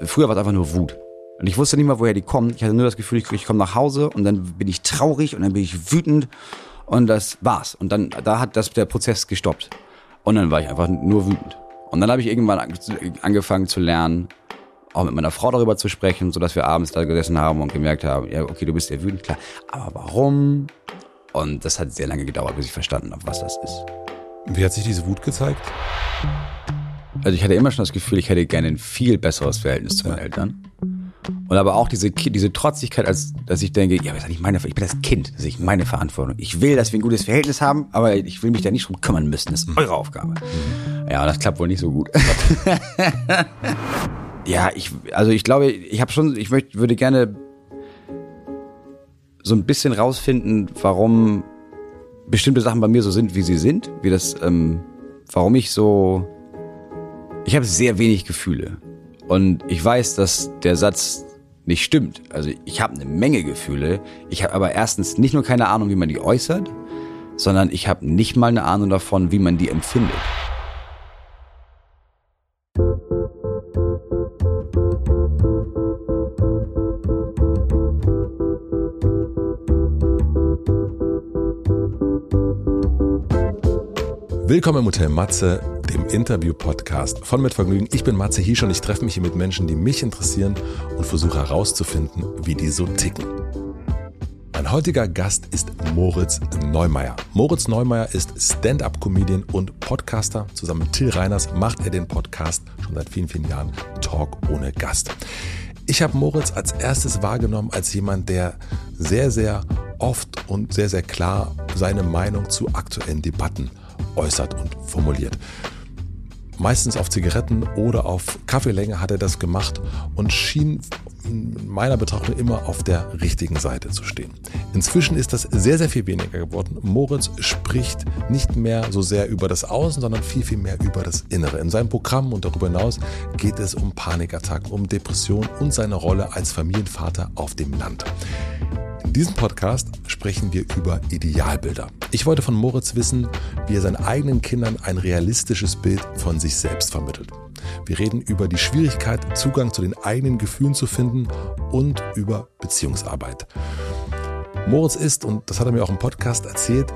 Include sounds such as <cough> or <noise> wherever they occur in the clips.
Früher war es einfach nur Wut. Und ich wusste nicht mal, woher die kommen. Ich hatte nur das Gefühl, ich, ich komme nach Hause und dann bin ich traurig und dann bin ich wütend und das war's. Und dann, da hat das der Prozess gestoppt. Und dann war ich einfach nur wütend. Und dann habe ich irgendwann angefangen zu lernen, auch mit meiner Frau darüber zu sprechen, so dass wir abends da gesessen haben und gemerkt haben, ja, okay, du bist ja wütend, klar. Aber warum? Und das hat sehr lange gedauert, bis ich verstanden habe, was das ist. Wie hat sich diese Wut gezeigt? Also ich hatte immer schon das Gefühl, ich hätte gerne ein viel besseres Verhältnis zu meinen Eltern. Und aber auch diese, diese Trotzigkeit, als dass ich denke, ja, das ist nicht meine, ich bin das Kind, das ist nicht meine Verantwortung. Ich will, dass wir ein gutes Verhältnis haben, aber ich will mich da nicht drum kümmern müssen. Das ist eure Aufgabe. Mhm. Ja, das klappt wohl nicht so gut. <laughs> ja, ich, also ich glaube, ich habe schon, ich möchte, würde gerne so ein bisschen rausfinden, warum bestimmte Sachen bei mir so sind, wie sie sind, wie das, ähm, warum ich so, ich habe sehr wenig Gefühle und ich weiß, dass der Satz nicht stimmt. Also ich habe eine Menge Gefühle, ich habe aber erstens nicht nur keine Ahnung, wie man die äußert, sondern ich habe nicht mal eine Ahnung davon, wie man die empfindet. Willkommen im Hotel Matze, dem Interview-Podcast von Mit Vergnügen. Ich bin Matze Hiesch und ich treffe mich hier mit Menschen, die mich interessieren und versuche herauszufinden, wie die so ticken. Mein heutiger Gast ist Moritz Neumeier. Moritz Neumeier ist Stand-up-Comedian und Podcaster. Zusammen mit Till Reiners macht er den Podcast schon seit vielen, vielen Jahren Talk ohne Gast. Ich habe Moritz als erstes wahrgenommen als jemand, der sehr, sehr oft und sehr, sehr klar seine Meinung zu aktuellen Debatten äußert und formuliert. Meistens auf Zigaretten oder auf Kaffeelänge hat er das gemacht und schien in meiner Betrachtung immer auf der richtigen Seite zu stehen. Inzwischen ist das sehr, sehr viel weniger geworden. Moritz spricht nicht mehr so sehr über das Außen, sondern viel, viel mehr über das Innere. In seinem Programm und darüber hinaus geht es um Panikattacken, um Depression und seine Rolle als Familienvater auf dem Land. In diesem Podcast sprechen wir über Idealbilder. Ich wollte von Moritz wissen, wie er seinen eigenen Kindern ein realistisches Bild von sich selbst vermittelt. Wir reden über die Schwierigkeit, Zugang zu den eigenen Gefühlen zu finden und über Beziehungsarbeit. Moritz ist, und das hat er mir auch im Podcast erzählt,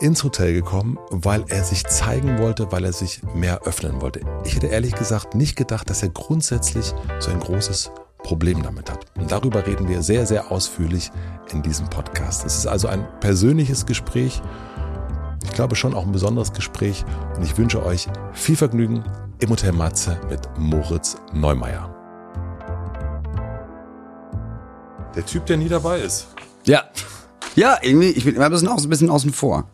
ins Hotel gekommen, weil er sich zeigen wollte, weil er sich mehr öffnen wollte. Ich hätte ehrlich gesagt nicht gedacht, dass er grundsätzlich so ein großes Problem damit hat. Und darüber reden wir sehr, sehr ausführlich in diesem Podcast. Es ist also ein persönliches Gespräch. Ich glaube schon auch ein besonderes Gespräch. Und ich wünsche euch viel Vergnügen im Hotel Matze mit Moritz Neumeier. Der Typ, der nie dabei ist. Ja. Ja, irgendwie, ich bin immer ein bisschen, ein bisschen außen vor.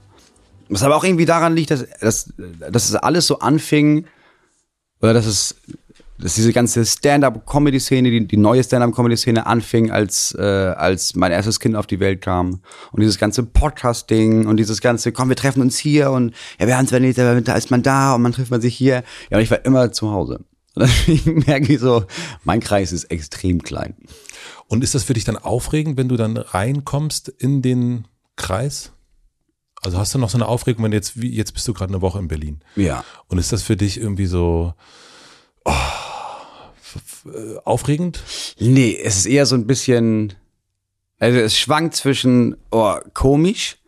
Was aber auch irgendwie daran liegt, dass, dass, dass es alles so anfing, oder dass es dass diese ganze Stand-up-Comedy-Szene, die, die neue Stand-up-Comedy-Szene anfing, als, äh, als mein erstes Kind auf die Welt kam. Und dieses ganze Podcast-Ding und dieses ganze, komm, wir treffen uns hier und ja, wir haben zwar nicht, aber da ist man da und man trifft man sich hier. Ja, und ich war immer zu Hause. <laughs> Und deswegen merke ich so, mein Kreis ist extrem klein. Und ist das für dich dann aufregend, wenn du dann reinkommst in den Kreis? Also hast du noch so eine Aufregung, wenn jetzt, wie jetzt bist du gerade eine Woche in Berlin. Ja. Und ist das für dich irgendwie so, oh, aufregend? Nee, es ist eher so ein bisschen, also es schwankt zwischen, oh, komisch,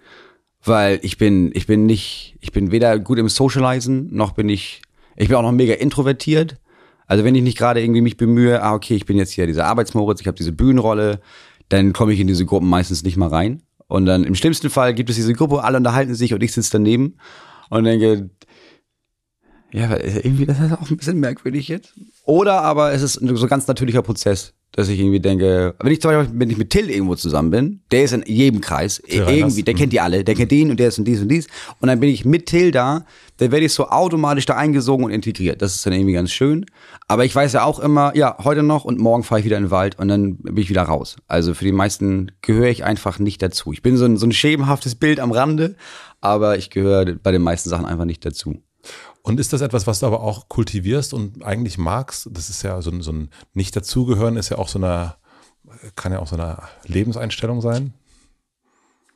weil ich bin, ich bin nicht, ich bin weder gut im Socializen, noch bin ich, ich bin auch noch mega introvertiert. Also wenn ich nicht gerade irgendwie mich bemühe, ah, okay, ich bin jetzt hier dieser Arbeitsmoritz, ich habe diese Bühnenrolle, dann komme ich in diese Gruppen meistens nicht mal rein. Und dann im schlimmsten Fall gibt es diese Gruppe, alle unterhalten sich und ich sitze daneben und denke, ja, irgendwie, das ist auch ein bisschen merkwürdig jetzt. Oder aber es ist so ein ganz natürlicher Prozess, dass ich irgendwie denke, wenn ich zum Beispiel, wenn ich mit Till irgendwo zusammen bin, der ist in jedem Kreis, Till irgendwie, der kennt die alle, der kennt den und der ist und dies und dies. Und dann bin ich mit Till da, dann werde ich so automatisch da eingesogen und integriert. Das ist dann irgendwie ganz schön. Aber ich weiß ja auch immer, ja, heute noch und morgen fahre ich wieder in den Wald und dann bin ich wieder raus. Also für die meisten gehöre ich einfach nicht dazu. Ich bin so ein, so ein schemenhaftes Bild am Rande, aber ich gehöre bei den meisten Sachen einfach nicht dazu. Und ist das etwas, was du aber auch kultivierst und eigentlich magst? Das ist ja so ein, so ein Nicht-Dazugehören ist ja auch so eine, kann ja auch so eine Lebenseinstellung sein.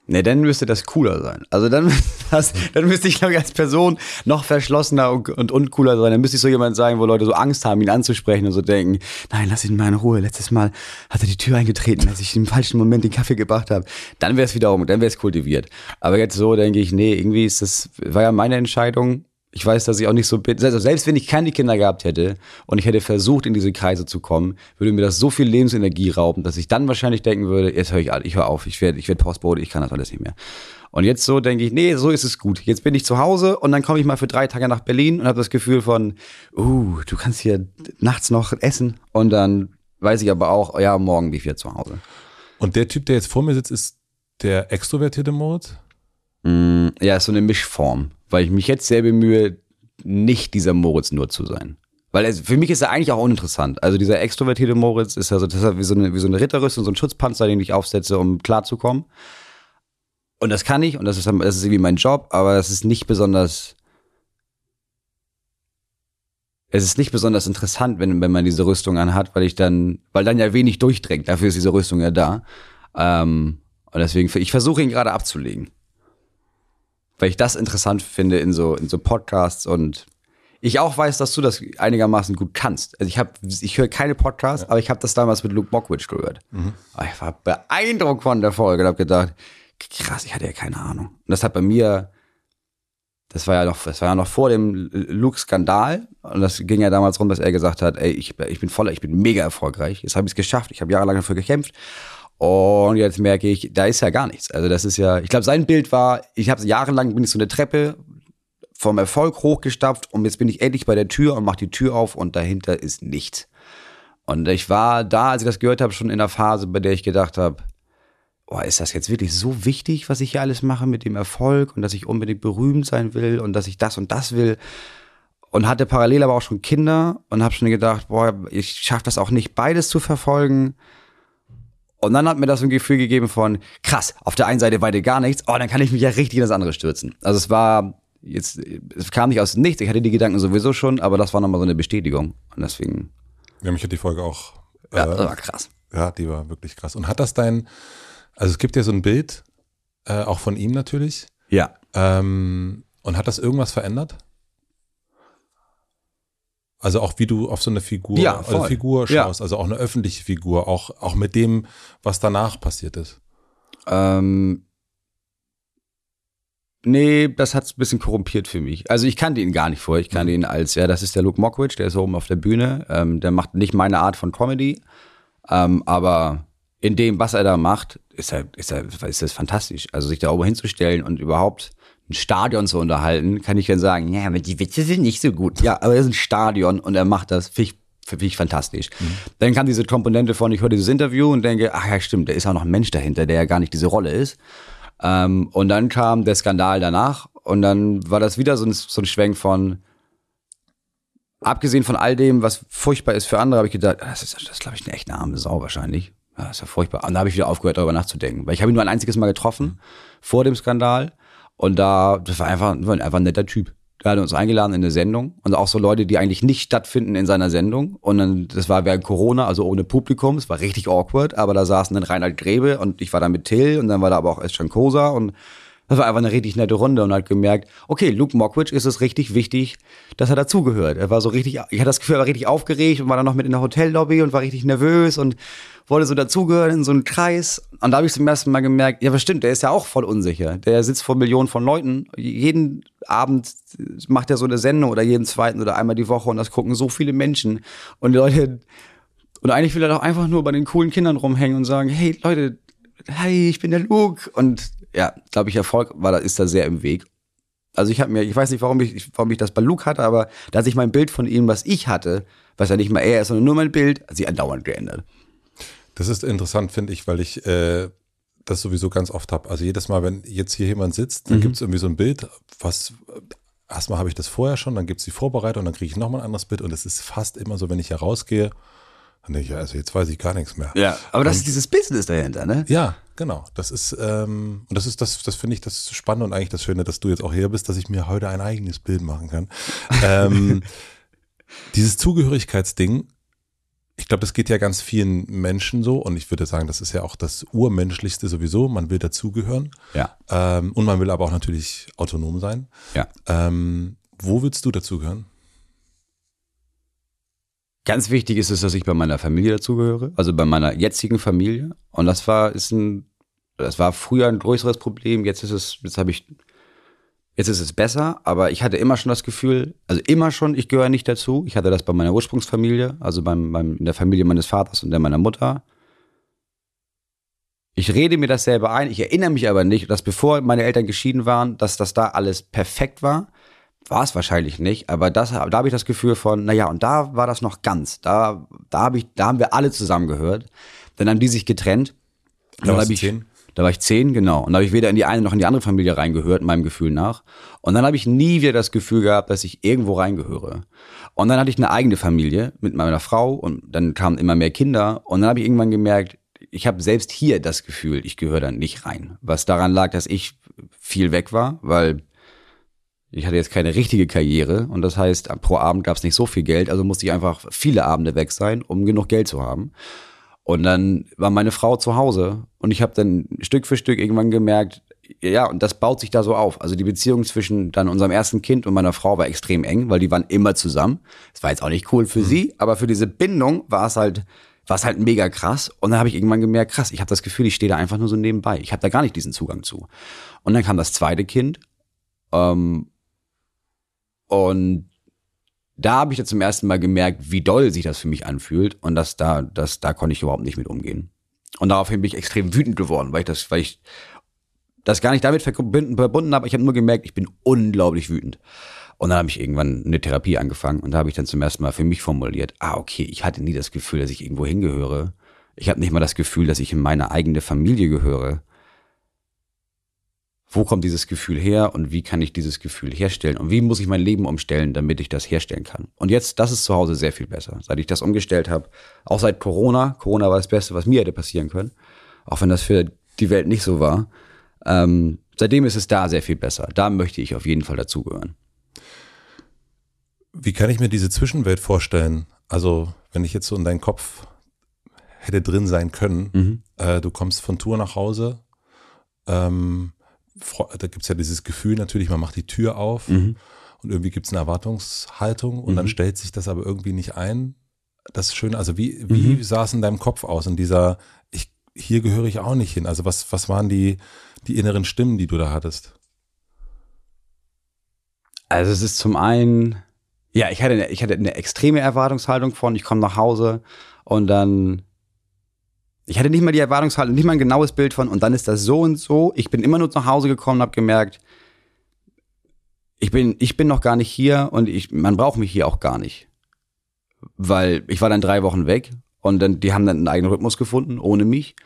Ne, dann müsste das cooler sein. Also dann, <laughs> das, dann müsste ich, glaube ich, als Person noch verschlossener und, und uncooler sein. Dann müsste ich so jemand sein, wo Leute so Angst haben, ihn anzusprechen und so denken, nein, lass ihn mal in Ruhe. Letztes Mal hat er die Tür eingetreten, als ich im falschen Moment den Kaffee gebracht habe. Dann wäre es wiederum, dann wäre es kultiviert. Aber jetzt so denke ich, nee, irgendwie ist das, war ja meine Entscheidung ich weiß, dass ich auch nicht so bin. Also selbst wenn ich keine Kinder gehabt hätte und ich hätte versucht, in diese Kreise zu kommen, würde mir das so viel Lebensenergie rauben, dass ich dann wahrscheinlich denken würde, jetzt höre ich, ich höre auf, ich werde ich werd Postbote, ich kann das alles nicht mehr. Und jetzt so denke ich, nee, so ist es gut. Jetzt bin ich zu Hause und dann komme ich mal für drei Tage nach Berlin und habe das Gefühl von, uh, du kannst hier nachts noch essen. Und dann weiß ich aber auch, ja, morgen bin ich wieder zu Hause. Und der Typ, der jetzt vor mir sitzt, ist der extrovertierte Moritz? Mm, ja, so eine Mischform weil ich mich jetzt sehr bemühe, nicht dieser Moritz nur zu sein. Weil es, für mich ist er eigentlich auch uninteressant. Also dieser extrovertierte Moritz ist also das ist wie so eine, wie so eine Ritterrüstung, so ein Schutzpanzer, den ich aufsetze, um klarzukommen. Und das kann ich und das ist, das ist irgendwie mein Job, aber das ist nicht besonders. Es ist nicht besonders interessant, wenn, wenn man diese Rüstung anhat, weil ich dann, weil dann ja wenig durchdrängt. Dafür ist diese Rüstung ja da. Ähm, und deswegen, ich versuche ihn gerade abzulegen weil ich das interessant finde in so, in so Podcasts und ich auch weiß, dass du das einigermaßen gut kannst. Also ich habe, ich höre keine Podcasts, ja. aber ich habe das damals mit Luke Mockridge gehört. Mhm. Ich war beeindruckt von der Folge und habe gedacht, krass, ich hatte ja keine Ahnung. Und das hat bei mir, das war ja noch, das war ja noch vor dem Luke-Skandal und das ging ja damals rum, dass er gesagt hat, ey, ich, ich bin voller, ich bin mega erfolgreich. Jetzt habe ich es geschafft. Ich habe jahrelang dafür gekämpft und jetzt merke ich, da ist ja gar nichts. Also das ist ja, ich glaube, sein Bild war, ich habe jahrelang bin ich so eine Treppe vom Erfolg hochgestapft und jetzt bin ich endlich bei der Tür und mache die Tür auf und dahinter ist nichts. Und ich war da, als ich das gehört habe, schon in der Phase, bei der ich gedacht habe, oh, ist das jetzt wirklich so wichtig, was ich hier alles mache mit dem Erfolg und dass ich unbedingt berühmt sein will und dass ich das und das will und hatte parallel aber auch schon Kinder und habe schon gedacht, boah, ich schaffe das auch nicht, beides zu verfolgen. Und dann hat mir das ein Gefühl gegeben von, krass, auf der einen Seite weiter gar nichts, oh, dann kann ich mich ja richtig in das andere stürzen. Also es war jetzt, es kam nicht aus nichts, ich hatte die Gedanken sowieso schon, aber das war nochmal so eine Bestätigung. Und deswegen. Ja, mich hat die Folge auch. Äh, ja, das war krass. Ja, die war wirklich krass. Und hat das dein, also es gibt ja so ein Bild, äh, auch von ihm natürlich. Ja. Ähm, und hat das irgendwas verändert? Also auch wie du auf so eine Figur, ja, also Figur schaust, ja. also auch eine öffentliche Figur, auch, auch mit dem, was danach passiert ist. Ähm, nee, das hat's ein bisschen korrumpiert für mich. Also ich kannte ihn gar nicht vorher. Ich kannte mhm. ihn als, ja, das ist der Luke Mockridge, der ist oben auf der Bühne. Ähm, der macht nicht meine Art von Comedy, ähm, aber in dem, was er da macht, ist er, ist er, ist das fantastisch. Also sich da oben hinzustellen und überhaupt ein Stadion zu unterhalten, kann ich dann sagen, ja, aber die Witze sind nicht so gut. Ja, aber er ist ein Stadion und er macht das, finde ich, find ich fantastisch. Mhm. Dann kam diese Komponente von, ich höre dieses Interview und denke, ach ja, stimmt, da ist auch noch ein Mensch dahinter, der ja gar nicht diese Rolle ist. Ähm, und dann kam der Skandal danach und dann war das wieder so ein, so ein Schwenk von, abgesehen von all dem, was furchtbar ist für andere, habe ich gedacht, das ist, das glaube ich, eine echt eine arme Sau wahrscheinlich. Ja, ist ja furchtbar. Und da habe ich wieder aufgehört, darüber nachzudenken. Weil ich habe ihn nur ein einziges Mal getroffen, mhm. vor dem Skandal. Und da, das war einfach, einfach ein netter Typ. Der hat uns eingeladen in eine Sendung und auch so Leute, die eigentlich nicht stattfinden in seiner Sendung. Und dann, das war während Corona, also ohne Publikum. Es war richtig awkward, aber da saßen dann Reinhard Grebe und ich war da mit Till und dann war da aber auch Eschan Kosa und das war einfach eine richtig nette Runde und hat gemerkt, okay, Luke Mockridge ist es richtig wichtig, dass er dazugehört. Er war so richtig, ich hatte das Gefühl, er war richtig aufgeregt und war dann noch mit in der Hotellobby und war richtig nervös und wollte so dazugehören in so einen Kreis. Und da habe ich zum ersten Mal gemerkt, ja, bestimmt, der ist ja auch voll unsicher. Der sitzt vor Millionen von Leuten. Jeden Abend macht er so eine Sendung oder jeden zweiten oder einmal die Woche und das gucken so viele Menschen. Und Leute, und eigentlich will er doch einfach nur bei den coolen Kindern rumhängen und sagen, hey Leute, hey, ich bin der Luke. Und ja, glaube ich, Erfolg war da, ist da sehr im Weg. Also ich habe mir, ich weiß nicht, warum ich, warum ich das bei Luke hatte, aber da sich mein Bild von ihm, was ich hatte, was ja nicht mal er ist, sondern nur mein Bild, hat sich andauernd geändert. Das ist interessant, finde ich, weil ich äh, das sowieso ganz oft habe. Also jedes Mal, wenn jetzt hier jemand sitzt, dann mhm. gibt es irgendwie so ein Bild, was erstmal habe ich das vorher schon, dann gibt es die Vorbereitung, dann kriege ich nochmal ein anderes Bild und es ist fast immer so, wenn ich hier rausgehe, ich, also jetzt weiß ich gar nichts mehr. Ja, aber das und, ist dieses Business dahinter, ne? Ja, genau. Das ist, ähm, und das ist, das, das finde ich das Spannende und eigentlich das Schöne, dass du jetzt auch hier bist, dass ich mir heute ein eigenes Bild machen kann. ähm, <laughs> dieses Zugehörigkeitsding ich glaube, das geht ja ganz vielen Menschen so und ich würde sagen, das ist ja auch das Urmenschlichste sowieso. Man will dazugehören. Ja. Ähm, und man will aber auch natürlich autonom sein. Ja. Ähm, wo willst du dazugehören? Ganz wichtig ist es, dass ich bei meiner Familie dazugehöre, also bei meiner jetzigen Familie. Und das war, ist ein, das war früher ein größeres Problem. Jetzt ist es, jetzt habe ich Jetzt ist es besser, aber ich hatte immer schon das Gefühl, also immer schon, ich gehöre nicht dazu. Ich hatte das bei meiner Ursprungsfamilie, also beim, beim, in der Familie meines Vaters und der meiner Mutter. Ich rede mir das selber ein, ich erinnere mich aber nicht, dass bevor meine Eltern geschieden waren, dass das da alles perfekt war. War es wahrscheinlich nicht, aber das, da habe ich das Gefühl von, naja, und da war das noch ganz. Da, da, hab ich, da haben wir alle zusammengehört. Dann haben die sich getrennt. Da du ich, zehn? da war ich zehn, genau. Und da habe ich weder in die eine noch in die andere Familie reingehört, meinem Gefühl nach. Und dann habe ich nie wieder das Gefühl gehabt, dass ich irgendwo reingehöre. Und dann hatte ich eine eigene Familie mit meiner Frau und dann kamen immer mehr Kinder. Und dann habe ich irgendwann gemerkt, ich habe selbst hier das Gefühl, ich gehöre da nicht rein. Was daran lag, dass ich viel weg war, weil ich hatte jetzt keine richtige Karriere und das heißt, pro Abend gab es nicht so viel Geld, also musste ich einfach viele Abende weg sein, um genug Geld zu haben. Und dann war meine Frau zu Hause und ich habe dann Stück für Stück irgendwann gemerkt, ja, und das baut sich da so auf. Also die Beziehung zwischen dann unserem ersten Kind und meiner Frau war extrem eng, weil die waren immer zusammen. Es war jetzt auch nicht cool für sie, aber für diese Bindung war es halt war es halt mega krass. Und dann habe ich irgendwann gemerkt, krass, ich habe das Gefühl, ich stehe da einfach nur so nebenbei. Ich habe da gar nicht diesen Zugang zu. Und dann kam das zweite Kind. Ähm, und da habe ich dann zum ersten Mal gemerkt, wie doll sich das für mich anfühlt. Und das da, das, da konnte ich überhaupt nicht mit umgehen. Und daraufhin bin ich extrem wütend geworden, weil ich das, weil ich das gar nicht damit verbunden, verbunden habe. Ich habe nur gemerkt, ich bin unglaublich wütend. Und dann habe ich irgendwann eine Therapie angefangen und da habe ich dann zum ersten Mal für mich formuliert, ah, okay, ich hatte nie das Gefühl, dass ich irgendwo hingehöre. Ich habe nicht mal das Gefühl, dass ich in meine eigene Familie gehöre. Wo kommt dieses Gefühl her und wie kann ich dieses Gefühl herstellen und wie muss ich mein Leben umstellen, damit ich das herstellen kann? Und jetzt, das ist zu Hause sehr viel besser, seit ich das umgestellt habe. Auch seit Corona. Corona war das Beste, was mir hätte passieren können. Auch wenn das für die Welt nicht so war. Ähm, seitdem ist es da sehr viel besser. Da möchte ich auf jeden Fall dazugehören. Wie kann ich mir diese Zwischenwelt vorstellen? Also, wenn ich jetzt so in deinen Kopf hätte drin sein können, Mhm. äh, du kommst von Tour nach Hause, ähm, da gibt's ja dieses Gefühl natürlich, man macht die Tür auf Mhm. und irgendwie gibt's eine Erwartungshaltung und dann stellt sich das aber irgendwie nicht ein. Das ist schön, also wie, wie Mhm. sah es in deinem Kopf aus, in dieser, ich, hier gehöre ich auch nicht hin. Also was, was waren die, die inneren Stimmen, die du da hattest? Also es ist zum einen, ja, ich hatte, eine, ich hatte eine extreme Erwartungshaltung von, ich komme nach Hause und dann, ich hatte nicht mal die Erwartungshaltung, nicht mal ein genaues Bild von, und dann ist das so und so. Ich bin immer nur nach Hause gekommen und habe gemerkt, ich bin, ich bin noch gar nicht hier und ich, man braucht mich hier auch gar nicht. Weil ich war dann drei Wochen weg und dann, die haben dann einen eigenen Rhythmus gefunden, ohne mich.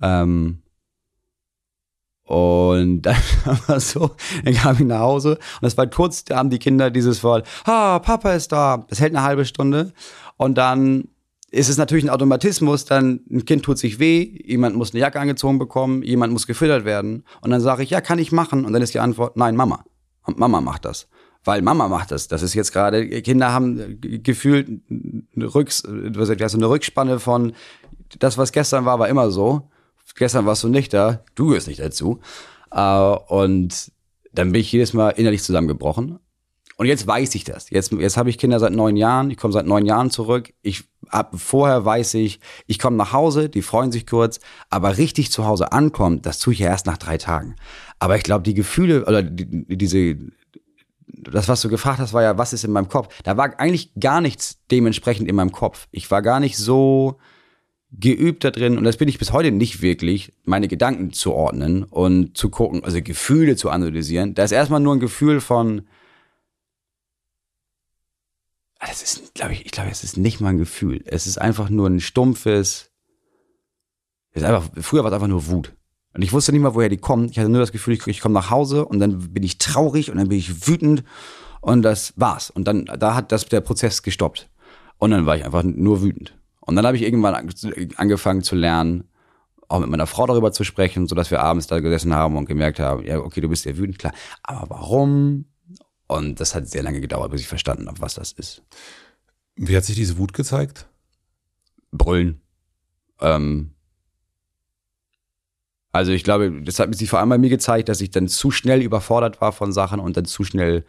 Ähm, und <laughs> dann war so, dann kam ich nach Hause und das war kurz, da haben die Kinder dieses Wort, ah, Papa ist da. Das hält eine halbe Stunde. Und dann ist es natürlich ein Automatismus, dann ein Kind tut sich weh, jemand muss eine Jacke angezogen bekommen, jemand muss gefüttert werden. Und dann sage ich, ja, kann ich machen. Und dann ist die Antwort, nein, Mama. Und Mama macht das. Weil Mama macht das. Das ist jetzt gerade, Kinder haben gefühlt eine, Rücks, also eine Rückspanne von, das, was gestern war, war immer so. Gestern warst du nicht da, du gehörst nicht dazu. Äh, und dann bin ich jedes Mal innerlich zusammengebrochen. Und jetzt weiß ich das. Jetzt, jetzt habe ich Kinder seit neun Jahren. Ich komme seit neun Jahren zurück. Ich ab vorher weiß ich, ich komme nach Hause, die freuen sich kurz, aber richtig zu Hause ankommen, das tue ich ja erst nach drei Tagen. Aber ich glaube, die Gefühle oder die, diese, das, was du gefragt hast, war ja, was ist in meinem Kopf? Da war eigentlich gar nichts dementsprechend in meinem Kopf. Ich war gar nicht so geübt da drin und das bin ich bis heute nicht wirklich, meine Gedanken zu ordnen und zu gucken, also Gefühle zu analysieren. Da ist erstmal nur ein Gefühl von, das ist, glaube ich, ich glaube, es ist nicht mal ein Gefühl. Es ist einfach nur ein stumpfes, es ist einfach, früher war es einfach nur Wut. Und ich wusste nicht mal, woher die kommt. Ich hatte nur das Gefühl, ich, ich komme nach Hause und dann bin ich traurig und dann bin ich wütend und das war's. Und dann, da hat das der Prozess gestoppt. Und dann war ich einfach nur wütend. Und dann habe ich irgendwann an- angefangen zu lernen, auch mit meiner Frau darüber zu sprechen, so dass wir abends da gesessen haben und gemerkt haben, ja, okay, du bist ja wütend, klar. Aber warum? Und das hat sehr lange gedauert, bis ich verstanden habe, was das ist. Wie hat sich diese Wut gezeigt? brüllen. Ähm, also ich glaube, das hat sich vor allem bei mir gezeigt, dass ich dann zu schnell überfordert war von Sachen und dann zu schnell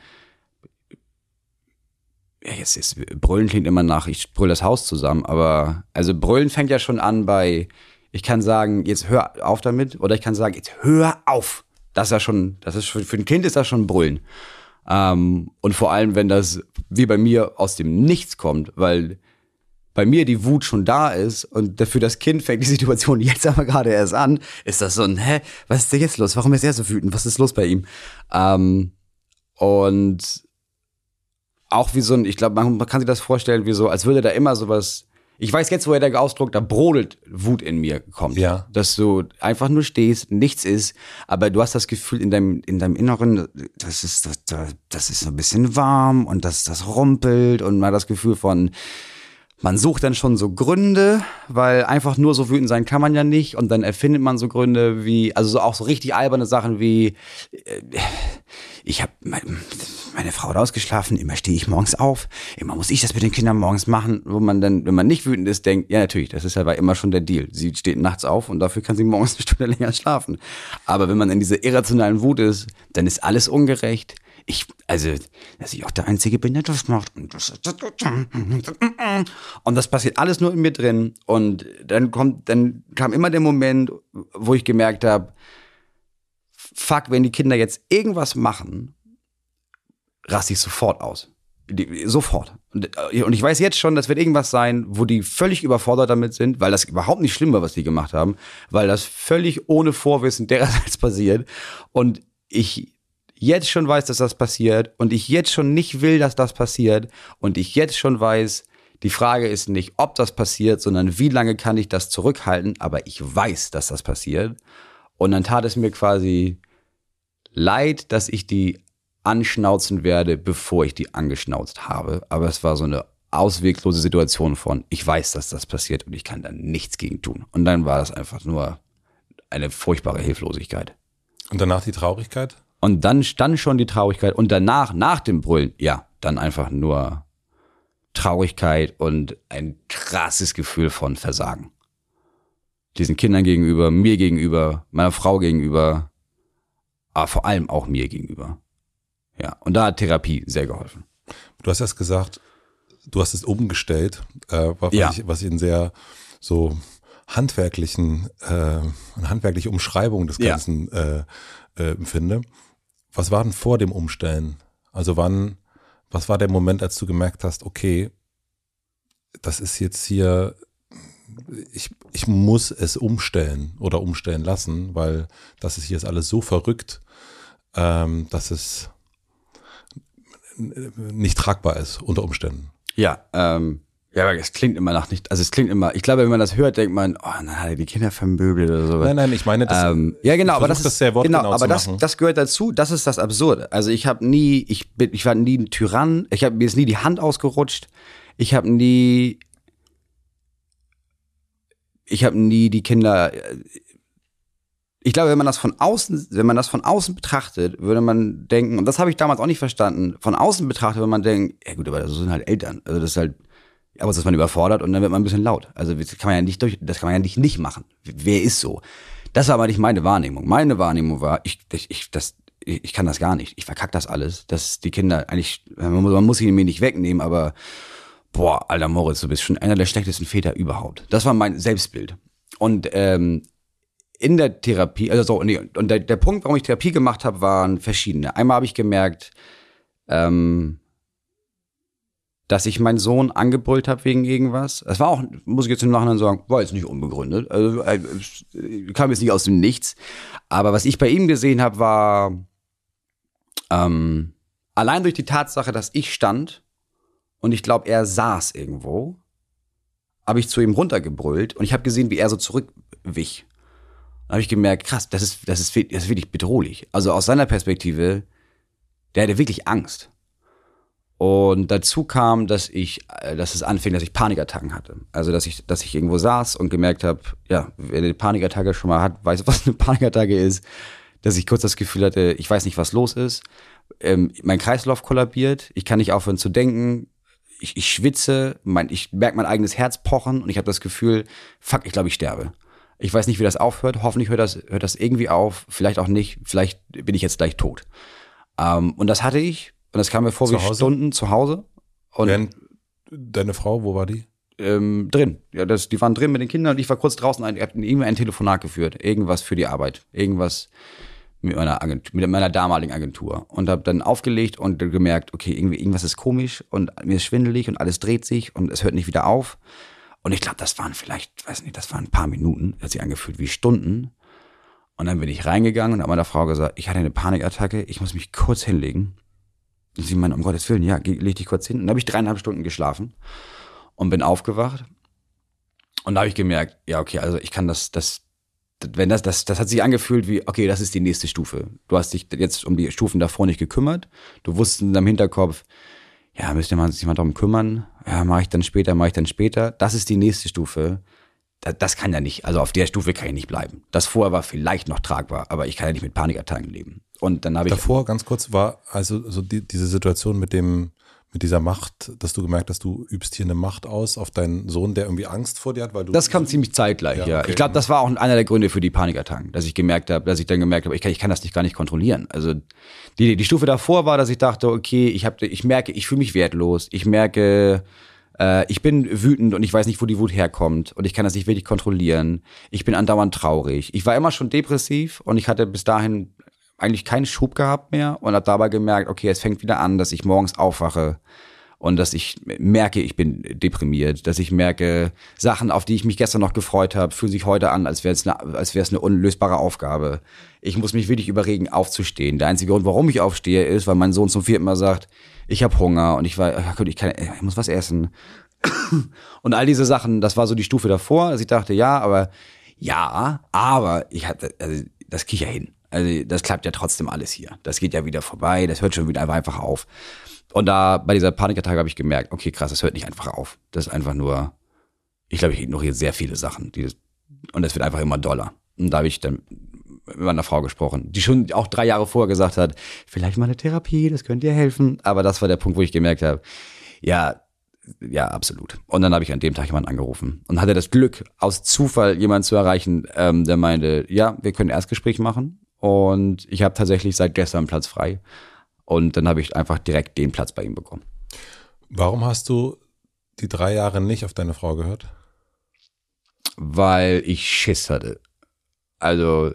ja, jetzt ist Brüllen klingt immer nach, ich brüll das Haus zusammen, aber also Brüllen fängt ja schon an bei, ich kann sagen, jetzt hör auf damit, oder ich kann sagen, jetzt hör auf. Das ist ja schon, das ist für, für ein Kind ist das schon Brüllen. Ähm, und vor allem, wenn das wie bei mir aus dem Nichts kommt, weil bei mir die Wut schon da ist und für das Kind fängt die Situation <laughs> jetzt aber gerade erst an, ist das so ein, hä, was ist denn jetzt los? Warum ist er so wütend? Was ist los bei ihm? Ähm, und auch wie so ein, ich glaube, man, man, kann sich das vorstellen, wie so, als würde da immer sowas. Ich weiß jetzt, woher der Ausdruck, da brodelt Wut in mir kommt. Ja. Dass du einfach nur stehst, nichts ist, aber du hast das Gefühl in deinem, in deinem Inneren, das ist, das, das ist so ein bisschen warm und das, das rumpelt und man hat das Gefühl von, man sucht dann schon so Gründe, weil einfach nur so wütend sein kann man ja nicht und dann erfindet man so Gründe wie, also so auch so richtig alberne Sachen wie, äh, ich habe meine Frau hat ausgeschlafen, immer stehe ich morgens auf, immer muss ich das mit den Kindern morgens machen, wo man dann, wenn man nicht wütend ist, denkt, ja natürlich, das ist war immer schon der Deal. Sie steht nachts auf und dafür kann sie morgens eine Stunde <laughs> länger schlafen. Aber wenn man in dieser irrationalen Wut ist, dann ist alles ungerecht. Ich, also, dass ich auch der Einzige bin, der das macht. Und das passiert alles nur in mir drin. Und dann kommt, dann kam immer der Moment, wo ich gemerkt habe, fuck, wenn die Kinder jetzt irgendwas machen, raste ich sofort aus. Sofort. Und, äh, und ich weiß jetzt schon, das wird irgendwas sein, wo die völlig überfordert damit sind, weil das überhaupt nicht schlimm war, was die gemacht haben, weil das völlig ohne Vorwissen dererseits passiert. Und ich jetzt schon weiß, dass das passiert und ich jetzt schon nicht will, dass das passiert und ich jetzt schon weiß, die Frage ist nicht, ob das passiert, sondern wie lange kann ich das zurückhalten, aber ich weiß, dass das passiert. Und dann tat es mir quasi leid, dass ich die anschnauzen werde, bevor ich die angeschnauzt habe. Aber es war so eine ausweglose Situation von, ich weiß, dass das passiert und ich kann da nichts gegen tun. Und dann war das einfach nur eine furchtbare Hilflosigkeit. Und danach die Traurigkeit? Und dann stand schon die Traurigkeit und danach, nach dem Brüllen, ja, dann einfach nur Traurigkeit und ein krasses Gefühl von Versagen diesen Kindern gegenüber, mir gegenüber, meiner Frau gegenüber, aber vor allem auch mir gegenüber. Ja, und da hat Therapie sehr geholfen. Du hast erst gesagt, du hast es umgestellt, äh, was, ja. ich, was ich in sehr so handwerklichen, äh, handwerkliche Umschreibung des Ganzen ja. äh, äh, finde. Was war denn vor dem Umstellen? Also wann, was war der Moment, als du gemerkt hast, okay, das ist jetzt hier ich, ich muss es umstellen oder umstellen lassen, weil das ist hier ist alles so verrückt, ähm, dass es nicht tragbar ist unter Umständen. Ja, ähm, ja, aber es klingt immer nach nicht, also es klingt immer, ich glaube, wenn man das hört, denkt man, oh, dann hat er die Kinder vermöbelt oder so. Nein, nein, ich meine das. Ähm, ja, genau, aber das, das sehr genau, aber das, das gehört dazu, das ist das Absurde. Also ich habe nie, ich bin, ich war nie ein Tyrann, ich habe mir ist nie die Hand ausgerutscht, ich habe nie ich habe nie die Kinder. Ich glaube, wenn man das von außen, wenn man das von außen betrachtet, würde man denken, und das habe ich damals auch nicht verstanden, von außen betrachtet, würde man denken, ja gut, aber das sind halt Eltern. Also das ist halt, aber das ist man überfordert und dann wird man ein bisschen laut. Also das kann man ja nicht durch, das kann man ja nicht nicht machen. Wer ist so? Das war aber nicht meine Wahrnehmung. Meine Wahrnehmung war, ich, ich, ich das, ich kann das gar nicht. Ich verkack das alles. Dass die Kinder eigentlich, man muss, man muss sie mir nicht wegnehmen, aber boah, alter Moritz, du bist schon einer der schlechtesten Väter überhaupt. Das war mein Selbstbild. Und ähm, in der Therapie, also so, nee, und der, der Punkt, warum ich Therapie gemacht habe, waren verschiedene. Einmal habe ich gemerkt, ähm, dass ich meinen Sohn angebrüllt habe wegen irgendwas. Das war auch, muss ich jetzt im Nachhinein sagen, war jetzt nicht unbegründet. Also äh, kam jetzt nicht aus dem Nichts. Aber was ich bei ihm gesehen habe, war ähm, allein durch die Tatsache, dass ich stand und ich glaube, er saß irgendwo, habe ich zu ihm runtergebrüllt und ich habe gesehen, wie er so zurückwich. Dann habe ich gemerkt, krass, das ist, das, ist, das ist wirklich bedrohlich. Also aus seiner Perspektive, der hatte wirklich Angst. Und dazu kam, dass ich, äh, dass es anfing, dass ich Panikattacken hatte. Also dass ich, dass ich irgendwo saß und gemerkt habe, ja, wer eine Panikattacke schon mal hat, weiß, <laughs> was eine Panikattacke ist. Dass ich kurz das Gefühl hatte, ich weiß nicht, was los ist. Ähm, mein Kreislauf kollabiert, ich kann nicht aufhören zu denken, ich, ich schwitze, mein, ich merke mein eigenes Herz pochen und ich habe das Gefühl, fuck, ich glaube, ich sterbe. Ich weiß nicht, wie das aufhört. Hoffentlich hört das, hört das irgendwie auf. Vielleicht auch nicht. Vielleicht bin ich jetzt gleich tot. Ähm, und das hatte ich. Und das kam mir vor Zu wie Hause? Stunden zu Hause. Und Während deine Frau, wo war die? ähm, drin. Ja, das, die waren drin mit den Kindern und ich war kurz draußen. Ich habe irgendwie ein Telefonat geführt. Irgendwas für die Arbeit. Irgendwas mit meiner, Agentur, mit meiner damaligen Agentur. Und habe dann aufgelegt und gemerkt, okay, irgendwie irgendwas ist komisch und mir ist schwindelig und alles dreht sich und es hört nicht wieder auf. Und ich glaube, das waren vielleicht, weiß nicht, das waren ein paar Minuten. Hat sich angefühlt wie Stunden. Und dann bin ich reingegangen und habe meiner Frau gesagt, ich hatte eine Panikattacke, ich muss mich kurz hinlegen. Und sie meinte, um Gottes Willen, ja, leg dich kurz hin. Und dann habe ich dreieinhalb Stunden geschlafen und bin aufgewacht. Und da habe ich gemerkt, ja, okay, also ich kann das, das- wenn das, das, das hat sich angefühlt wie, okay, das ist die nächste Stufe. Du hast dich jetzt um die Stufen davor nicht gekümmert. Du wusstest in deinem Hinterkopf, ja, müsste man sich mal darum kümmern. Ja, mache ich dann später, mache ich dann später. Das ist die nächste Stufe. Das, das kann ja nicht, also auf der Stufe kann ich nicht bleiben. Das vorher war vielleicht noch tragbar, aber ich kann ja nicht mit Panikattacken leben. Und dann habe ich Davor, ganz kurz, war also so die, diese Situation mit dem, mit dieser Macht, dass du gemerkt hast, du übst hier eine Macht aus auf deinen Sohn, der irgendwie Angst vor dir hat, weil du. Das kam ziemlich zeitgleich, Ja, ja. okay. Ich glaube, das war auch einer der Gründe für die Panikattacken, dass ich gemerkt habe, dass ich dann gemerkt habe, ich kann, ich kann das nicht gar nicht kontrollieren. Also die, die Stufe davor war, dass ich dachte, okay, ich habe, ich merke, ich fühle mich wertlos, ich merke, äh, ich bin wütend und ich weiß nicht, wo die Wut herkommt und ich kann das nicht wirklich kontrollieren. Ich bin andauernd traurig. Ich war immer schon depressiv und ich hatte bis dahin eigentlich keinen Schub gehabt mehr und habe dabei gemerkt, okay, es fängt wieder an, dass ich morgens aufwache und dass ich merke, ich bin deprimiert, dass ich merke, Sachen, auf die ich mich gestern noch gefreut habe, fühlen sich heute an, als wäre es eine, als wäre es eine unlösbare Aufgabe. Ich muss mich wirklich überregen, aufzustehen. Der einzige Grund, warum ich aufstehe, ist, weil mein Sohn zum vierten Mal sagt, ich habe Hunger und ich war, Gott, ich, kann, ich muss was essen. <clears throat> Und all diese Sachen, das war so die Stufe davor, dass ich dachte, ja, aber ja, aber ich hatte, also das krieg ich ja hin. Also das klappt ja trotzdem alles hier. Das geht ja wieder vorbei, das hört schon wieder einfach, auf. Und da bei dieser Panikattacke habe ich gemerkt, okay, krass, das hört nicht einfach auf. Das ist einfach nur, ich glaube, ich ignoriere sehr viele Sachen. Die, und es wird einfach immer doller. Und da habe ich dann mit meiner Frau gesprochen, die schon auch drei Jahre vorher gesagt hat, vielleicht mal eine Therapie, das könnte dir helfen. Aber das war der Punkt, wo ich gemerkt habe, ja, ja, absolut. Und dann habe ich an dem Tag jemanden angerufen und hatte das Glück, aus Zufall jemanden zu erreichen, ähm, der meinte, ja, wir können Erstgespräch machen. Und ich habe tatsächlich seit gestern einen Platz frei. Und dann habe ich einfach direkt den Platz bei ihm bekommen. Warum hast du die drei Jahre nicht auf deine Frau gehört? Weil ich Schiss hatte. Also,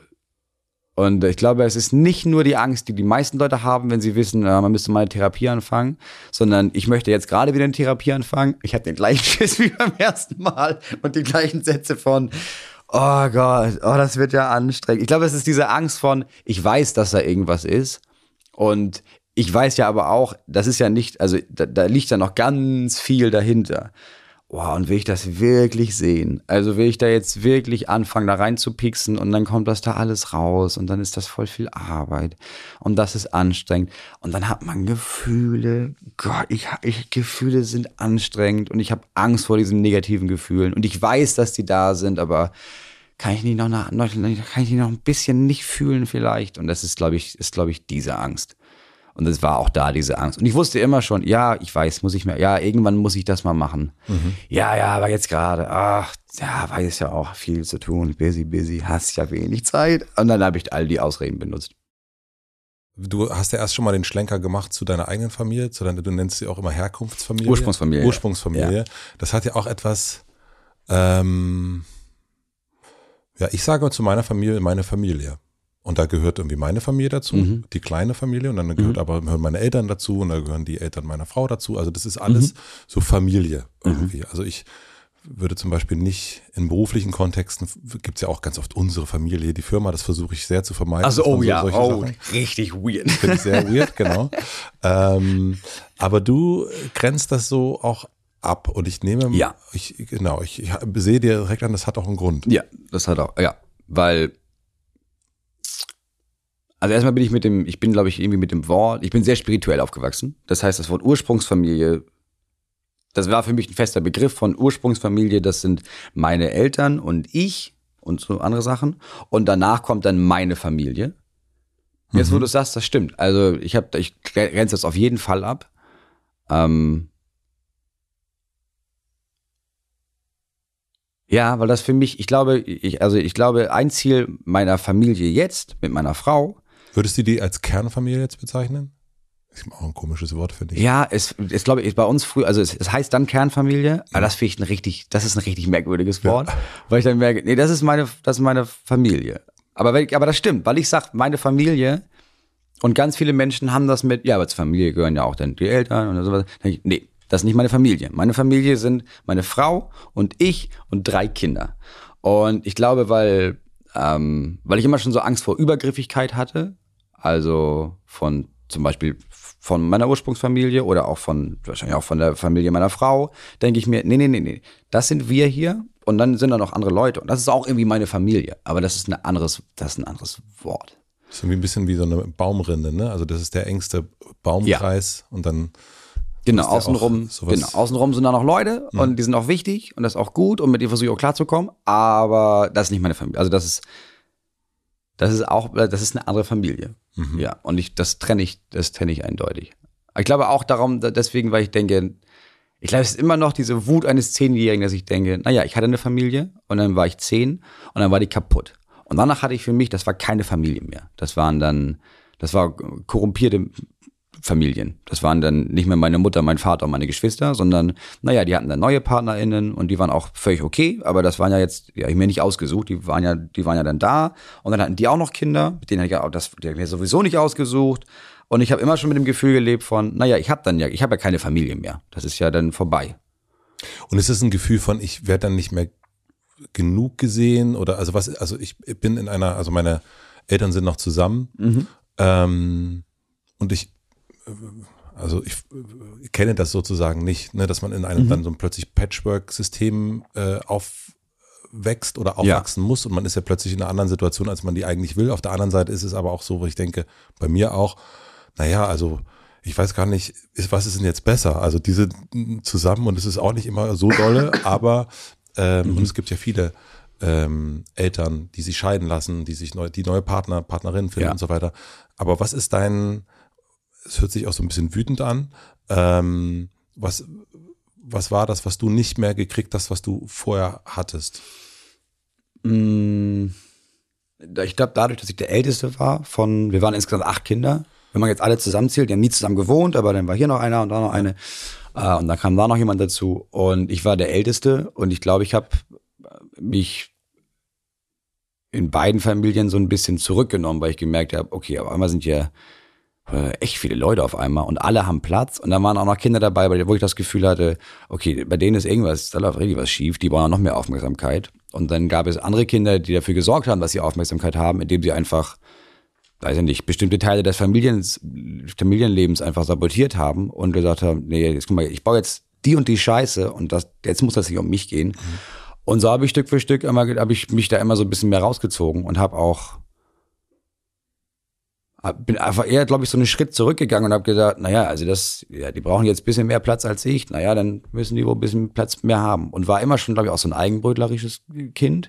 und ich glaube, es ist nicht nur die Angst, die die meisten Leute haben, wenn sie wissen, man müsste mal eine Therapie anfangen, sondern ich möchte jetzt gerade wieder eine Therapie anfangen. Ich habe den gleichen <laughs> Schiss wie beim ersten Mal und die gleichen Sätze von, oh Gott, oh, das wird ja anstrengend. Ich glaube, es ist diese Angst von, ich weiß, dass da irgendwas ist und ich weiß ja aber auch, das ist ja nicht, also da, da liegt ja noch ganz viel dahinter. Wow, und will ich das wirklich sehen? Also will ich da jetzt wirklich anfangen, da reinzupixen und dann kommt das da alles raus und dann ist das voll viel Arbeit und das ist anstrengend und dann hat man Gefühle. Gott, ich, ich Gefühle sind anstrengend und ich habe Angst vor diesen negativen Gefühlen und ich weiß, dass die da sind, aber kann ich noch, noch noch- kann ich die noch ein bisschen nicht fühlen vielleicht? Und das ist, glaube ich, ist glaube ich diese Angst. Und es war auch da diese Angst. Und ich wusste immer schon, ja, ich weiß, muss ich mir, ja, irgendwann muss ich das mal machen. Ja, ja, aber jetzt gerade, ach, ja, weiß ja auch viel zu tun, busy, busy, hast ja wenig Zeit. Und dann habe ich all die Ausreden benutzt. Du hast ja erst schon mal den Schlenker gemacht zu deiner eigenen Familie, zu deiner, du nennst sie auch immer Herkunftsfamilie. Ursprungsfamilie. Ursprungsfamilie. Das hat ja auch etwas, ähm, ja, ich sage zu meiner Familie, meine Familie. Und da gehört irgendwie meine Familie dazu, Mhm. die kleine Familie, und dann gehört aber gehören meine Eltern dazu und da gehören die Eltern meiner Frau dazu. Also das ist alles Mhm. so Familie irgendwie. Also ich würde zum Beispiel nicht in beruflichen Kontexten gibt's ja auch ganz oft unsere Familie, die Firma, das versuche ich sehr zu vermeiden. Also, oh so ja, oh, Sachen- richtig weird. Finde ich sehr weird, <laughs> genau. Ähm, aber du grenzt das so auch ab und ich nehme, Ja. ich, genau, ich, ich sehe dir direkt an, das hat auch einen Grund. Ja, das hat auch, ja, weil, also erstmal bin ich mit dem, ich bin, glaube ich, irgendwie mit dem Wort, ich bin sehr spirituell aufgewachsen. Das heißt, das Wort Ursprungsfamilie, das war für mich ein fester Begriff von Ursprungsfamilie, das sind meine Eltern und ich und so andere Sachen. Und danach kommt dann meine Familie. Jetzt, wo mhm. du sagst, das stimmt. Also ich habe, ich grenze das auf jeden Fall ab. Ähm ja, weil das für mich, ich glaube, ich, also ich glaube, ein Ziel meiner Familie jetzt mit meiner Frau Würdest du die als Kernfamilie jetzt bezeichnen? Ist auch ein komisches Wort, finde ich. Ja, es, es glaube ich, bei uns früher, also es, es heißt dann Kernfamilie, aber das finde ich ein richtig, das ist ein richtig merkwürdiges Wort, ja. weil ich dann merke, nee, das ist meine, das ist meine Familie. Aber, wenn, aber das stimmt, weil ich sage, meine Familie und ganz viele Menschen haben das mit, ja, aber zur Familie gehören ja auch dann die Eltern und sowas. Nee, das ist nicht meine Familie. Meine Familie sind meine Frau und ich und drei Kinder. Und ich glaube, weil, ähm, weil ich immer schon so Angst vor Übergriffigkeit hatte, also von zum Beispiel von meiner Ursprungsfamilie oder auch von, wahrscheinlich auch von der Familie meiner Frau, denke ich mir, nee, nee, nee, nee, das sind wir hier und dann sind da noch andere Leute und das ist auch irgendwie meine Familie, aber das ist ein anderes, das ist ein anderes Wort. Das ist irgendwie ein bisschen wie so eine Baumrinde, ne? Also das ist der engste Baumkreis ja. und dann Genau, außenrum, genau, außenrum sind da noch Leute mhm. und die sind auch wichtig und das ist auch gut und mit denen versuche ich auch klarzukommen, aber das ist nicht meine Familie. Also das ist, das ist auch, das ist eine andere Familie. Mhm. Ja, und ich, das trenne ich, das trenne ich eindeutig. Ich glaube auch darum, deswegen, weil ich denke, ich glaube, es ist immer noch diese Wut eines Zehnjährigen, dass ich denke, naja, ich hatte eine Familie und dann war ich zehn und dann war die kaputt. Und danach hatte ich für mich, das war keine Familie mehr. Das waren dann, das war korrumpierte Familien. Das waren dann nicht mehr meine Mutter, mein Vater und meine Geschwister, sondern, naja, die hatten dann neue PartnerInnen und die waren auch völlig okay, aber das waren ja jetzt, ja, ich mir nicht ausgesucht, die waren ja, die waren ja dann da und dann hatten die auch noch Kinder, mit denen hatte ich ja auch das, die habe ich mir sowieso nicht ausgesucht und ich habe immer schon mit dem Gefühl gelebt von, naja, ich habe dann ja, ich habe ja keine Familie mehr. Das ist ja dann vorbei. Und ist es ein Gefühl von, ich werde dann nicht mehr genug gesehen oder also was, also ich bin in einer, also meine Eltern sind noch zusammen mhm. ähm, und ich also ich, ich kenne das sozusagen nicht, ne, dass man in einem mhm. dann so ein plötzlich Patchwork-System äh, aufwächst oder aufwachsen ja. muss und man ist ja plötzlich in einer anderen Situation, als man die eigentlich will. Auf der anderen Seite ist es aber auch so, wo ich denke, bei mir auch, naja, also ich weiß gar nicht, ist, was ist denn jetzt besser? Also diese zusammen und es ist auch nicht immer so dolle, <coughs> aber ähm, mhm. und es gibt ja viele ähm, Eltern, die sich scheiden lassen, die sich neu, die neue Partner, Partnerin finden ja. und so weiter. Aber was ist dein, es hört sich auch so ein bisschen wütend an. Ähm, was, was war das, was du nicht mehr gekriegt hast, was du vorher hattest? Mm, ich glaube, dadurch, dass ich der Älteste war, von, wir waren insgesamt acht Kinder. Wenn man jetzt alle zusammenzählt, die haben nie zusammen gewohnt, aber dann war hier noch einer und da noch eine. Äh, und dann kam da noch jemand dazu. Und ich war der Älteste und ich glaube, ich habe mich in beiden Familien so ein bisschen zurückgenommen, weil ich gemerkt habe, okay, aber einmal sind ja äh, echt viele Leute auf einmal und alle haben Platz und da waren auch noch Kinder dabei, wo ich das Gefühl hatte, okay, bei denen ist irgendwas, da läuft richtig was schief, die brauchen noch mehr Aufmerksamkeit. Und dann gab es andere Kinder, die dafür gesorgt haben, dass sie Aufmerksamkeit haben, indem sie einfach, weiß ich nicht, bestimmte Teile des Familiens, Familienlebens einfach sabotiert haben und gesagt haben, nee, jetzt guck mal, ich baue jetzt die und die Scheiße und das, jetzt muss das nicht um mich gehen. Mhm. Und so habe ich Stück für Stück immer, habe ich mich da immer so ein bisschen mehr rausgezogen und habe auch bin einfach eher, glaube ich, so einen Schritt zurückgegangen und habe gesagt, naja, also das, ja, die brauchen jetzt ein bisschen mehr Platz als ich, naja, dann müssen die wohl ein bisschen Platz mehr haben. Und war immer schon, glaube ich, auch so ein eigenbrötlerisches Kind.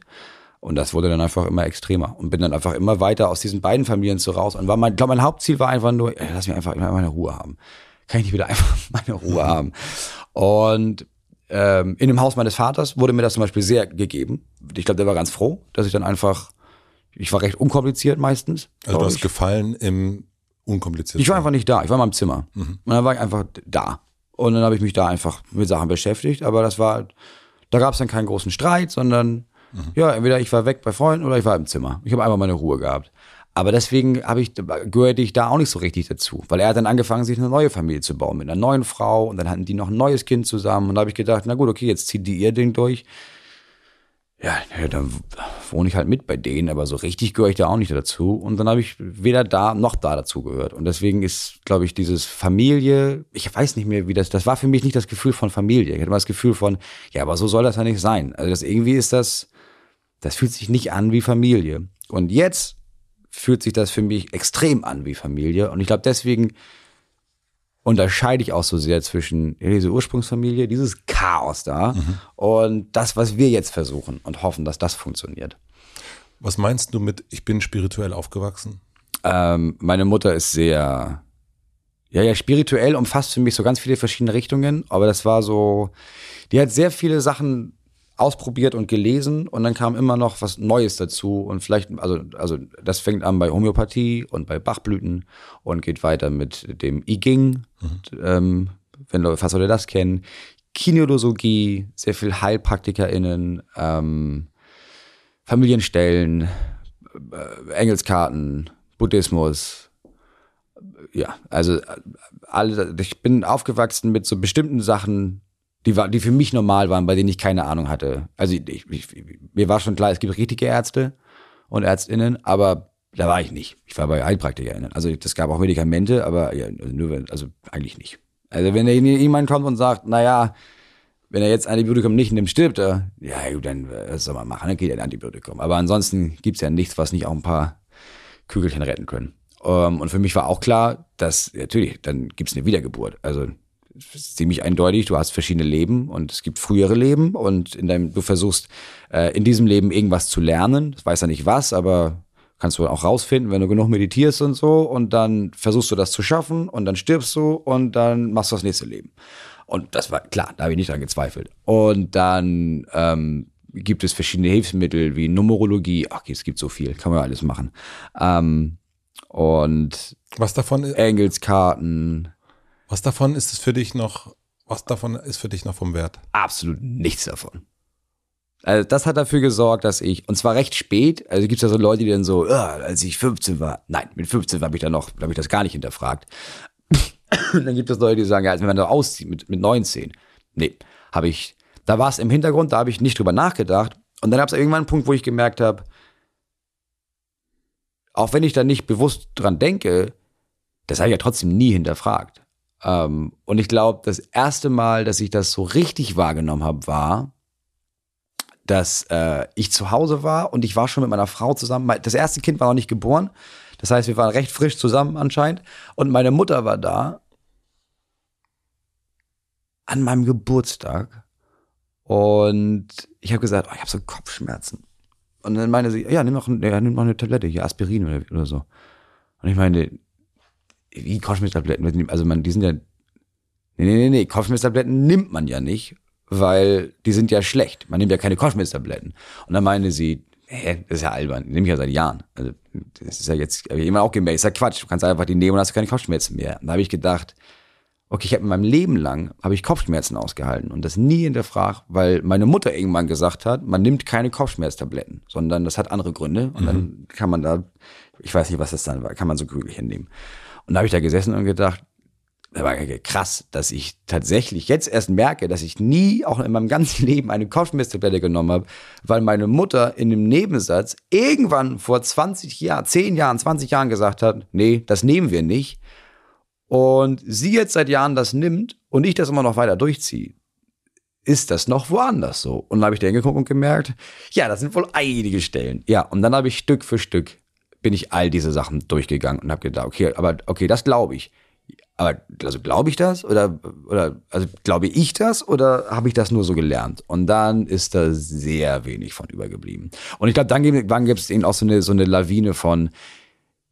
Und das wurde dann einfach immer extremer und bin dann einfach immer weiter aus diesen beiden Familien so raus. Und war mein, glaube mein Hauptziel war einfach nur, ey, lass mich einfach immer meine Ruhe haben. Kann ich nicht wieder <laughs> einfach meine Ruhe haben? Und ähm, in dem Haus meines Vaters wurde mir das zum Beispiel sehr gegeben. Ich glaube, der war ganz froh, dass ich dann einfach ich war recht unkompliziert meistens. Also du hast ich. gefallen im unkomplizierten. Ich war einfach nicht da. Ich war in meinem Zimmer. Mhm. Und dann war ich einfach da. Und dann habe ich mich da einfach mit Sachen beschäftigt. Aber das war, da gab es dann keinen großen Streit, sondern mhm. ja, entweder ich war weg bei Freunden oder ich war im Zimmer. Ich habe einfach meine Ruhe gehabt. Aber deswegen habe ich, gehörte ich da auch nicht so richtig dazu. Weil er hat dann angefangen, sich eine neue Familie zu bauen mit einer neuen Frau. Und dann hatten die noch ein neues Kind zusammen. Und da habe ich gedacht, na gut, okay, jetzt zieht die ihr Ding durch ja, dann wohne ich halt mit bei denen, aber so richtig gehöre ich da auch nicht dazu. Und dann habe ich weder da noch da dazu gehört. Und deswegen ist, glaube ich, dieses Familie, ich weiß nicht mehr, wie das, das war für mich nicht das Gefühl von Familie. Ich hatte mal das Gefühl von, ja, aber so soll das ja nicht sein. Also das irgendwie ist das, das fühlt sich nicht an wie Familie. Und jetzt fühlt sich das für mich extrem an wie Familie. Und ich glaube, deswegen unterscheide ich auch so sehr zwischen dieser Ursprungsfamilie, dieses Chaos da mhm. und das, was wir jetzt versuchen und hoffen, dass das funktioniert. Was meinst du mit, ich bin spirituell aufgewachsen? Ähm, meine Mutter ist sehr, ja, ja, spirituell umfasst für mich so ganz viele verschiedene Richtungen, aber das war so, die hat sehr viele Sachen ausprobiert und gelesen und dann kam immer noch was Neues dazu und vielleicht, also, also das fängt an bei Homöopathie und bei Bachblüten und geht weiter mit dem I Ging, mhm. ähm, wenn Leute, fast Leute das kennen, Kinologie, sehr viel HeilpraktikerInnen, ähm, Familienstellen, äh, Engelskarten, Buddhismus, ja, also alle, ich bin aufgewachsen mit so bestimmten Sachen, die, war, die für mich normal waren, bei denen ich keine Ahnung hatte. Also ich, ich, mir war schon klar, es gibt richtige Ärzte und Ärztinnen, aber da war ich nicht. Ich war bei HeilpraktikerInnen. Also es gab auch Medikamente, aber ja, nur, also eigentlich nicht. Also wenn da jemand kommt und sagt, naja, wenn er jetzt Antibiotikum nicht nimmt, stirbt er, ja gut, dann was soll man machen, dann geht er ein Antibiotikum. Aber ansonsten gibt's ja nichts, was nicht auch ein paar Kügelchen retten können. Ähm, und für mich war auch klar, dass natürlich, dann gibt's eine Wiedergeburt. Also ziemlich eindeutig, du hast verschiedene Leben und es gibt frühere Leben und in deinem, du versuchst äh, in diesem Leben irgendwas zu lernen. Ich weiß ja nicht was, aber kannst du auch rausfinden, wenn du genug meditierst und so und dann versuchst du das zu schaffen und dann stirbst du und dann machst du das nächste Leben. Und das war klar, da habe ich nicht dran gezweifelt. Und dann ähm, gibt es verschiedene Hilfsmittel wie Numerologie. Ach, es gibt so viel, kann man alles machen. Ähm, und was davon ist, Engelskarten. Was davon ist es für dich noch? Was davon ist für dich noch vom Wert? Absolut nichts davon. Also das hat dafür gesorgt, dass ich, und zwar recht spät, also gibt es ja so Leute, die dann so, als ich 15 war, nein, mit 15 habe ich da noch, habe ich das gar nicht hinterfragt. dann gibt es Leute, die sagen, ja, als wenn man da auszieht mit, mit 19. Nee, habe ich, da war es im Hintergrund, da habe ich nicht drüber nachgedacht. Und dann gab es irgendwann einen Punkt, wo ich gemerkt habe, auch wenn ich da nicht bewusst dran denke, das habe ich ja trotzdem nie hinterfragt. Ähm, und ich glaube, das erste Mal, dass ich das so richtig wahrgenommen habe, war, dass äh, ich zu Hause war und ich war schon mit meiner Frau zusammen. Das erste Kind war noch nicht geboren. Das heißt, wir waren recht frisch zusammen anscheinend. Und meine Mutter war da an meinem Geburtstag. Und ich habe gesagt, oh, ich habe so Kopfschmerzen. Und dann meinte sie, ja, nimm noch, ja, nimm noch eine Tablette, hier Aspirin oder, oder so. Und ich meine, wie Kopfschmerztabletten? Also man, die sind ja, nee, nee, nee, nee, Kopfschmerztabletten nimmt man ja nicht, weil die sind ja schlecht. Man nimmt ja keine Kopfschmerztabletten. Und dann meinte sie, hä, das ist ja albern, nehme ich ja seit Jahren. Also, das ist ja jetzt, hab ich immer auch gemerkt, ist ja Quatsch, du kannst einfach die nehmen und hast keine Kopfschmerzen mehr. Und da habe ich gedacht, okay, ich habe in meinem Leben lang, habe ich Kopfschmerzen ausgehalten und das nie hinterfragt, weil meine Mutter irgendwann gesagt hat, man nimmt keine Kopfschmerztabletten, sondern das hat andere Gründe und mhm. dann kann man da, ich weiß nicht, was das dann war, kann man so grüblich hinnehmen. Und da habe ich da gesessen und gedacht, das war krass, dass ich tatsächlich jetzt erst merke, dass ich nie auch in meinem ganzen <laughs> Leben eine Kopfschmerztablette genommen habe, weil meine Mutter in einem Nebensatz irgendwann vor 20 Jahren, 10 Jahren, 20 Jahren gesagt hat, nee, das nehmen wir nicht. Und sie jetzt seit Jahren das nimmt und ich das immer noch weiter durchziehe. Ist das noch woanders so? Und dann habe ich da hingeguckt und gemerkt, ja, das sind wohl einige Stellen. Ja, und dann habe ich Stück für Stück bin ich all diese Sachen durchgegangen und habe gedacht, okay, aber okay, das glaube ich. Aber also glaube ich das oder oder also glaube ich das oder habe ich das nur so gelernt? Und dann ist da sehr wenig von übergeblieben. Und ich glaube, dann, dann gibt es eben auch so eine so eine Lawine von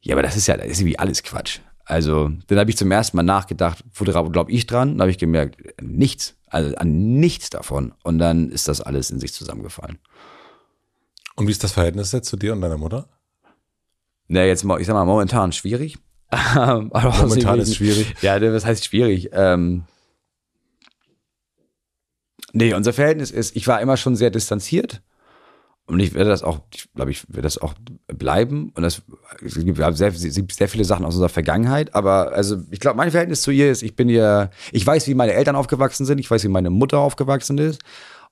ja, aber das ist ja das ist wie alles Quatsch. Also, dann habe ich zum ersten Mal nachgedacht, worauf glaube ich dran? Dann habe ich gemerkt, nichts, also an nichts davon. Und dann ist das alles in sich zusammengefallen. Und wie ist das Verhältnis jetzt zu dir und deiner Mutter? Na, jetzt mal, ich sag mal, momentan schwierig. <laughs> momentan ist schwierig. Ja, was heißt schwierig? Ähm, nee, unser Verhältnis ist, ich war immer schon sehr distanziert. Und ich werde das auch, ich glaube, ich werde das auch bleiben. Und das, es gibt sehr, sehr viele Sachen aus unserer Vergangenheit. Aber also, ich glaube, mein Verhältnis zu ihr ist, ich bin ihr, ich weiß, wie meine Eltern aufgewachsen sind. Ich weiß, wie meine Mutter aufgewachsen ist.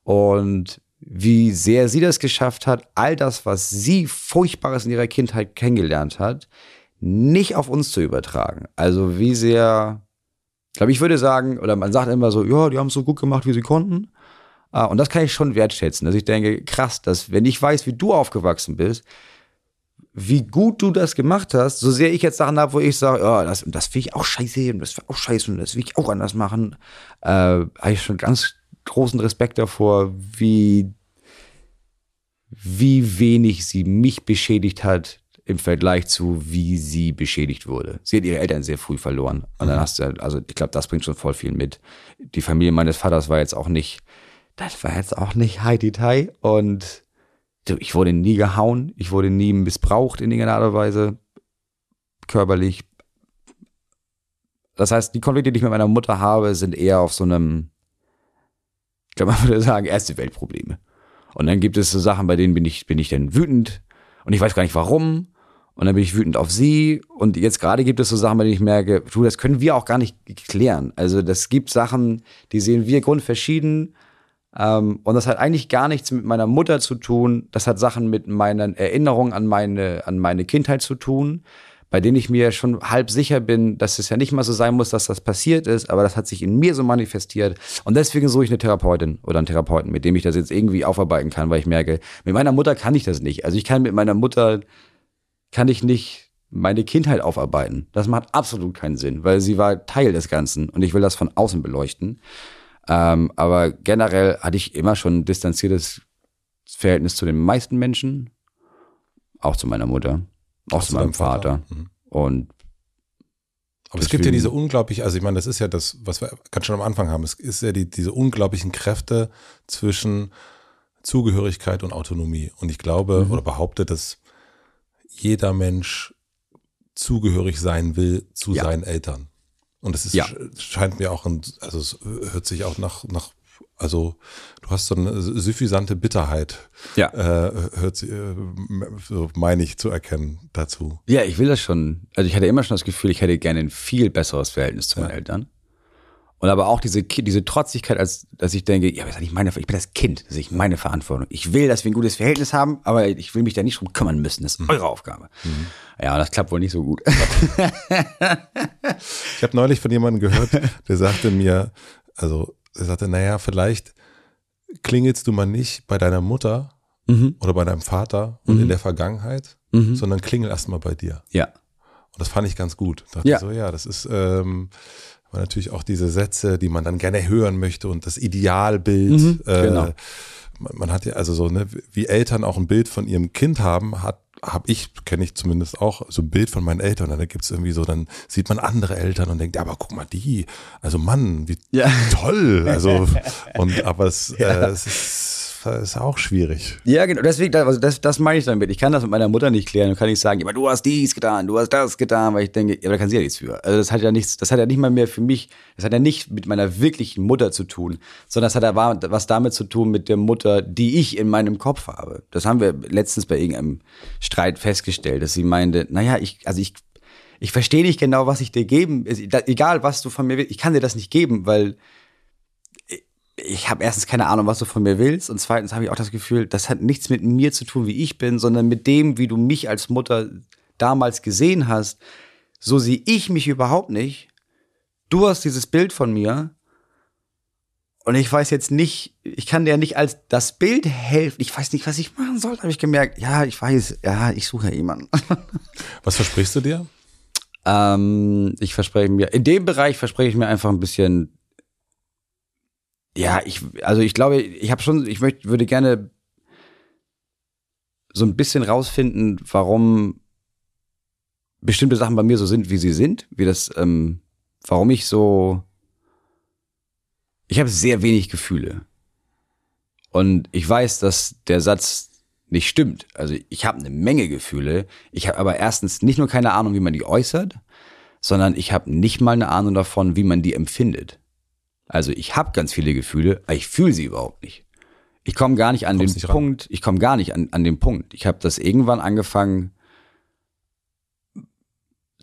Und wie sehr sie das geschafft hat, all das, was sie Furchtbares in ihrer Kindheit kennengelernt hat, nicht auf uns zu übertragen. Also wie sehr, ich glaube, ich würde sagen, oder man sagt immer so, ja, die haben es so gut gemacht, wie sie konnten. Ah, und das kann ich schon wertschätzen, dass ich denke, krass, dass wenn ich weiß, wie du aufgewachsen bist, wie gut du das gemacht hast, so sehr ich jetzt Sachen habe, wo ich sage, ja, das, das will ich auch scheiße und das will auch scheiße und das will ich auch anders machen, äh, habe ich schon ganz großen Respekt davor, wie, wie wenig sie mich beschädigt hat im Vergleich zu, wie sie beschädigt wurde. Sie hat ihre Eltern sehr früh verloren. Und dann mhm. hast du, also ich glaube, das bringt schon voll viel mit. Die Familie meines Vaters war jetzt auch nicht das war jetzt auch nicht Heidi Tai und ich wurde nie gehauen, ich wurde nie missbraucht in irgendeiner Art und Weise, körperlich. Das heißt, die Konflikte, die ich mit meiner Mutter habe, sind eher auf so einem, ich glaube, man würde sagen, erste Weltprobleme. Und dann gibt es so Sachen, bei denen bin ich, bin ich dann wütend und ich weiß gar nicht warum. Und dann bin ich wütend auf sie. Und jetzt gerade gibt es so Sachen, bei denen ich merke, du, das können wir auch gar nicht klären. Also das gibt Sachen, die sehen wir grundverschieden. Ähm, und das hat eigentlich gar nichts mit meiner Mutter zu tun. Das hat Sachen mit meinen Erinnerungen an meine, an meine Kindheit zu tun, bei denen ich mir schon halb sicher bin, dass es ja nicht mal so sein muss, dass das passiert ist, aber das hat sich in mir so manifestiert. Und deswegen suche ich eine Therapeutin oder einen Therapeuten, mit dem ich das jetzt irgendwie aufarbeiten kann, weil ich merke, mit meiner Mutter kann ich das nicht. Also ich kann mit meiner Mutter, kann ich nicht meine Kindheit aufarbeiten. Das macht absolut keinen Sinn, weil sie war Teil des Ganzen und ich will das von außen beleuchten. Ähm, aber generell hatte ich immer schon ein distanziertes Verhältnis zu den meisten Menschen, auch zu meiner Mutter, zu meinem Vater. Vater. Mhm. Und aber es gibt ja diese unglaublich, also ich meine, das ist ja das, was wir ganz schon am Anfang haben. Es ist ja die, diese unglaublichen Kräfte zwischen Zugehörigkeit und Autonomie. Und ich glaube mhm. oder behaupte, dass jeder Mensch zugehörig sein will zu ja. seinen Eltern. Und es ist, ja. scheint mir auch, ein, also es hört sich auch nach, nach, also du hast so eine suffisante Bitterheit, ja. äh, hört äh, so meine ich zu erkennen dazu. Ja, ich will das schon. Also ich hatte immer schon das Gefühl, ich hätte gerne ein viel besseres Verhältnis zu meinen ja. Eltern. Und aber auch diese, diese Trotzigkeit, als dass ich denke, ja, das ist nicht meine, ich bin das Kind, das ist nicht meine Verantwortung. Ich will, dass wir ein gutes Verhältnis haben, aber ich will mich da nicht drum kümmern müssen. Das ist mhm. eure Aufgabe. Mhm. Ja, das klappt wohl nicht so gut. ich habe neulich von jemandem gehört, der sagte mir, also er sagte, naja, vielleicht klingelst du mal nicht bei deiner Mutter mhm. oder bei deinem Vater und in mhm. der Vergangenheit, mhm. sondern klingel erst mal bei dir. Ja. Und das fand ich ganz gut. Da dachte ja. so, ja, das ist ähm, natürlich auch diese Sätze, die man dann gerne hören möchte und das Idealbild. Mhm, äh, genau. man, man hat ja also so, ne, wie Eltern auch ein Bild von ihrem Kind haben, hat habe ich, kenne ich zumindest auch, so ein Bild von meinen Eltern. Und dann gibt's irgendwie so, dann sieht man andere Eltern und denkt, ja, aber guck mal, die, also Mann, wie ja. toll. Also, <laughs> und aber es, ja. äh, es ist ist auch schwierig. Ja, genau. Deswegen, also das, das meine ich damit. Ich kann das mit meiner Mutter nicht klären und kann nicht sagen, aber du hast dies getan, du hast das getan, weil ich denke, ja, da kann sie ja nichts für. Also das hat ja nichts, das hat ja nicht mal mehr für mich, das hat ja nicht mit meiner wirklichen Mutter zu tun, sondern das hat ja was damit zu tun mit der Mutter, die ich in meinem Kopf habe. Das haben wir letztens bei irgendeinem Streit festgestellt, dass sie meinte, naja, ich, also ich, ich verstehe nicht genau, was ich dir geben, egal was du von mir willst, ich kann dir das nicht geben, weil ich habe erstens keine Ahnung, was du von mir willst und zweitens habe ich auch das Gefühl, das hat nichts mit mir zu tun, wie ich bin, sondern mit dem, wie du mich als Mutter damals gesehen hast. So sehe ich mich überhaupt nicht. Du hast dieses Bild von mir und ich weiß jetzt nicht, ich kann dir nicht als das Bild helfen. Ich weiß nicht, was ich machen soll, habe ich gemerkt. Ja, ich weiß, ja, ich suche ja jemanden. <laughs> Was versprichst du dir? Ähm, ich verspreche mir, in dem Bereich verspreche ich mir einfach ein bisschen ja, ich, also ich glaube, ich habe schon, ich möchte, würde gerne so ein bisschen rausfinden, warum bestimmte Sachen bei mir so sind, wie sie sind, wie das, ähm, warum ich so, ich habe sehr wenig Gefühle. Und ich weiß, dass der Satz nicht stimmt. Also ich habe eine Menge Gefühle. Ich habe aber erstens nicht nur keine Ahnung, wie man die äußert, sondern ich habe nicht mal eine Ahnung davon, wie man die empfindet. Also ich habe ganz viele Gefühle, aber ich fühle sie überhaupt nicht. Ich komme gar nicht an Kommst den Punkt, ran. ich komme gar nicht an, an den Punkt. Ich habe das irgendwann angefangen,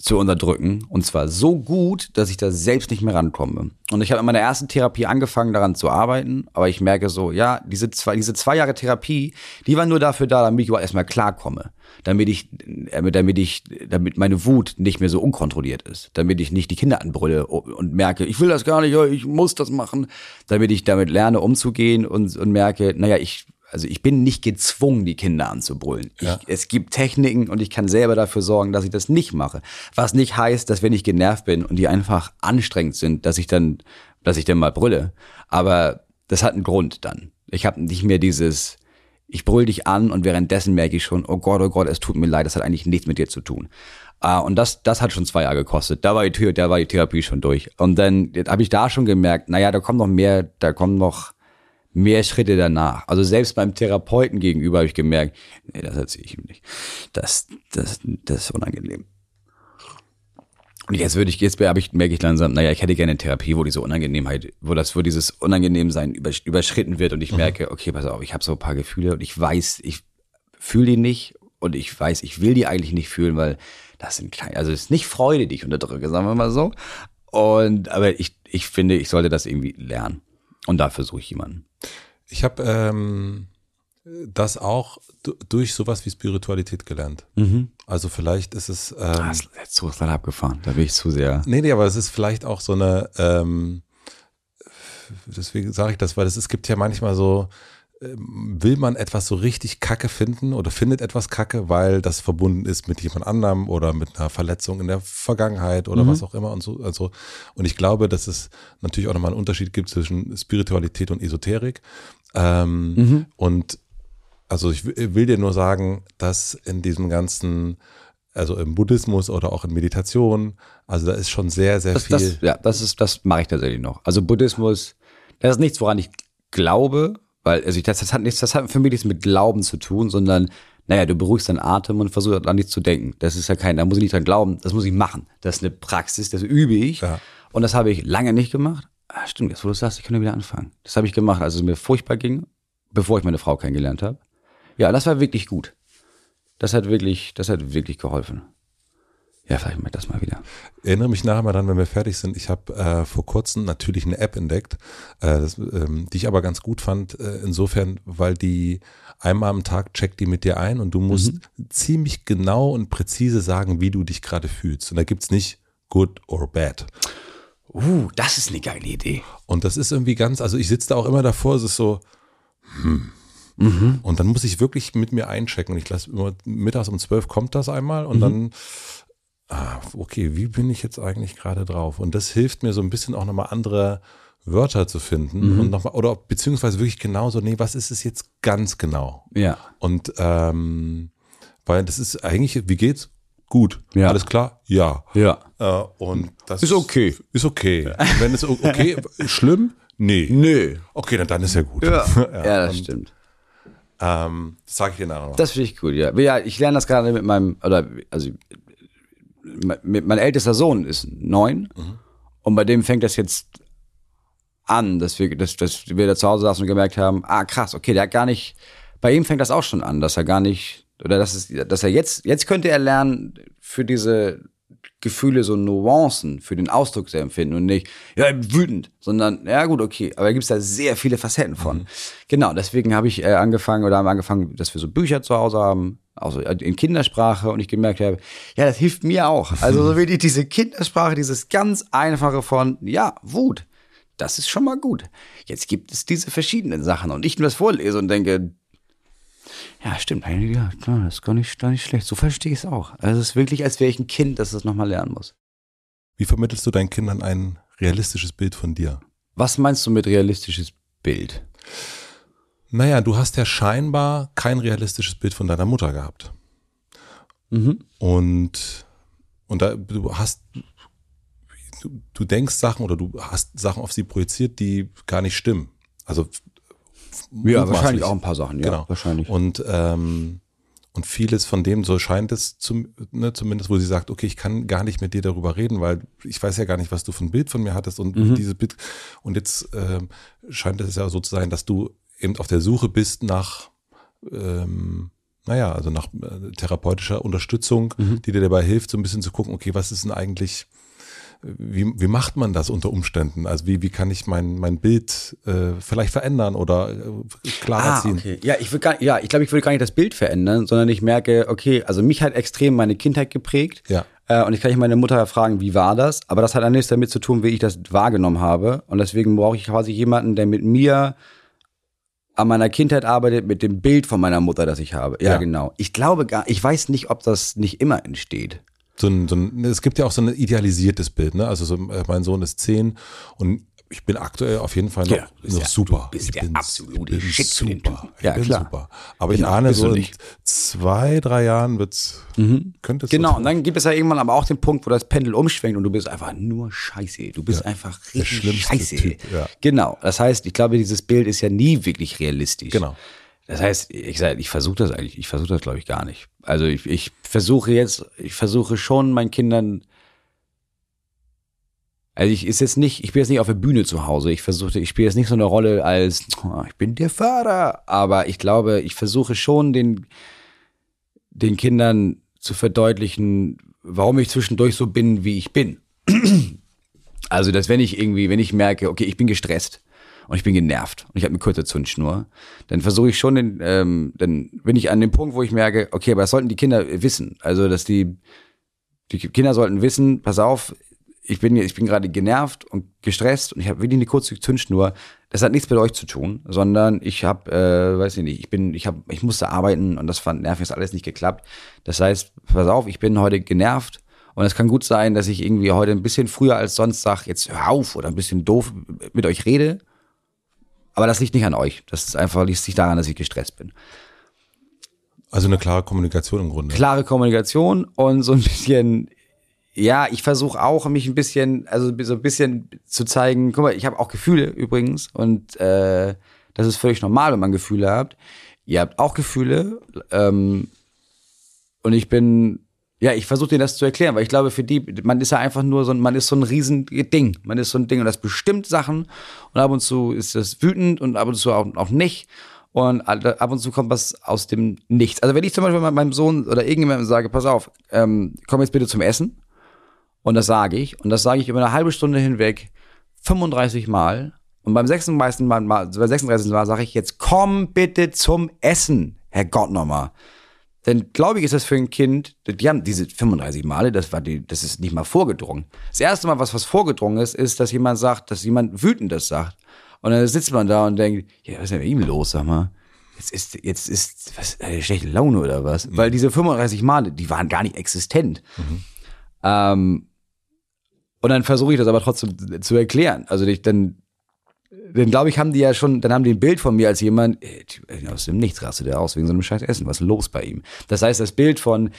zu unterdrücken. Und zwar so gut, dass ich da selbst nicht mehr rankomme. Und ich habe in meiner ersten Therapie angefangen, daran zu arbeiten. Aber ich merke so, ja, diese zwei, diese zwei Jahre Therapie, die waren nur dafür da, damit ich überhaupt erstmal klarkomme. Damit ich, äh, damit ich, damit meine Wut nicht mehr so unkontrolliert ist. Damit ich nicht die Kinder anbrülle und merke, ich will das gar nicht, ich muss das machen. Damit ich damit lerne, umzugehen und, und merke, naja, ich also ich bin nicht gezwungen, die Kinder anzubrüllen. Ja. Ich, es gibt Techniken und ich kann selber dafür sorgen, dass ich das nicht mache. Was nicht heißt, dass wenn ich genervt bin und die einfach anstrengend sind, dass ich dann, dass ich dann mal brülle. Aber das hat einen Grund dann. Ich habe nicht mehr dieses, ich brüll dich an und währenddessen merke ich schon, oh Gott, oh Gott, es tut mir leid, das hat eigentlich nichts mit dir zu tun. Uh, und das, das hat schon zwei Jahre gekostet. Da war die Tür, da war die Therapie schon durch. Und dann habe ich da schon gemerkt, naja, da kommt noch mehr, da kommt noch, mehr Schritte danach. Also selbst beim Therapeuten gegenüber habe ich gemerkt, nee, das erzähle ich ihm nicht. Das, das, das ist unangenehm. Und jetzt würde ich, jetzt ich, merke ich langsam, naja, ich hätte gerne eine Therapie, wo diese Unangenehmheit, wo das, wo dieses Unangenehmsein überschritten wird und ich merke, okay, pass auf, ich habe so ein paar Gefühle und ich weiß, ich fühle die nicht und ich weiß, ich will die eigentlich nicht fühlen, weil das sind kleine, also es ist nicht Freude, die ich unterdrücke, sagen wir mal so. Und aber ich, ich finde, ich sollte das irgendwie lernen. Und dafür suche ich jemanden. Ich habe ähm, das auch durch sowas wie Spiritualität gelernt. Mhm. Also vielleicht ist es. Ähm, das ist jetzt zu schnell abgefahren. Da bin ich zu sehr. Nee, nee, aber es ist vielleicht auch so eine. Ähm, deswegen sage ich das, weil es, es gibt ja manchmal so ähm, will man etwas so richtig kacke finden oder findet etwas kacke, weil das verbunden ist mit jemand anderem oder mit einer Verletzung in der Vergangenheit oder mhm. was auch immer und so. Also, und ich glaube, dass es natürlich auch nochmal einen Unterschied gibt zwischen Spiritualität und Esoterik. Ähm, mhm. Und also ich will dir nur sagen, dass in diesem ganzen also im Buddhismus oder auch in Meditation, also da ist schon sehr, sehr das, viel. Das, ja, das ist, das mache ich tatsächlich noch. Also Buddhismus, das ist nichts, woran ich glaube, weil, also das, das hat nichts, das hat für mich nichts mit Glauben zu tun, sondern, naja, du beruhigst deinen Atem und versuchst an nichts zu denken. Das ist ja kein, da muss ich nicht dran glauben, das muss ich machen. Das ist eine Praxis, das übe ich. Ja. Und das habe ich lange nicht gemacht. Ah, stimmt, jetzt wo du sagst, ich kann ja wieder anfangen. Das habe ich gemacht, als es mir furchtbar ging, bevor ich meine Frau kennengelernt habe. Ja, das war wirklich gut. Das hat wirklich, das hat wirklich geholfen. Ja, vielleicht ich das mal wieder. Erinnere mich nachher mal dann, wenn wir fertig sind. Ich habe äh, vor kurzem natürlich eine App entdeckt, äh, das, ähm, die ich aber ganz gut fand, äh, insofern, weil die einmal am Tag checkt die mit dir ein und du musst mhm. ziemlich genau und präzise sagen, wie du dich gerade fühlst. Und da gibt's nicht good or bad. Uh, das ist eine geile Idee. Und das ist irgendwie ganz, also ich sitze da auch immer davor, es ist so, hm. Mhm. Und dann muss ich wirklich mit mir einchecken. Ich lasse immer mittags um zwölf kommt das einmal und mhm. dann ah, okay, wie bin ich jetzt eigentlich gerade drauf? Und das hilft mir so ein bisschen auch nochmal andere Wörter zu finden mhm. und nochmal, oder beziehungsweise wirklich genauso, nee, was ist es jetzt ganz genau? Ja. Und ähm, weil das ist eigentlich, wie geht's? Gut. Ja. Alles klar? Ja. Ja. Äh, und das ist okay. Ist okay. Ja. Wenn es okay, <laughs> schlimm? Nee. Nee. Okay, dann, dann ist ja gut. Ja, <laughs> ja, ja das und, stimmt. Ähm, das sage ich dir nachher noch. Das finde ich gut, ja. Ja, ich lerne das gerade mit meinem, oder also mein ältester Sohn ist neun mhm. und bei dem fängt das jetzt an, dass wir, dass, dass wir da zu Hause saßen und gemerkt haben, ah krass, okay, der hat gar nicht, bei ihm fängt das auch schon an, dass er gar nicht, oder dass, es, dass er jetzt, jetzt könnte er lernen, für diese Gefühle so Nuancen für den Ausdruck zu empfinden und nicht, ja, wütend, sondern, ja gut, okay, aber da gibt es da sehr viele Facetten von. Mhm. Genau, deswegen habe ich äh, angefangen oder haben angefangen, dass wir so Bücher zu Hause haben, also in Kindersprache und ich gemerkt habe, ja, das hilft mir auch. Also so wirklich diese Kindersprache, dieses ganz einfache von, ja, Wut, das ist schon mal gut. Jetzt gibt es diese verschiedenen Sachen und ich nur das vorlese und denke, ja, stimmt, ja, das ist gar nicht, gar nicht schlecht. So verstehe ich es auch. Also es ist wirklich, als wäre ich ein Kind, das das nochmal lernen muss. Wie vermittelst du deinen Kindern ein realistisches Bild von dir? Was meinst du mit realistisches Bild? Naja, du hast ja scheinbar kein realistisches Bild von deiner Mutter gehabt. Mhm. Und, und da, du hast, du, du denkst Sachen oder du hast Sachen auf sie projiziert, die gar nicht stimmen. Also, ja, wahrscheinlich auch ein paar Sachen, ja, genau. wahrscheinlich. Und, ähm, und vieles von dem, so scheint es zum, ne, zumindest, wo sie sagt, okay, ich kann gar nicht mit dir darüber reden, weil ich weiß ja gar nicht, was du für ein Bild von mir hattest und mhm. dieses Bild. Und jetzt ähm, scheint es ja so zu sein, dass du eben auf der Suche bist nach, ähm, naja, also nach äh, therapeutischer Unterstützung, mhm. die dir dabei hilft, so ein bisschen zu gucken, okay, was ist denn eigentlich, wie, wie macht man das unter Umständen? Also wie, wie kann ich mein, mein Bild äh, vielleicht verändern oder äh, klarer ah, ziehen? Okay. Ja, ich gar, ja, ich glaube, ich würde gar nicht das Bild verändern, sondern ich merke, okay, also mich hat extrem meine Kindheit geprägt. Ja. Äh, und ich kann nicht meine Mutter fragen, wie war das? Aber das hat dann nichts damit zu tun, wie ich das wahrgenommen habe. Und deswegen brauche ich quasi jemanden, der mit mir an meiner Kindheit arbeitet mit dem Bild von meiner Mutter, das ich habe. Ja, ja, genau. Ich glaube gar, ich weiß nicht, ob das nicht immer entsteht. So ein, so ein, es gibt ja auch so ein idealisiertes Bild, ne? Also so, äh, mein Sohn ist zehn und ich bin aktuell auf jeden Fall noch, Ja, noch ja, super. du bist ich der bin, absolute ich bin Shit super. Ich Ja, bin klar. super. Aber ich Genau, ahne bist du so in zwei, drei Jahren wird's, könnte es Genau, und dann gibt es ja irgendwann aber auch den Punkt, wo das Pendel umschwenkt und du bist einfach nur scheiße. Du bist einfach der richtig scheiße. Typ, ja. Genau. Das heißt, ich glaube, dieses Bild ist ja nie wirklich realistisch. Genau. Das heißt, ich sage, ich versuche das eigentlich, ich versuche das glaube ich gar nicht. Also ich, ich versuche jetzt, ich versuche schon meinen Kindern, also ich ist jetzt nicht, ich bin jetzt nicht auf der Bühne zu Hause. Ich versuche, ich spiele jetzt nicht so eine Rolle als, oh, ich bin der Vater. Aber ich glaube, ich versuche schon den, den Kindern zu verdeutlichen, warum ich zwischendurch so bin, wie ich bin. <clears throat> Also, dass wenn ich irgendwie, wenn ich merke, okay, ich bin gestresst und ich bin genervt und ich habe eine kurze Zündschnur, dann versuche ich schon, den, ähm, dann bin ich an dem Punkt, wo ich merke, okay, aber das sollten die Kinder wissen. Also, dass die, die Kinder sollten wissen, pass auf, ich bin, ich bin gerade genervt und gestresst und ich habe wirklich eine kurze Zündschnur. Das hat nichts mit euch zu tun, sondern ich habe, äh, weiß ich nicht, ich bin, ich habe, ich musste arbeiten und das fand nervig, ist alles nicht geklappt. Das heißt, pass auf, ich bin heute genervt und es kann gut sein, dass ich irgendwie heute ein bisschen früher als sonst sag, jetzt hör auf oder ein bisschen doof mit euch rede. Aber das liegt nicht an euch. Das ist einfach, liegt sich daran, dass ich gestresst bin. Also eine klare Kommunikation im Grunde. klare Kommunikation und so ein bisschen, ja, ich versuche auch mich ein bisschen, also so ein bisschen zu zeigen, guck mal, ich habe auch Gefühle übrigens und äh, das ist völlig normal, wenn man Gefühle hat. Ihr habt auch Gefühle ähm, und ich bin, ja, ich versuche denen das zu erklären, weil ich glaube, für die, man ist ja einfach nur so ein, man ist so ein riesen Ding, man ist so ein Ding und das bestimmt Sachen und ab und zu ist das wütend und ab und zu auch, auch nicht. Und ab und zu kommt was aus dem Nichts. Also wenn ich zum Beispiel meinem Sohn oder irgendjemandem sage, pass auf, ähm, komm jetzt bitte zum Essen. Und das sage ich. Und das sage ich über eine halbe Stunde hinweg 35 Mal. Und beim 36. Mal, mal, beim 36. Mal sage ich jetzt, komm bitte zum Essen, Herr Gott nochmal. Denn glaube ich, ist das für ein Kind, die haben diese 35 Male, das war die, das ist nicht mal vorgedrungen. Das erste Mal, was was vorgedrungen ist, ist, dass jemand sagt, dass jemand wütendes sagt. Und dann sitzt man da und denkt, ja, was ist denn mit ihm los, sag mal? Jetzt ist, jetzt ist, was, äh, schlechte Laune oder was? Weil diese 35 Male, die waren gar nicht existent. Ähm, und dann versuche ich das aber trotzdem zu erklären. Also ich dann, dann glaube ich, haben die ja schon, dann haben die ein Bild von mir als jemand, Typ, ey, aus dem Nichts rastet der aus wegen so einem scheiß Essen. Was ist los bei ihm? Das heißt, das Bild von,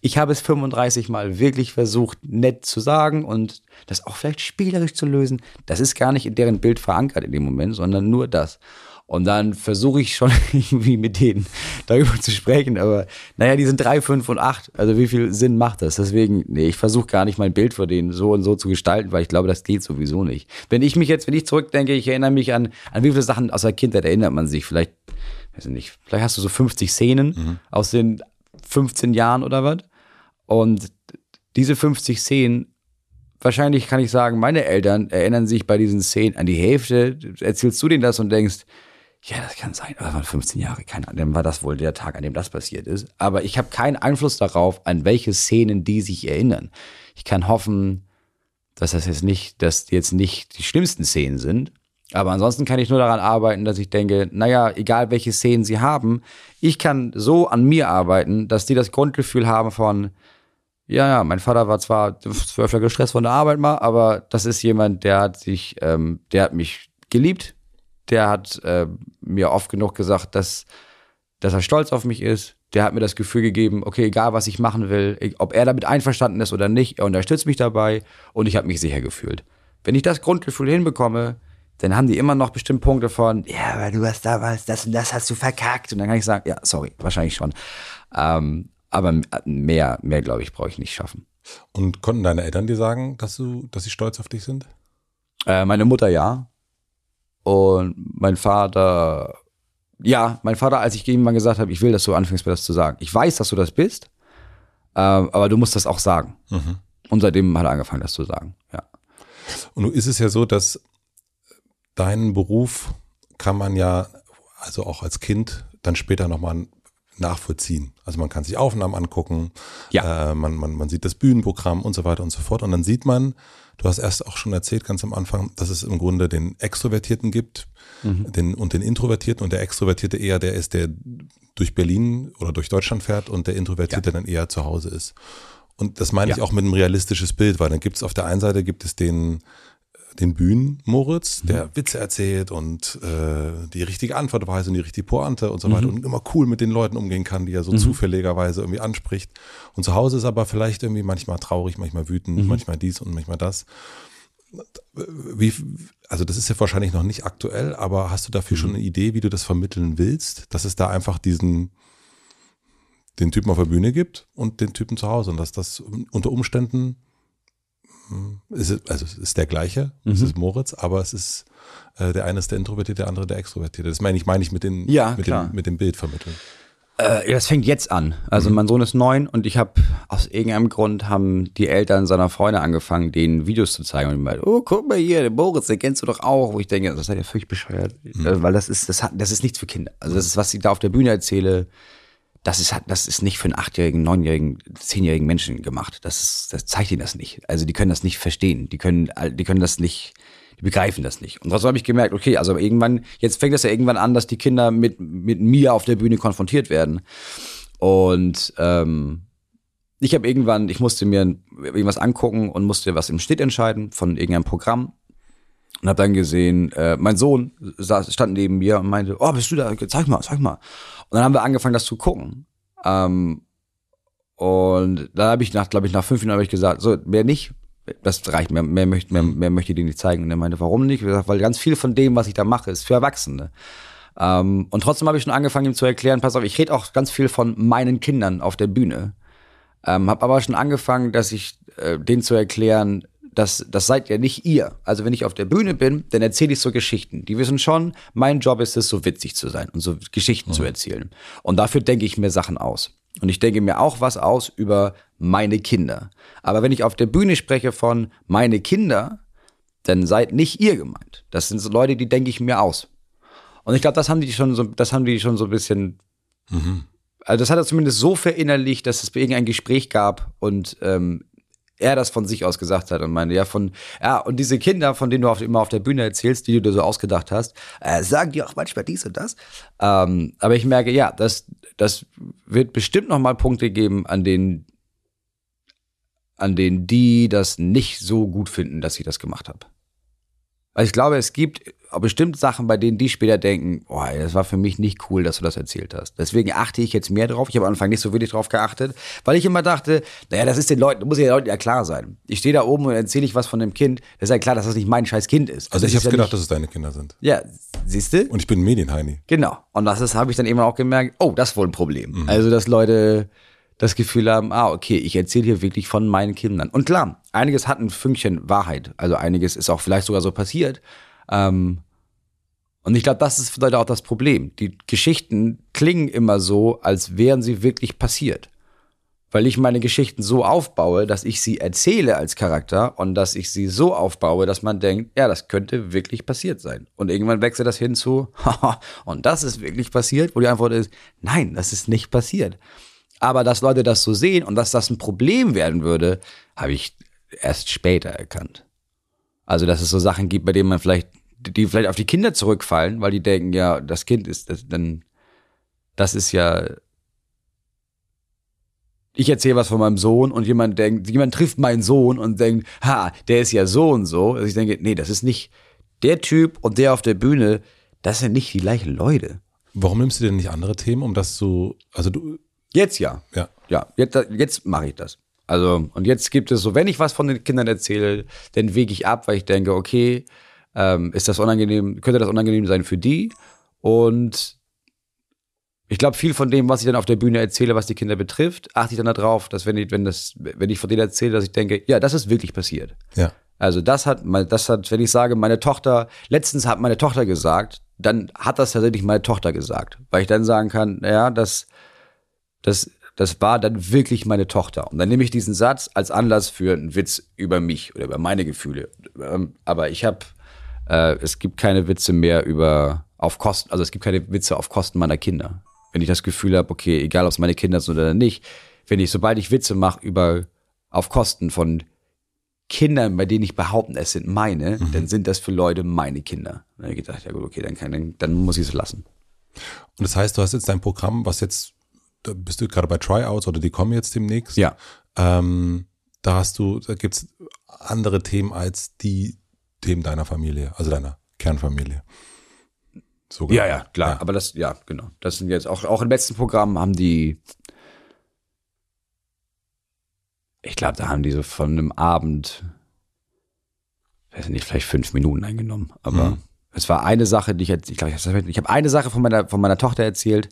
ich habe es 35 Mal wirklich versucht, nett zu sagen und das auch vielleicht spielerisch zu lösen, das ist gar nicht in deren Bild verankert in dem Moment, sondern nur das. Und dann versuche ich schon <laughs> irgendwie mit denen darüber zu sprechen. Aber naja, die sind drei, fünf und acht. Also wie viel Sinn macht das? Deswegen, nee, ich versuche gar nicht mein Bild von denen so und so zu gestalten, weil ich glaube, das geht sowieso nicht. Wenn ich mich jetzt, wenn ich zurückdenke, ich erinnere mich an, an wie viele Sachen aus der Kindheit erinnert man sich. Vielleicht, weiß ich nicht, vielleicht hast du so 50 Szenen aus den 15 Jahren oder was. Und diese 50 Szenen wahrscheinlich kann ich sagen, meine Eltern erinnern sich bei diesen Szenen an die Hälfte. Erzählst du denen das und denkst, ja, das kann sein, das waren 15 Jahre, keine Ahnung, dann war das wohl der Tag, an dem das passiert ist. Aber ich habe keinen Einfluss darauf, an welche Szenen die sich erinnern. Ich kann hoffen, dass das jetzt nicht, dass die jetzt nicht die schlimmsten Szenen sind. Aber ansonsten kann ich nur daran arbeiten, dass ich denke, naja, egal welche Szenen sie haben, ich kann so an mir arbeiten, dass die das Grundgefühl haben von, ja, ja, mein Vater war zwar zwölf Jahre gestresst von der Arbeit mal, aber das ist jemand, der hat sich, ähm, der hat mich geliebt, der hat äh, mir oft genug gesagt, dass, dass er stolz auf mich ist. Der hat mir das Gefühl gegeben, okay, egal was ich machen will, ob er damit einverstanden ist oder nicht, er unterstützt mich dabei und ich habe mich sicher gefühlt. Wenn ich das Grundgefühl hinbekomme, dann haben die immer noch bestimmt Punkte von, ja, aber du hast damals das und das hast du verkackt. Und dann kann ich sagen, ja, sorry, wahrscheinlich schon. Ähm, aber mehr, mehr glaube ich, brauche ich nicht schaffen. Und konnten deine Eltern dir sagen, dass du, dass sie stolz auf dich sind? Äh, meine Mutter ja. Und mein Vater, ja, mein Vater, als ich ihm mal gesagt habe, ich will, dass du anfängst, mir das zu sagen. Ich weiß, dass du das bist, äh, aber du musst das auch sagen. Mhm. Und seitdem hat er angefangen, das zu sagen, ja. Und nun ist es ja so, dass deinen Beruf kann man ja, also auch als Kind, dann später nochmal nachvollziehen. Also man kann sich Aufnahmen angucken, Ja. äh, man, man, man sieht das Bühnenprogramm und so weiter und so fort. Und dann sieht man, du hast erst auch schon erzählt ganz am Anfang, dass es im Grunde den Extrovertierten gibt den, und den Introvertierten. Und der Extrovertierte eher der ist, der durch Berlin oder durch Deutschland fährt und der Introvertierte dann eher zu Hause ist. Und das meine ich Ja. auch mit einem realistisches Bild, weil dann gibt es auf der einen Seite gibt es den den Bühnen Moritz, der mhm. Witze erzählt und äh, die richtige Antwort weiß und die richtige Pointe und so weiter mhm. und immer cool mit den Leuten umgehen kann, die er so mhm. zufälligerweise irgendwie anspricht. Und zu Hause ist aber vielleicht irgendwie manchmal traurig, manchmal wütend, mhm. manchmal dies und manchmal das. Wie, also das ist ja wahrscheinlich noch nicht aktuell, aber hast du dafür schon mhm. eine Idee, wie du das vermitteln willst, dass es da einfach diesen den Typen auf der Bühne gibt und den Typen zu Hause und dass das unter Umständen es ist, also es ist der gleiche, mhm. es ist Moritz, aber es ist äh, der eine ist der Introvertierte, der andere der Extrovertierte. Das meine ich, meine ich mit, den, ja, mit, dem, mit dem Bild vermitteln. Äh, das fängt jetzt an. Also mhm. mein Sohn ist neun und ich habe aus irgendeinem Grund haben die Eltern seiner Freunde angefangen, denen Videos zu zeigen und ich meinte, oh guck mal hier, der Moritz, den kennst du doch auch. Wo ich denke, das seid ihr völlig bescheuert, mhm. Äh, weil das ist das hat, das ist nichts für Kinder. Also das ist was ich da auf der Bühne erzähle das ist, das ist nicht für einen achtjährigen, neunjährigen, zehnjährigen Menschen gemacht. Das ist, das zeigt ihnen das nicht. Also die können das nicht verstehen. Die können, die können das nicht, die begreifen das nicht. Und trotzdem habe ich gemerkt, okay, also irgendwann, jetzt fängt das ja irgendwann an, dass die Kinder mit, mit mir auf der Bühne konfrontiert werden. Und ähm, ich habe irgendwann, ich musste mir irgendwas angucken und musste was im Schnitt entscheiden von irgendeinem Programm und habe dann gesehen, äh, mein Sohn saß, stand neben mir und meinte, oh, bist du da? Zeig mal, zeig mal. Und dann haben wir angefangen, das zu gucken. Ähm, und da habe ich nach, glaube ich, nach fünf Minuten habe ich gesagt, so, mehr nicht, das reicht, mehr, mehr, möchte, mehr, mehr möchte ich dir nicht zeigen. Und er meinte, warum nicht? Ich gesagt, weil ganz viel von dem, was ich da mache, ist für Erwachsene. Ähm, und trotzdem habe ich schon angefangen, ihm zu erklären, pass auf, ich rede auch ganz viel von meinen Kindern auf der Bühne. Ähm, habe aber schon angefangen, dass ich äh, denen zu erklären, das, das seid ja nicht ihr. Also wenn ich auf der Bühne bin, dann erzähle ich so Geschichten. Die wissen schon, mein Job ist es, so witzig zu sein und so Geschichten mhm. zu erzählen. Und dafür denke ich mir Sachen aus. Und ich denke mir auch was aus über meine Kinder. Aber wenn ich auf der Bühne spreche von meine Kinder, dann seid nicht ihr gemeint. Das sind so Leute, die denke ich mir aus. Und ich glaube, das haben die schon so, das haben die schon so ein bisschen. Mhm. Also das hat er zumindest so verinnerlicht, dass es irgendein Gespräch gab und ähm, er das von sich aus gesagt hat und meinte, ja, von, ja, und diese Kinder, von denen du auf, immer auf der Bühne erzählst, die du dir so ausgedacht hast, äh, sagen dir auch manchmal dies und das. Ähm, aber ich merke, ja, das, das wird bestimmt nochmal Punkte geben, an denen, an denen die das nicht so gut finden, dass ich das gemacht habe. Also ich glaube, es gibt bestimmt Sachen, bei denen die später denken, oh, das war für mich nicht cool, dass du das erzählt hast. Deswegen achte ich jetzt mehr drauf. Ich habe am Anfang nicht so wirklich drauf geachtet, weil ich immer dachte, naja, das ist den Leuten, muss ja den Leuten ja klar sein. Ich stehe da oben und erzähle ich was von dem Kind. Das ist ja klar, dass das nicht mein scheiß Kind ist. Also das ich habe ja gedacht, dass es deine Kinder sind. Ja, siehst du? Und ich bin ein Medienheini. Genau. Und das habe ich dann eben auch gemerkt, oh, das ist wohl ein Problem. Mhm. Also, dass Leute das Gefühl haben, ah, okay, ich erzähle hier wirklich von meinen Kindern. Und klar, einiges hat ein Fünkchen Wahrheit. Also einiges ist auch vielleicht sogar so passiert. Ähm, und ich glaube, das ist vielleicht auch das Problem. Die Geschichten klingen immer so, als wären sie wirklich passiert. Weil ich meine Geschichten so aufbaue, dass ich sie erzähle als Charakter und dass ich sie so aufbaue, dass man denkt, ja, das könnte wirklich passiert sein. Und irgendwann wechselt das hin zu, <laughs> und das ist wirklich passiert, wo die Antwort ist, nein, das ist nicht passiert. Aber dass Leute das so sehen und dass das ein Problem werden würde, habe ich erst später erkannt. Also, dass es so Sachen gibt, bei denen man vielleicht, die vielleicht auf die Kinder zurückfallen, weil die denken, ja, das Kind ist, das, dann, das ist ja, ich erzähle was von meinem Sohn und jemand denkt, jemand trifft meinen Sohn und denkt, ha, der ist ja so und so. Also ich denke, nee, das ist nicht der Typ und der auf der Bühne, das sind nicht die gleichen Leute. Warum nimmst du denn nicht andere Themen, um das so, also du, Jetzt ja. Ja. Ja, jetzt, jetzt mache ich das. Also, und jetzt gibt es so, wenn ich was von den Kindern erzähle, dann wege ich ab, weil ich denke, okay, ähm, ist das unangenehm, könnte das unangenehm sein für die? Und ich glaube, viel von dem, was ich dann auf der Bühne erzähle, was die Kinder betrifft, achte ich dann darauf, dass wenn ich, wenn das, wenn ich von denen erzähle, dass ich denke, ja, das ist wirklich passiert. Ja. Also das hat, das hat, wenn ich sage, meine Tochter, letztens hat meine Tochter gesagt, dann hat das tatsächlich meine Tochter gesagt, weil ich dann sagen kann, ja, das, das, das war dann wirklich meine Tochter. Und dann nehme ich diesen Satz als Anlass für einen Witz über mich oder über meine Gefühle. Ähm, aber ich habe, äh, es gibt keine Witze mehr über auf Kosten, also es gibt keine Witze auf Kosten meiner Kinder. Wenn ich das Gefühl habe, okay, egal ob es meine Kinder sind oder nicht, wenn ich, sobald ich Witze mache über auf Kosten von Kindern, bei denen ich behaupten, es sind meine, mhm. dann sind das für Leute meine Kinder. dann habe ich gedacht, ja gut, okay, dann, kann, dann, dann muss ich es lassen. Und das heißt, du hast jetzt dein Programm, was jetzt da bist du gerade bei Tryouts oder die kommen jetzt demnächst. Ja. Ähm, da hast du, da gibt's andere Themen als die dem deiner Familie, also deiner Kernfamilie. Sogar. Ja, ja, klar. Ja. Aber das, ja, genau. Das sind jetzt auch, auch im letzten Programm haben die, ich glaube, da haben die so von einem Abend, weiß nicht, vielleicht fünf Minuten eingenommen. Aber mhm. es war eine Sache, die ich jetzt, ich glaube, ich habe eine Sache von meiner, von meiner Tochter erzählt.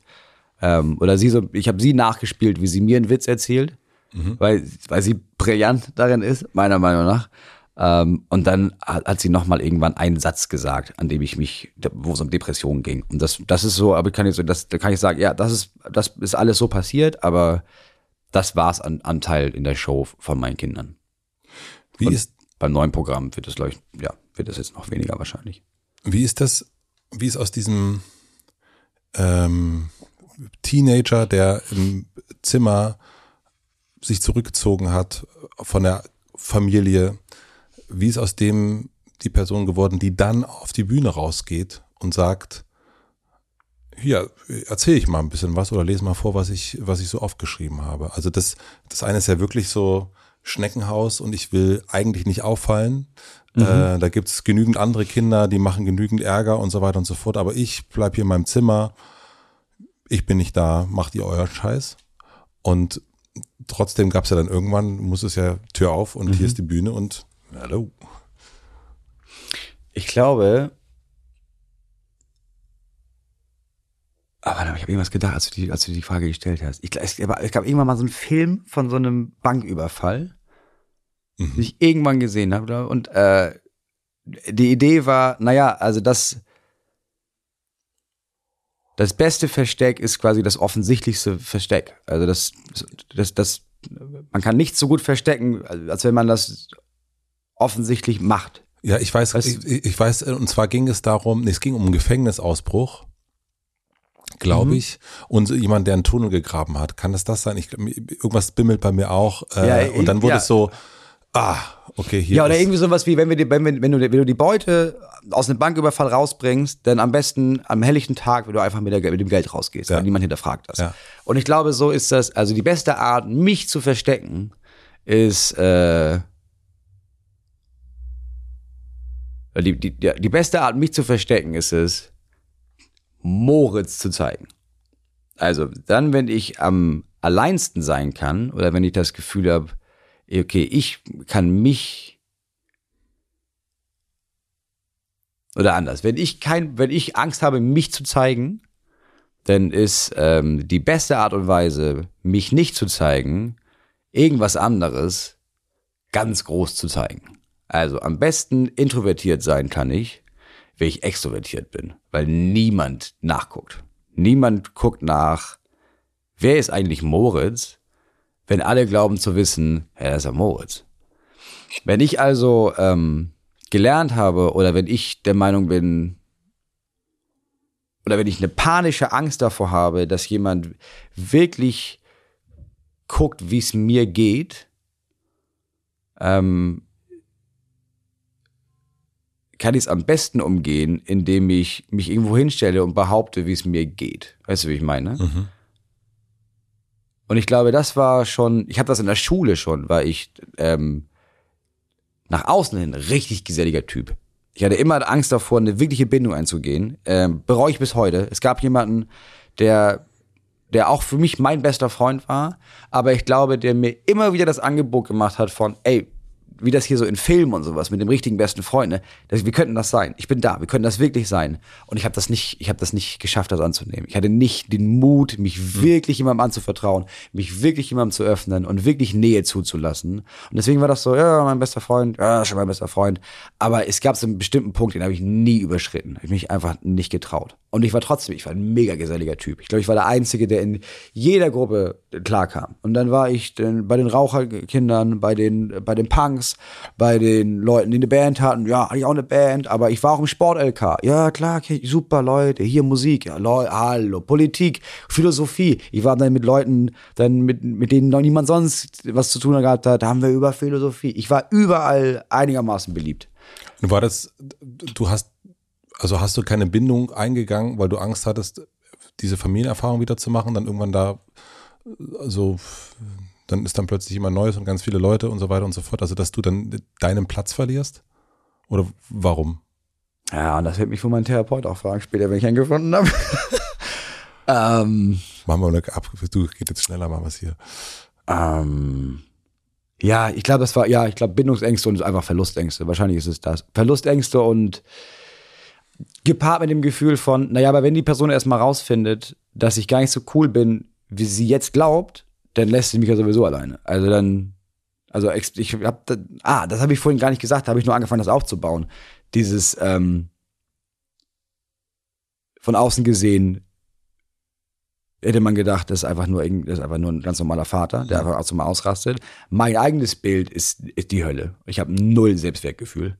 Ähm, oder sie so, ich habe sie nachgespielt, wie sie mir einen Witz erzählt, mhm. weil, weil sie brillant darin ist, meiner Meinung nach. Ähm, und dann hat, sie nochmal irgendwann einen Satz gesagt, an dem ich mich, wo es um Depressionen ging. Und das, das ist so, aber ich kann ich so, das, da kann ich sagen, ja, das ist, das ist alles so passiert, aber das war's an Anteil in der Show von meinen Kindern. Wie und ist beim neuen Programm wird es, glaube ich, ja, wird es jetzt noch weniger wahrscheinlich. Wie ist das, wie ist aus diesem ähm, Teenager, der im Zimmer sich zurückgezogen hat von der Familie, wie ist aus dem die Person geworden, die dann auf die Bühne rausgeht und sagt, hier, erzähle ich mal ein bisschen was oder lese mal vor, was ich, was ich so aufgeschrieben habe. Also das, das eine ist ja wirklich so Schneckenhaus und ich will eigentlich nicht auffallen. Mhm. Äh, da gibt es genügend andere Kinder, die machen genügend Ärger und so weiter und so fort. Aber ich bleib hier in meinem Zimmer ich bin nicht da, macht ihr euer Scheiß. Und trotzdem gab es ja dann irgendwann, muss es ja Tür auf und mhm. hier ist die Bühne und hallo. Ich glaube, aber ich habe irgendwas gedacht, als du, die, als du die Frage gestellt hast. Ich, es, es gab irgendwann mal so einen Film von so einem Banküberfall, mhm. den ich irgendwann gesehen habe. Und äh, die Idee war, naja, also das das beste Versteck ist quasi das offensichtlichste Versteck. Also das, das, das, man kann nichts so gut verstecken, als wenn man das offensichtlich macht. Ja, ich weiß, ich, ich, weiß, und zwar ging es darum, nee, es ging um einen Gefängnisausbruch, glaube mhm. ich, und jemand, der einen Tunnel gegraben hat. Kann das das sein? Ich, irgendwas bimmelt bei mir auch. Äh, ja, und dann wurde ja. es so, ah, okay, hier. Ja, oder irgendwie sowas wie, wenn, wir die, wenn, wenn, du, wenn du die Beute aus einem Banküberfall rausbringst, dann am besten am helllichten Tag, wenn du einfach mit, der, mit dem Geld rausgehst, ja. weil niemand hinterfragt das. Ja. Und ich glaube, so ist das, also die beste Art, mich zu verstecken, ist, äh, die, die, die beste Art, mich zu verstecken, ist es, Moritz zu zeigen. Also, dann, wenn ich am alleinsten sein kann, oder wenn ich das Gefühl habe, okay, ich kann mich oder anders, wenn ich kein, wenn ich Angst habe, mich zu zeigen, dann ist ähm, die beste Art und Weise, mich nicht zu zeigen, irgendwas anderes ganz groß zu zeigen. Also am besten introvertiert sein kann ich, wenn ich extrovertiert bin, weil niemand nachguckt. Niemand guckt nach, wer ist eigentlich Moritz? wenn alle glauben zu wissen, ja, das ist ja Moritz. Wenn ich also ähm, gelernt habe oder wenn ich der Meinung bin, oder wenn ich eine panische Angst davor habe, dass jemand wirklich guckt, wie es mir geht, ähm, kann ich es am besten umgehen, indem ich mich irgendwo hinstelle und behaupte, wie es mir geht. Weißt du, wie ich meine? Mhm. Und ich glaube, das war schon, ich habe das in der Schule schon, war ich ähm, nach außen hin richtig geselliger Typ. Ich hatte immer Angst davor, eine wirkliche Bindung einzugehen. Ähm, bereue ich bis heute. Es gab jemanden, der, der auch für mich mein bester Freund war, aber ich glaube, der mir immer wieder das Angebot gemacht hat von, ey, wie das hier so in Filmen und sowas mit dem richtigen besten Freund, ne? Das, wir könnten das sein. Ich bin da, wir können das wirklich sein. Und ich habe das nicht, ich habe das nicht geschafft, das anzunehmen. Ich hatte nicht den Mut, mich mhm. wirklich jemandem anzuvertrauen, mich wirklich jemandem zu öffnen und wirklich Nähe zuzulassen. Und deswegen war das so, ja, mein bester Freund, ja, schon mein bester Freund. Aber es gab so einen bestimmten Punkt, den habe ich nie überschritten. Ich mich einfach nicht getraut. Und ich war trotzdem, ich war ein mega geselliger Typ. Ich glaube, ich war der Einzige, der in jeder Gruppe klarkam. Und dann war ich bei den Raucherkindern, bei den, bei den Punks, bei den Leuten, die eine Band hatten. Ja, hatte ich auch eine Band, aber ich war auch im Sport-LK. Ja, klar, super Leute, hier Musik, ja, Leute, hallo, Politik, Philosophie. Ich war dann mit Leuten, dann mit, mit denen noch niemand sonst was zu tun gehabt hat. Da haben wir über Philosophie. Ich war überall einigermaßen beliebt. War das, du hast also hast du keine Bindung eingegangen, weil du Angst hattest, diese Familienerfahrung wieder zu machen, dann irgendwann da so, dann ist dann plötzlich immer Neues und ganz viele Leute und so weiter und so fort. Also, dass du dann deinen Platz verlierst? Oder warum? Ja, und das wird mich von meinem Therapeut auch fragen, später, wenn ich einen gefunden habe. <laughs> ähm, Machen wir eine ab, du geht jetzt schneller mal was hier. Ähm, ja, ich glaube, das war, ja, ich glaube, Bindungsängste und einfach Verlustängste. Wahrscheinlich ist es das. Verlustängste und gepaart mit dem Gefühl von, naja, aber wenn die Person erstmal rausfindet, dass ich gar nicht so cool bin, wie sie jetzt glaubt, dann lässt sie mich ja sowieso alleine. Also dann, also ich hab, ah, das habe ich vorhin gar nicht gesagt, da habe ich nur angefangen, das aufzubauen. Dieses, ähm, von außen gesehen, hätte man gedacht, das ist einfach nur, das ist einfach nur ein ganz normaler Vater, der einfach auch so mal ausrastet. Mein eigenes Bild ist, ist die Hölle. Ich habe null Selbstwertgefühl.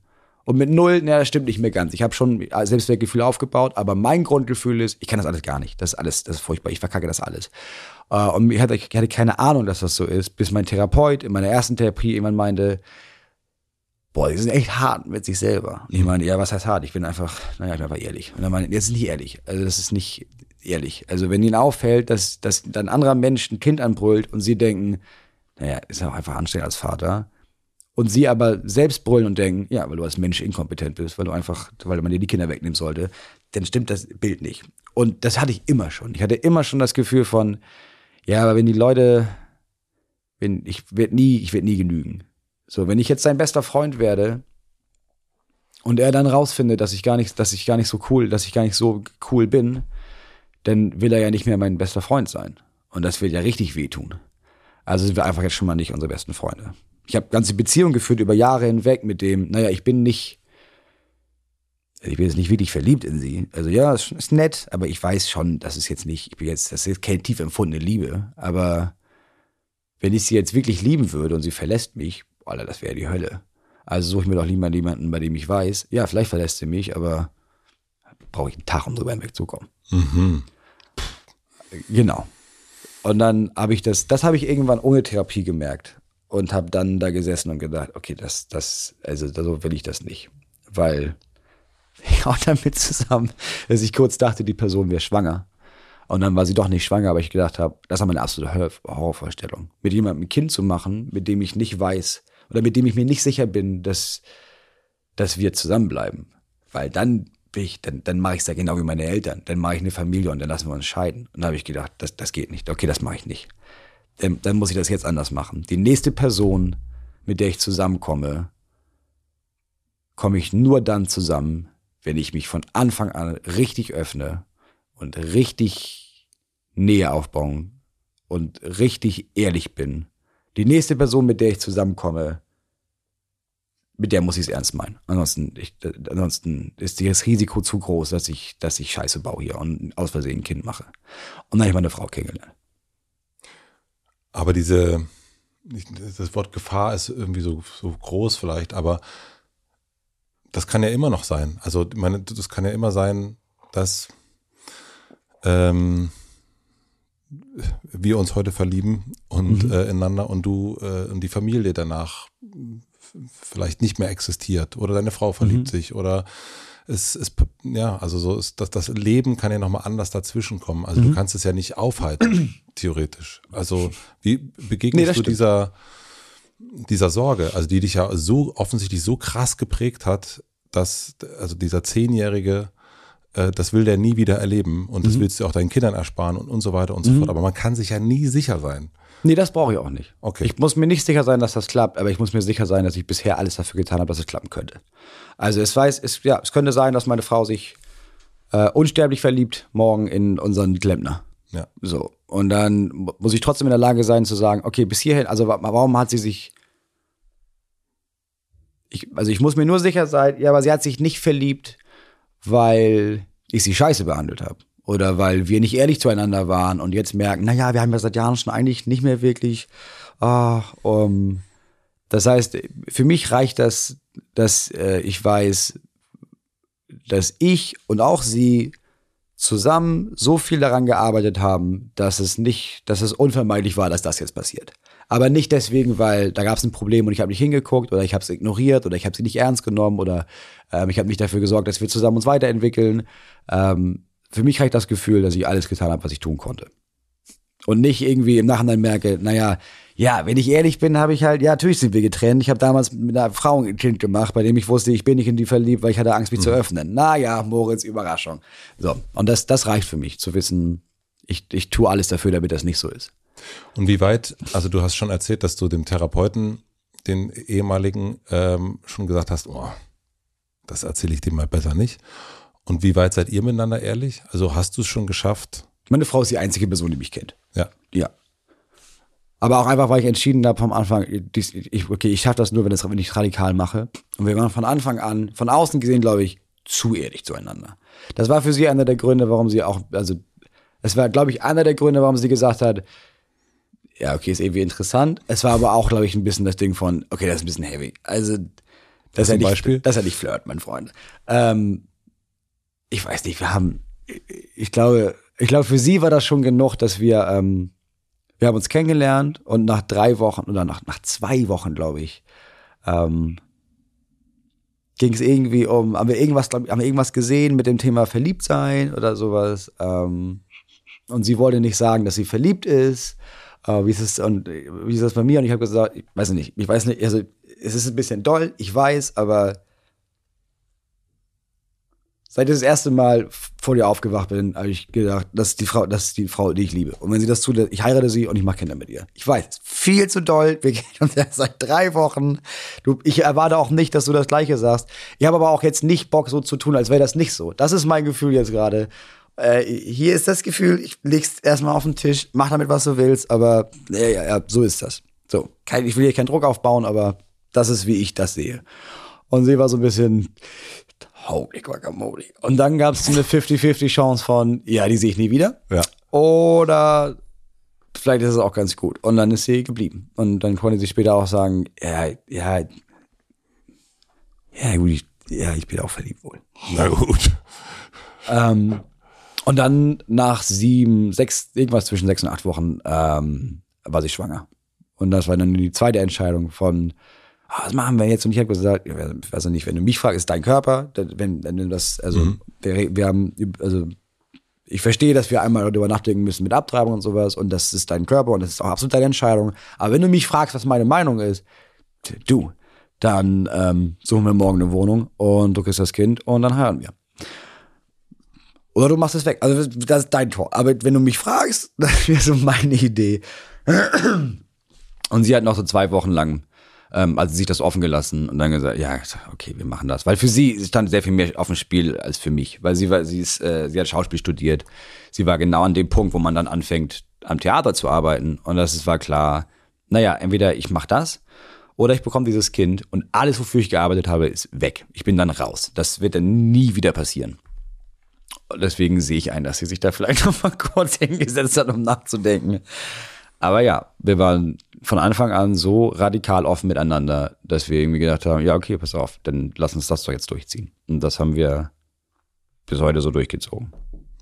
Und mit null, naja, das stimmt nicht mehr ganz. Ich habe schon Selbstwertgefühl aufgebaut, aber mein Grundgefühl ist, ich kann das alles gar nicht. Das ist alles, das ist furchtbar. Ich verkacke das alles. Uh, und ich hatte, ich hatte keine Ahnung, dass das so ist, bis mein Therapeut in meiner ersten Therapie irgendwann meinte, boah, die sind echt hart mit sich selber. Und ich meine, ja, was heißt hart? Ich bin einfach, naja, ich bin einfach ehrlich. Und er meinte, das ist nicht ehrlich. Also das ist nicht ehrlich. Also wenn ihnen auffällt, dass, dass dann ein anderer Mensch ein Kind anbrüllt und sie denken, naja, ist auch einfach anstrengend als Vater, und sie aber selbst brüllen und denken, ja, weil du als Mensch inkompetent bist, weil du einfach, weil man dir die Kinder wegnehmen sollte, dann stimmt das Bild nicht. Und das hatte ich immer schon. Ich hatte immer schon das Gefühl von, ja, aber wenn die Leute, wenn ich werde nie, ich werde nie genügen. So, wenn ich jetzt sein bester Freund werde und er dann rausfindet, dass ich gar nicht, dass ich gar nicht so cool, dass ich gar nicht so cool bin, dann will er ja nicht mehr mein bester Freund sein. Und das wird ja richtig wehtun. Also sind wir einfach jetzt schon mal nicht unsere besten Freunde ich habe ganze Beziehungen geführt über Jahre hinweg mit dem, naja, ich bin nicht, ich bin jetzt nicht wirklich verliebt in sie. Also ja, ist, ist nett, aber ich weiß schon, dass es jetzt nicht, ich bin jetzt, das ist keine tief empfundene Liebe, aber wenn ich sie jetzt wirklich lieben würde und sie verlässt mich, Alter, das wäre die Hölle. Also suche ich mir doch lieber jemanden, bei dem ich weiß, ja, vielleicht verlässt sie mich, aber brauche ich einen Tag, um drüber hinwegzukommen. Mhm. Genau. Und dann habe ich das, das habe ich irgendwann ohne Therapie gemerkt und habe dann da gesessen und gedacht, okay, das, das, also so will ich das nicht, weil <laughs> ich auch damit zusammen, dass ich kurz dachte, die Person wäre schwanger. Und dann war sie doch nicht schwanger, aber ich gedacht habe, das ist meine absolute Horrorvorstellung. Mit jemandem ein Kind zu machen, mit dem ich nicht weiß oder mit dem ich mir nicht sicher bin, dass, dass wir zusammenbleiben. Weil dann bin ich, dann, dann mache ich es ja genau wie meine Eltern. Dann mache ich eine Familie und dann lassen wir uns scheiden. Und dann habe ich gedacht, das, das geht nicht. Okay, das mache ich nicht dann, dann muss ich das jetzt anders machen. Die nächste Person, mit der ich zusammenkomme, komme ich nur dann zusammen, wenn ich mich von Anfang an richtig öffne und richtig Nähe aufbauen und richtig ehrlich bin. Die nächste Person, mit der ich zusammenkomme, mit der muss ich es ernst meinen. Ansonsten, ich, ansonsten ist das Risiko zu groß, dass ich, dass ich Scheiße baue hier und aus Versehen ein Kind mache. Und dann habe ich meine Frau kennengelernt. Aber diese, das Wort Gefahr ist irgendwie so, so groß vielleicht, aber das kann ja immer noch sein. Also, ich meine, das kann ja immer sein, dass ähm, wir uns heute verlieben und mhm. äh, ineinander und du äh, und die Familie danach vielleicht nicht mehr existiert oder deine Frau verliebt mhm. sich oder es ist, ja, also so ist das, das Leben kann ja nochmal anders dazwischen kommen. Also mhm. du kannst es ja nicht aufhalten, <clears throat> theoretisch. Also wie begegnest nee, du dieser, dieser Sorge, also die dich ja so offensichtlich so krass geprägt hat, dass, also dieser Zehnjährige, äh, das will der nie wieder erleben und das mhm. willst du auch deinen Kindern ersparen und, und so weiter und so mhm. fort. Aber man kann sich ja nie sicher sein. Nee, das brauche ich auch nicht. Okay. Ich muss mir nicht sicher sein, dass das klappt, aber ich muss mir sicher sein, dass ich bisher alles dafür getan habe, dass es klappen könnte. Also es weiß, es, ja, es könnte sein, dass meine Frau sich äh, unsterblich verliebt morgen in unseren Klempner. Ja. So. Und dann muss ich trotzdem in der Lage sein zu sagen, okay, bis hierhin, also warum hat sie sich. Ich, also ich muss mir nur sicher sein, ja, aber sie hat sich nicht verliebt, weil ich sie scheiße behandelt habe oder weil wir nicht ehrlich zueinander waren und jetzt merken, naja, wir haben ja seit Jahren schon eigentlich nicht mehr wirklich. Ah, um, das heißt, für mich reicht das, dass äh, ich weiß, dass ich und auch sie zusammen so viel daran gearbeitet haben, dass es nicht, dass es unvermeidlich war, dass das jetzt passiert. Aber nicht deswegen, weil da gab es ein Problem und ich habe nicht hingeguckt oder ich habe es ignoriert oder ich habe sie nicht ernst genommen oder ähm, ich habe nicht dafür gesorgt, dass wir zusammen uns weiterentwickeln. Ähm, für mich habe ich das Gefühl, dass ich alles getan habe, was ich tun konnte. Und nicht irgendwie im Nachhinein merke, naja, Ja, wenn ich ehrlich bin, habe ich halt, ja, natürlich sind wir getrennt. Ich habe damals mit einer Frau ein Kind gemacht, bei dem ich wusste, ich bin nicht in die verliebt, weil ich hatte Angst, mich mhm. zu öffnen. Naja, Moritz, Überraschung. So, und das, das reicht für mich, zu wissen, ich, ich tue alles dafür, damit das nicht so ist. Und wie weit, also du hast schon erzählt, dass du dem Therapeuten, den ehemaligen, ähm, schon gesagt hast, oh, das erzähle ich dir mal besser nicht. Und wie weit seid ihr miteinander ehrlich? Also hast du es schon geschafft? Meine Frau ist die einzige Person, die mich kennt. Ja. Ja. Aber auch einfach, weil ich entschieden habe vom Anfang, ich, okay, ich schaffe das nur, wenn, das, wenn ich radikal mache. Und wir waren von Anfang an, von außen gesehen, glaube ich, zu ehrlich zueinander. Das war für sie einer der Gründe, warum sie auch, also, es war, glaube ich, einer der Gründe, warum sie gesagt hat, ja, okay, ist irgendwie interessant. Es war aber auch, glaube ich, ein bisschen das Ding von, okay, das ist ein bisschen heavy. Also, das, ist ja nicht, Beispiel? das ist ja nicht Flirt, mein Freund. Ähm, ich weiß nicht, wir haben, ich glaube, ich glaube, für sie war das schon genug, dass wir, ähm, wir haben uns kennengelernt und nach drei Wochen oder nach, nach zwei Wochen, glaube ich, ähm, ging es irgendwie um, haben wir irgendwas, glaub, haben wir irgendwas gesehen mit dem Thema verliebt sein oder sowas. Ähm, und sie wollte nicht sagen, dass sie verliebt ist. Äh, wie ist es und wie ist das bei mir? Und ich habe gesagt, ich weiß nicht, ich weiß nicht, also es ist ein bisschen doll, ich weiß, aber Seit ich das erste Mal vor dir aufgewacht bin, habe ich gedacht, das ist die Frau, das ist die Frau, die ich liebe. Und wenn sie das tut, ich heirate sie und ich mache Kinder mit ihr. Ich weiß, viel zu doll. Wir <laughs> kennen uns ja seit drei Wochen. Du, ich erwarte auch nicht, dass du das Gleiche sagst. Ich habe aber auch jetzt nicht Bock, so zu tun, als wäre das nicht so. Das ist mein Gefühl jetzt gerade. Äh, hier ist das Gefühl, ich leg's erstmal auf den Tisch, mach damit, was du willst, aber ja, ja, ja, so ist das. So, kein, ich will hier keinen Druck aufbauen, aber das ist, wie ich das sehe. Und sie war so ein bisschen, holy guacamole. Und dann gab es eine 50-50 Chance von, ja, die sehe ich nie wieder. Ja. Oder vielleicht ist es auch ganz gut. Und dann ist sie geblieben. Und dann konnte sie später auch sagen, ja, ja, ja, gut, ich, ja, ich bin auch verliebt wohl. Na gut. Ähm, und dann nach sieben, sechs, irgendwas zwischen sechs und acht Wochen ähm, war sie schwanger. Und das war dann die zweite Entscheidung von, ah, was machen wir jetzt? Und ich habe gesagt, ich weiß nicht, wenn du mich fragst, ist dein Körper, wenn, wenn das, also mhm. wir, wir haben, also ich verstehe, dass wir einmal darüber nachdenken müssen mit Abtreibung und sowas und das ist dein Körper und das ist auch absolut deine Entscheidung. Aber wenn du mich fragst, was meine Meinung ist, du, dann ähm, suchen wir morgen eine Wohnung und du kriegst das Kind und dann heiraten wir. Oder du machst es weg. Also das ist dein Tor. Aber wenn du mich fragst, <laughs> das wäre so meine Idee. Und sie hat noch so zwei Wochen lang ähm, also sich das offen gelassen und dann gesagt, ja, okay, wir machen das. Weil für sie stand sehr viel mehr auf dem Spiel als für mich. Weil sie war, sie ist, äh, sie hat Schauspiel studiert. Sie war genau an dem Punkt, wo man dann anfängt, am Theater zu arbeiten. Und das war klar, naja, entweder ich mache das oder ich bekomme dieses Kind und alles, wofür ich gearbeitet habe, ist weg. Ich bin dann raus. Das wird dann nie wieder passieren. Deswegen sehe ich ein, dass sie sich da vielleicht <laughs> noch mal kurz hingesetzt hat, um nachzudenken. Aber ja, wir waren von Anfang an so radikal offen miteinander, dass wir irgendwie gedacht haben, ja, okay, pass auf, dann lass uns das doch jetzt durchziehen. Und das haben wir bis heute so durchgezogen.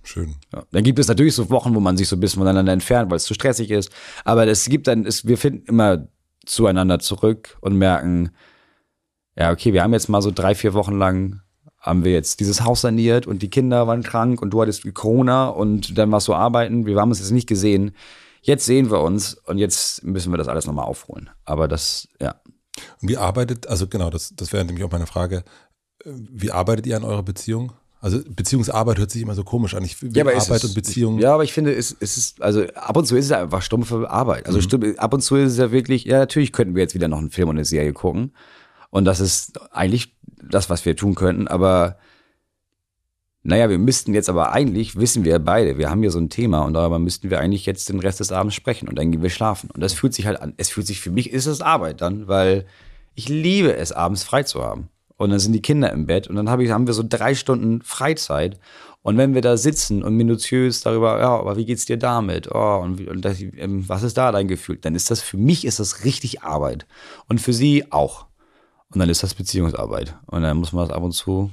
Schön. Ja. Dann gibt es natürlich so Wochen, wo man sich so ein bisschen voneinander entfernt, weil es zu stressig ist. Aber es gibt dann, es, wir finden immer zueinander zurück und merken, ja, okay, wir haben jetzt mal so drei, vier Wochen lang haben wir jetzt dieses Haus saniert und die Kinder waren krank und du hattest Corona und dann warst du arbeiten. Wir haben uns jetzt nicht gesehen jetzt sehen wir uns und jetzt müssen wir das alles nochmal aufholen. Aber das, ja. Und wie arbeitet, also genau, das, das wäre nämlich auch meine Frage, wie arbeitet ihr an eurer Beziehung? Also Beziehungsarbeit hört sich immer so komisch an. Ich, ja, aber Arbeit ist, und Beziehung. Ja, aber ich finde, es, es ist, also ab und zu ist es einfach stumpfe Arbeit. Also mhm. ab und zu ist es ja wirklich, ja, natürlich könnten wir jetzt wieder noch einen Film und eine Serie gucken. Und das ist eigentlich das, was wir tun könnten, aber naja, wir müssten jetzt aber eigentlich, wissen wir beide, wir haben hier so ein Thema und darüber müssten wir eigentlich jetzt den Rest des Abends sprechen und dann gehen wir schlafen. Und das fühlt sich halt an, es fühlt sich für mich, ist es Arbeit dann, weil ich liebe es, abends frei zu haben. Und dann sind die Kinder im Bett und dann hab ich, haben wir so drei Stunden Freizeit. Und wenn wir da sitzen und minutiös darüber, ja, aber wie geht's dir damit? Oh, und, und das, ähm, was ist da dein Gefühl? Dann ist das, für mich ist das richtig Arbeit. Und für sie auch. Und dann ist das Beziehungsarbeit. Und dann muss man das ab und zu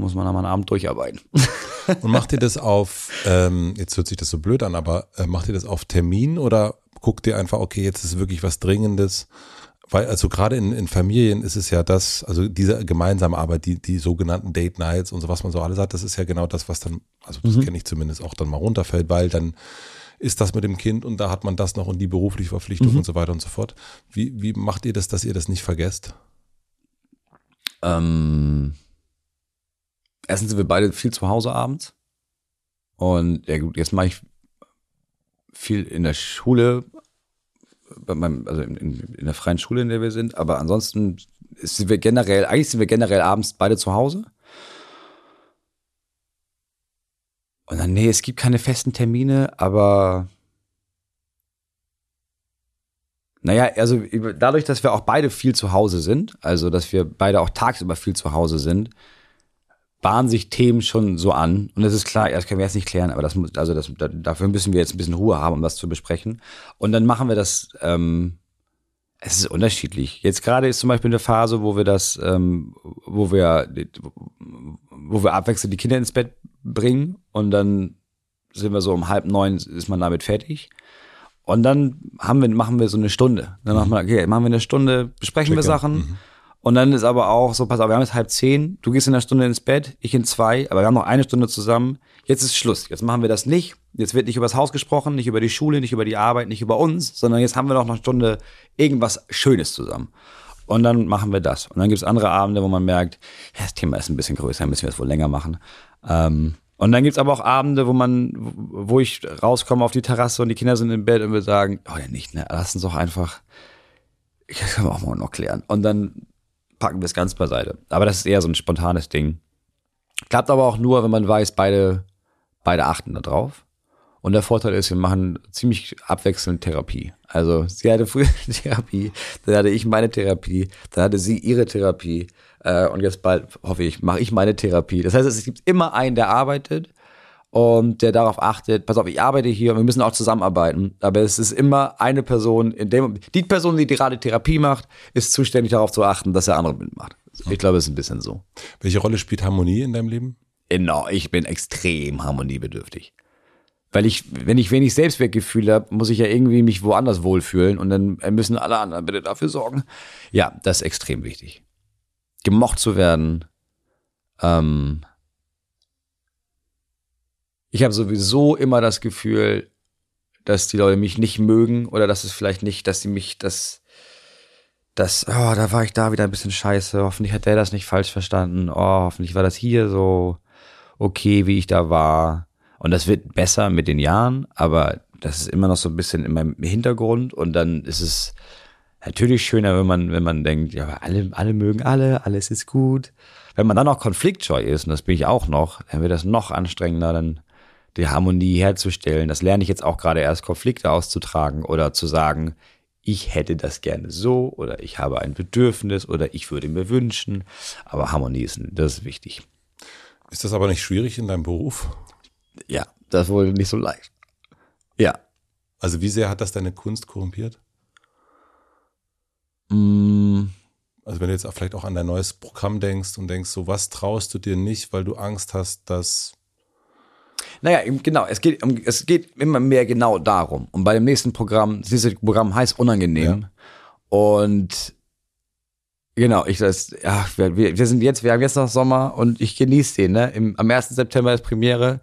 muss man am Abend durcharbeiten. <laughs> Und macht ihr das auf, ähm, jetzt hört sich das so blöd an, aber äh, macht ihr das auf Termin oder guckt ihr einfach, okay, jetzt ist wirklich was Dringendes? Weil, also gerade in, in Familien ist es ja das, also diese gemeinsame Arbeit, die, die sogenannten Date Nights und so, was man so alles hat, das ist ja genau das, was dann, also das mhm. kenne ich zumindest auch dann mal runterfällt, weil dann ist das mit dem Kind und da hat man das noch und die berufliche Verpflichtung Mhm. und so weiter und so fort. Wie, wie macht ihr das, dass ihr das nicht vergesst? Ähm, erstens sind wir beide viel zu Hause abends. Und ja gut, jetzt mache ich viel in der Schule, bei meinem, also in, in, in der freien Schule, in der wir sind. Aber ansonsten sind wir generell, eigentlich sind wir generell abends beide zu Hause. Und dann, nee, es gibt keine festen Termine, aber naja, also dadurch, dass wir auch beide viel zu Hause sind, also dass wir beide auch tagsüber viel zu Hause sind, bahnen sich Themen schon so an. Und das ist klar, das können wir jetzt nicht klären, aber das muss, also das, da, dafür müssen wir jetzt ein bisschen Ruhe haben, um das zu besprechen. Und dann machen wir das, ähm, es ist unterschiedlich. Jetzt gerade ist zum Beispiel eine Phase, wo wir das, ähm, wo wir, wo wir abwechselnd die Kinder ins Bett bringen und dann sind wir so um halb neun ist man damit fertig. Und dann haben wir, machen wir so eine Stunde. Dann machen wir, okay, machen wir eine Stunde, besprechen wir Check-in. Sachen. Und dann ist aber auch so, pass auf, wir haben jetzt halb zehn, du gehst in einer Stunde ins Bett, ich in zwei, aber wir haben noch eine Stunde zusammen. Jetzt ist Schluss. Jetzt machen wir das nicht. Jetzt wird nicht über das Haus gesprochen, nicht über die Schule, nicht über die Arbeit, nicht über uns, sondern jetzt haben wir noch eine Stunde irgendwas Schönes zusammen. Und dann machen wir das. Und dann gibt's andere Abende, wo man merkt, das Thema ist ein bisschen größer, müssen wir es wohl länger machen. Ähm, und dann gibt's aber auch Abende, wo man, wo ich rauskomme auf die Terrasse und die Kinder sind im Bett und wir sagen, oh ja nicht, ne, lass uns doch einfach, das können wir auch mal noch klären. Und dann packen wir es ganz beiseite. Aber das ist eher so ein spontanes Ding. Klappt aber auch nur, wenn man weiß, beide, beide achten da drauf. Und der Vorteil ist, wir machen ziemlich abwechselnd Therapie. Also sie hatte früher <laughs> Therapie, dann hatte ich meine Therapie, dann hatte sie ihre Therapie äh, und jetzt bald, hoffe ich, mache ich meine Therapie. Das heißt, es gibt immer einen, der arbeitet und der darauf achtet, pass auf, ich arbeite hier und wir müssen auch zusammenarbeiten, aber es ist immer eine Person, in dem, die Person, die gerade Therapie macht, ist zuständig darauf zu achten, dass der andere mitmacht. Ich glaube, es ist ein bisschen so. Welche Rolle spielt Harmonie in deinem Leben? Genau, ich bin extrem harmoniebedürftig. Weil ich, wenn ich wenig Selbstwertgefühl habe, muss ich ja irgendwie mich woanders wohlfühlen und dann müssen alle anderen bitte dafür sorgen. Ja, das ist extrem wichtig. Gemocht zu werden. Ähm ich habe sowieso immer das Gefühl, dass die Leute mich nicht mögen oder dass es vielleicht nicht, dass sie mich das, das, oh, da war ich da wieder ein bisschen scheiße. Hoffentlich hat der das nicht falsch verstanden. Oh, hoffentlich war das hier so okay, wie ich da war. Und das wird besser mit den Jahren, aber das ist immer noch so ein bisschen in meinem Hintergrund und dann ist es natürlich schöner, wenn man, wenn man denkt, ja, alle, alle mögen alle, alles ist gut. Wenn man dann auch konfliktscheu ist, und das bin ich auch noch, dann wird das noch anstrengender, dann die Harmonie herzustellen. Das lerne ich jetzt auch gerade erst, Konflikte auszutragen oder zu sagen, ich hätte das gerne so oder ich habe ein Bedürfnis oder ich würde mir wünschen. Aber Harmonie ist, das ist wichtig. Ist das aber nicht schwierig in deinem Beruf? Ja, das wurde nicht so leicht. Ja. Also wie sehr hat das deine Kunst korrumpiert? Mm, Also wenn du jetzt auch vielleicht auch an dein neues Programm denkst und denkst, so was traust du dir nicht, weil du Angst hast, dass Naja, genau, es geht, es geht immer mehr genau darum. Und bei dem nächsten Programm, dieses Programm heißt Unangenehm. Und genau, ich das, ja, wir, wir sind jetzt, wir haben jetzt noch Sommer und ich genieße den, ne? Im, am 1. September ist Premiere.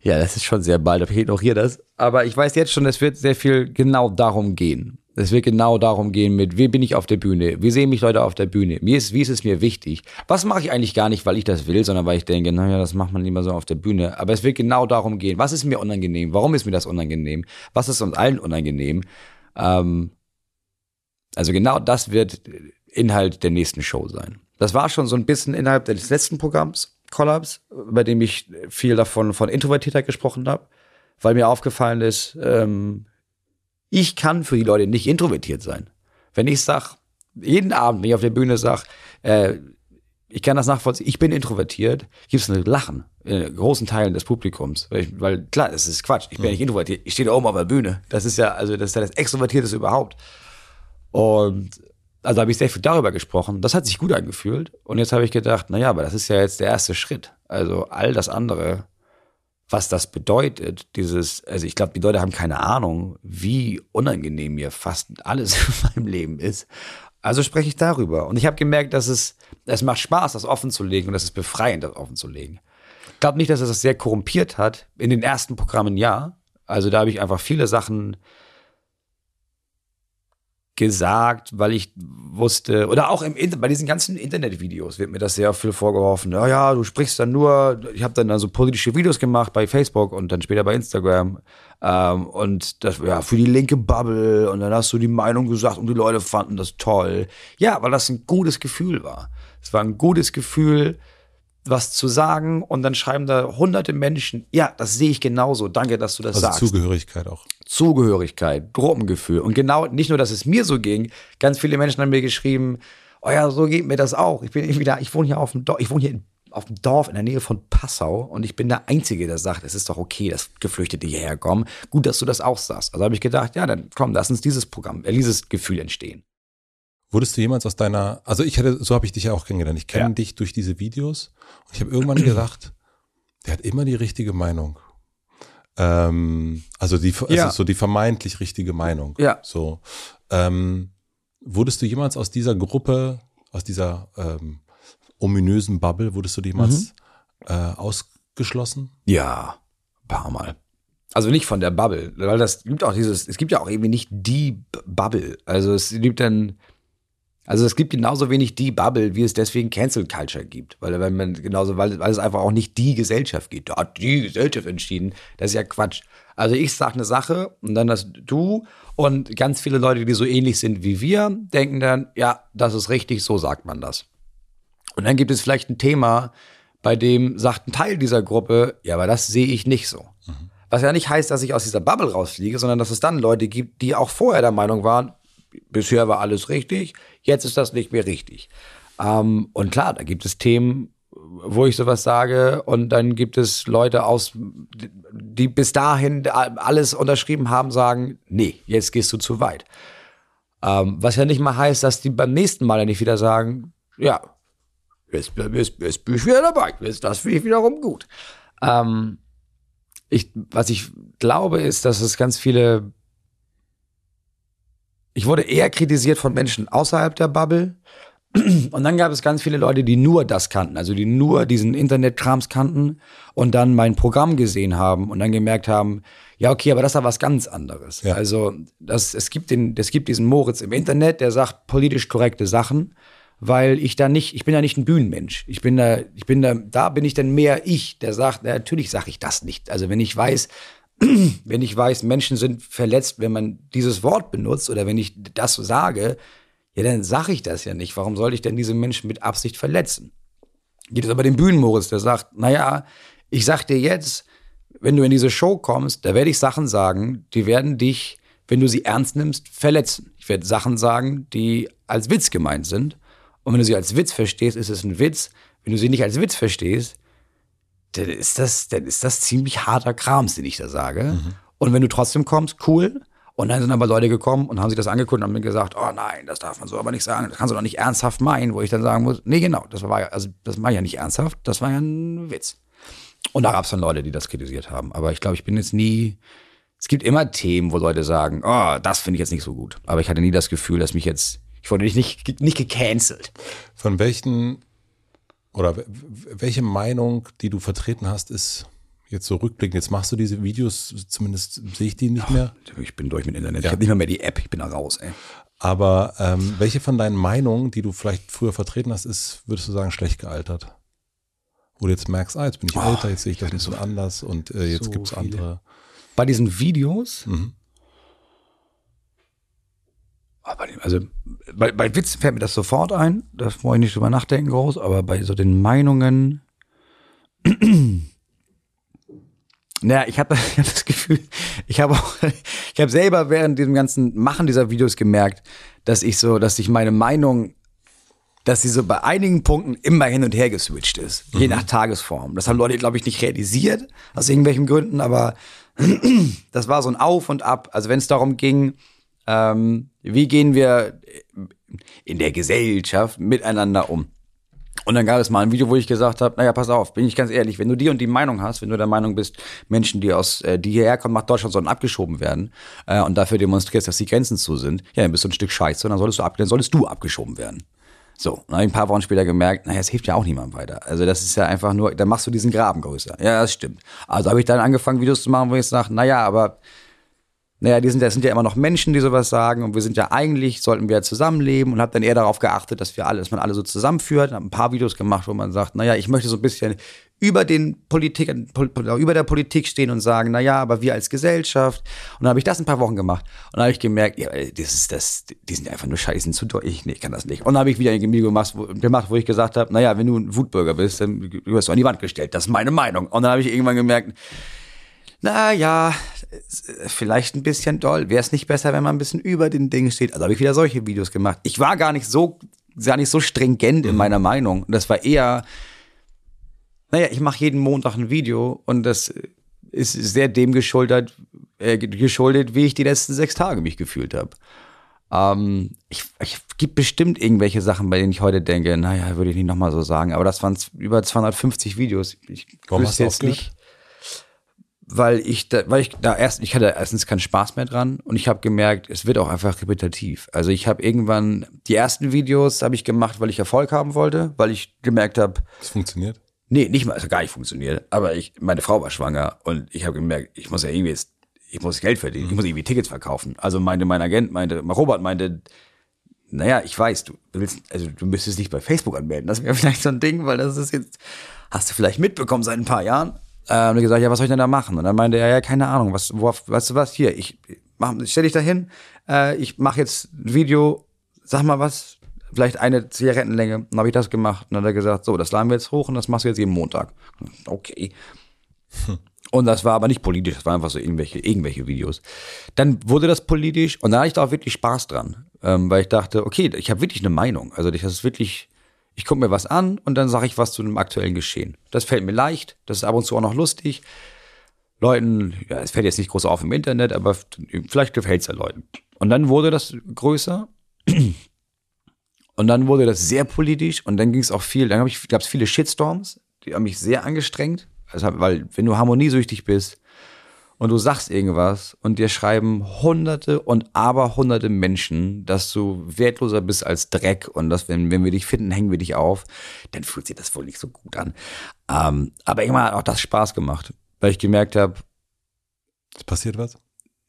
Ja, das ist schon sehr bald, aber ich ignoriere das. Aber ich weiß jetzt schon, es wird sehr viel genau darum gehen. Es wird genau darum gehen, mit wie bin ich auf der Bühne, wie sehen mich Leute auf der Bühne, wie ist, wie ist es mir wichtig. Was mache ich eigentlich gar nicht, weil ich das will, sondern weil ich denke, naja, das macht man lieber so auf der Bühne. Aber es wird genau darum gehen, was ist mir unangenehm, warum ist mir das unangenehm, was ist uns allen unangenehm. Ähm, also genau das wird Inhalt der nächsten Show sein. Das war schon so ein bisschen innerhalb des letzten Programms, Collabs, bei dem ich viel davon von Introvertiertheit gesprochen habe, weil mir aufgefallen ist, ähm, ich kann für die Leute nicht introvertiert sein. Wenn ich sag, jeden Abend, wenn ich auf der Bühne sag, äh, ich kann das nachvollziehen, ich bin introvertiert, gibt es ein Lachen in großen Teilen des Publikums. Weil, ich, weil klar, das ist Quatsch, ich bin ja nicht introvertiert, ich stehe da oben auf der Bühne. Das ist ja, also das ist ja das Extrovertierteste überhaupt. Und also habe ich sehr viel darüber gesprochen. Das hat sich gut angefühlt. Und jetzt habe ich gedacht, naja, aber das ist ja jetzt der erste Schritt. Also all das andere, was das bedeutet, dieses, also ich glaube, die Leute haben keine Ahnung, wie unangenehm mir fast alles <laughs> in meinem Leben ist. Also spreche ich darüber. Und ich habe gemerkt, dass es, es macht Spaß, das offen zu legen und das ist befreiend, das offen zu legen. Ich glaube nicht, dass es das sehr korrumpiert hat. In den ersten Programmen ja. Also da habe ich einfach viele Sachen gesagt, weil ich wusste, oder auch im bei diesen ganzen Internetvideos wird mir das sehr viel vorgeworfen. Ja, ja, du sprichst dann nur, ich habe dann also politische Videos gemacht bei Facebook und dann später bei Instagram ähm, und das ja für die linke Bubble und dann hast du die Meinung gesagt und die Leute fanden das toll. Ja, weil das ein gutes Gefühl war. Es war ein gutes Gefühl, was zu sagen und dann schreiben da hunderte Menschen, ja, das sehe ich genauso, danke, dass du das Also sagst. Zugehörigkeit auch. Zugehörigkeit, Gruppengefühl. Und genau, nicht nur, dass es mir so ging, ganz viele Menschen haben mir geschrieben, oh ja, so geht mir das auch. Ich bin irgendwie da, ich wohne hier auf dem Dorf, ich wohne hier in, auf dem Dorf in der Nähe von Passau und ich bin der Einzige, der sagt, es ist doch okay, dass Geflüchtete hierher kommen. Gut, dass du das auch sagst. Also habe ich gedacht, ja, dann komm, lass uns dieses Programm, äh, dieses Gefühl entstehen. Wurdest du jemals aus deiner, also ich hätte, so habe ich dich ja auch kennengelernt. Ich kenne Ja. dich durch diese Videos und ich habe irgendwann <coughs> gedacht, der hat immer die richtige Meinung. Ähm, also die, Ja. so die vermeintlich richtige Meinung. Ja. So. Ähm, wurdest du jemals aus dieser Gruppe, aus dieser ähm, ominösen Bubble, wurdest du jemals Mhm. äh, ausgeschlossen? Ja, ein paar Mal. Also nicht von der Bubble, weil das gibt auch dieses, es gibt ja auch irgendwie nicht die Bubble. Also es gibt dann, also es gibt genauso wenig die Bubble, wie es deswegen Cancel Culture gibt. Weil wenn man genauso, weil, weil es einfach auch nicht die Gesellschaft gibt. Da hat die Gesellschaft entschieden. Das ist ja Quatsch. Also ich sag eine Sache und dann das du und ganz viele Leute, die so ähnlich sind wie wir, denken dann, ja, das ist richtig, so sagt man das. Und dann gibt es vielleicht ein Thema, bei dem sagt ein Teil dieser Gruppe, ja, aber das sehe ich nicht so. Was ja nicht heißt, dass ich aus dieser Bubble rausfliege, sondern dass es dann Leute gibt, die auch vorher der Meinung waren, bisher war alles richtig, jetzt ist das nicht mehr richtig. Ähm, und klar, da gibt es Themen, wo ich sowas sage und dann gibt es Leute aus, die bis dahin alles unterschrieben haben, sagen, nee, jetzt gehst du zu weit. Ähm, was ja nicht mal heißt, dass die beim nächsten Mal ja nicht wieder sagen, ja, jetzt, jetzt, jetzt bin ich wieder dabei, jetzt, das finde ich wiederum gut. Ähm, ich, was ich glaube, ist, dass es ganz viele. Ich wurde eher kritisiert von Menschen außerhalb der Bubble. Und dann gab es ganz viele Leute, die nur das kannten, also die nur diesen Internetkrams kannten und dann mein Programm gesehen haben und dann gemerkt haben, ja, okay, aber das ist ja was ganz anderes. Ja. Also das, es, gibt den, es gibt diesen Moritz im Internet, der sagt politisch korrekte Sachen, weil ich da nicht, ich bin ja nicht ein Bühnenmensch. Ich bin da, ich bin da, da bin ich dann mehr ich, der sagt, na, natürlich sage ich das nicht. Also wenn ich weiß, <clears throat> wenn ich weiß, Menschen sind verletzt, wenn man dieses Wort benutzt oder wenn ich das sage, ja, dann sage ich das ja nicht. Warum sollte ich denn diese Menschen mit Absicht verletzen? Geht es aber den Bühnenmoritz, der sagt, naja, ich sag dir jetzt, wenn du in diese Show kommst, da werde ich Sachen sagen, die werden dich, wenn du sie ernst nimmst, verletzen. Ich werde Sachen sagen, die als Witz gemeint sind. Und wenn du sie als Witz verstehst, ist es ein Witz. Wenn du sie nicht als Witz verstehst, dann ist das, dann ist das ziemlich harter Krams, den ich da sage. Und wenn du trotzdem kommst, cool. Und dann sind aber Leute gekommen und haben sich das angeguckt und haben mir gesagt, oh nein, das darf man so aber nicht sagen, das kannst du doch nicht ernsthaft meinen, wo ich dann sagen muss, nee, genau, das war ja, also das war ja nicht ernsthaft, das war ja ein Witz. Und da gab es dann Leute, die das kritisiert haben. Aber ich glaube, ich bin jetzt nie. Es gibt immer Themen, wo Leute sagen, oh, das finde ich jetzt nicht so gut. Aber ich hatte nie das Gefühl, dass mich jetzt, ich wurde nicht, nicht, nicht gecancelt. Von welchen oder welche Meinung, die du vertreten hast, ist jetzt so rückblickend? Jetzt machst du diese Videos, zumindest sehe ich die nicht mehr. Ich bin durch mit Internet. Ja. Ich habe nicht mal mehr die App, ich bin da raus, ey. Aber ähm, welche von deinen Meinungen, die du vielleicht früher vertreten hast, ist, würdest du sagen, schlecht gealtert? Wo du jetzt merkst, ah, jetzt bin ich älter, jetzt sehe ich das ein bisschen anders und äh, jetzt so gibt's viele. andere. Bei diesen Videos, Mhm. Bei dem- also bei, bei Witz fällt mir das sofort ein, da brauche ich nicht drüber nachdenken groß, aber bei so den Meinungen, <clears throat> naja, ich habe <laughs> ich hab das Gefühl, ich habe auch, <laughs> ich habe selber während diesem ganzen Machen dieser Videos gemerkt, dass ich so, dass ich meine Meinung, dass sie so bei einigen Punkten immer hin und her geswitcht ist, je nach Tagesform. Das haben Leute, glaube ich, nicht realisiert, aus irgendwelchen Gründen, aber <clears throat> das war so ein Auf und Ab. Also wenn es darum ging, ähm, wie gehen wir in der Gesellschaft miteinander um? Und dann gab es mal ein Video, wo ich gesagt habe, naja, pass auf, bin ich ganz ehrlich, wenn du die und die Meinung hast, wenn du der Meinung bist, Menschen, die aus, äh, die hierher kommen nach Deutschland, sollen abgeschoben werden äh, und dafür demonstrierst, dass die Grenzen zu sind, ja, dann bist du ein Stück Scheiße und dann solltest du ab, dann solltest du abgeschoben werden. So, dann habe ich ein paar Wochen später gemerkt, naja, es hilft ja auch niemandem weiter. Also das ist ja einfach nur, dann machst du diesen Graben größer. Ja, das stimmt. Also habe ich dann angefangen, Videos zu machen, wo ich sage, naja, aber naja, die sind, das sind ja immer noch Menschen, die sowas sagen und wir sind ja eigentlich, sollten wir ja zusammenleben und habe dann eher darauf geachtet, dass wir alle, dass man alle so zusammenführt. Habe ein paar Videos gemacht, wo man sagt, naja, ich möchte so ein bisschen über den Politik, über der Politik stehen und sagen, naja, aber wir als Gesellschaft. Und dann habe ich das ein paar Wochen gemacht und dann habe ich gemerkt, ja, das ist das, die sind einfach nur scheißen zu deutlich. Nee, ich kann das nicht. Und dann habe ich wieder ein Video gemacht, wo, gemacht, wo ich gesagt habe, naja, wenn du ein Wutbürger bist, dann wirst du an die Wand gestellt. Das ist meine Meinung. Und dann habe ich irgendwann gemerkt, na ja, vielleicht ein bisschen doll. Wäre es nicht besser, wenn man ein bisschen über den Dingen steht? Also habe ich wieder solche Videos gemacht. Ich war gar nicht so, gar nicht so stringent in mhm. meiner Meinung. Das war eher, naja, ich mache jeden Montag ein Video und das ist sehr dem geschuldet, äh, geschuldet, wie ich die letzten sechs Tage mich gefühlt habe. Ähm, ich, ich gibt bestimmt irgendwelche Sachen, bei denen ich heute denke, naja, würde ich nicht nochmal so sagen, aber das waren über 250 Videos. Ich Warum hast du jetzt aufgehört? nicht weil ich da, weil ich da erst, ich hatte erstens keinen Spaß mehr dran und ich habe gemerkt, es wird auch einfach repetitiv. Also ich habe irgendwann die ersten Videos habe ich gemacht, weil ich Erfolg haben wollte, weil ich gemerkt habe, es funktioniert. Nee, nicht mal, also gar nicht funktioniert. Aber ich, meine Frau war schwanger und ich habe gemerkt, ich muss ja irgendwie jetzt, ich muss Geld verdienen, mhm. ich muss irgendwie Tickets verkaufen. Also meinte mein Agent meinte, Robert meinte, naja, ich weiß, du willst, also du müsstest dich bei Facebook anmelden. Das wäre <laughs> vielleicht so ein Ding, weil das ist jetzt, hast du vielleicht mitbekommen seit ein paar Jahren. Äh, und ich gesagt, ja, was soll ich denn da machen? Und dann meinte er, ja, keine Ahnung, was, worauf, weißt du was, hier, ich mach, stell dich da hin, äh, ich mache jetzt ein Video, sag mal was, vielleicht eine Zigarettenlänge. Dann habe ich das gemacht. Und dann hat er gesagt, so, das laden wir jetzt hoch und das machst du jetzt jeden Montag. Okay. Hm. Und das war aber nicht politisch, das war einfach so irgendwelche, irgendwelche Videos. Dann wurde das politisch und da hatte ich da auch wirklich Spaß dran, ähm, weil ich dachte, okay, ich habe wirklich eine Meinung. Also das ist wirklich, ich gucke mir was an und dann sage ich was zu einem aktuellen Geschehen. Das fällt mir leicht, das ist ab und zu auch noch lustig. Leuten, ja, es fällt jetzt nicht groß auf im Internet, aber vielleicht gefällt es ja Leuten. Und dann wurde das größer. Und dann wurde das sehr politisch und dann ging es auch viel, dann gab es viele Shitstorms, die haben mich sehr angestrengt. Also, weil, wenn du harmoniesüchtig bist, und du sagst irgendwas und dir schreiben hunderte und aber hunderte Menschen, dass du wertloser bist als Dreck und dass, wenn, wenn wir dich finden, hängen wir dich auf, dann fühlt sich das wohl nicht so gut an. Ähm, aber irgendwann hat auch das Spaß gemacht, weil ich gemerkt habe, es passiert was?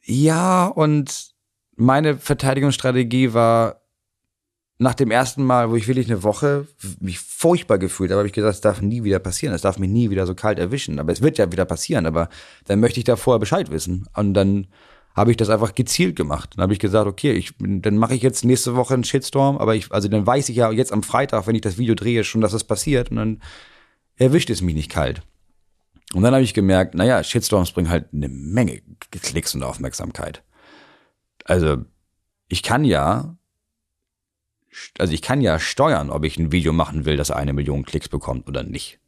Ja, und meine Verteidigungsstrategie war, nach dem ersten Mal, wo ich wirklich eine Woche mich furchtbar gefühlt habe, habe ich gesagt, das darf nie wieder passieren. Das darf mich nie wieder so kalt erwischen. Aber es wird ja wieder passieren. Aber dann möchte ich da vorher Bescheid wissen. Und dann habe ich das einfach gezielt gemacht. Dann habe ich gesagt, okay, ich, dann mache ich jetzt nächste Woche einen Shitstorm. Aber ich, also dann weiß ich ja jetzt am Freitag, wenn ich das Video drehe, schon, dass das passiert. Und dann erwischt es mich nicht kalt. Und dann habe ich gemerkt, naja, Shitstorms bringen halt eine Menge Klicks und Aufmerksamkeit. Also ich kann ja also ich kann ja steuern, ob ich ein Video machen will, das eine Million Klicks bekommt oder nicht.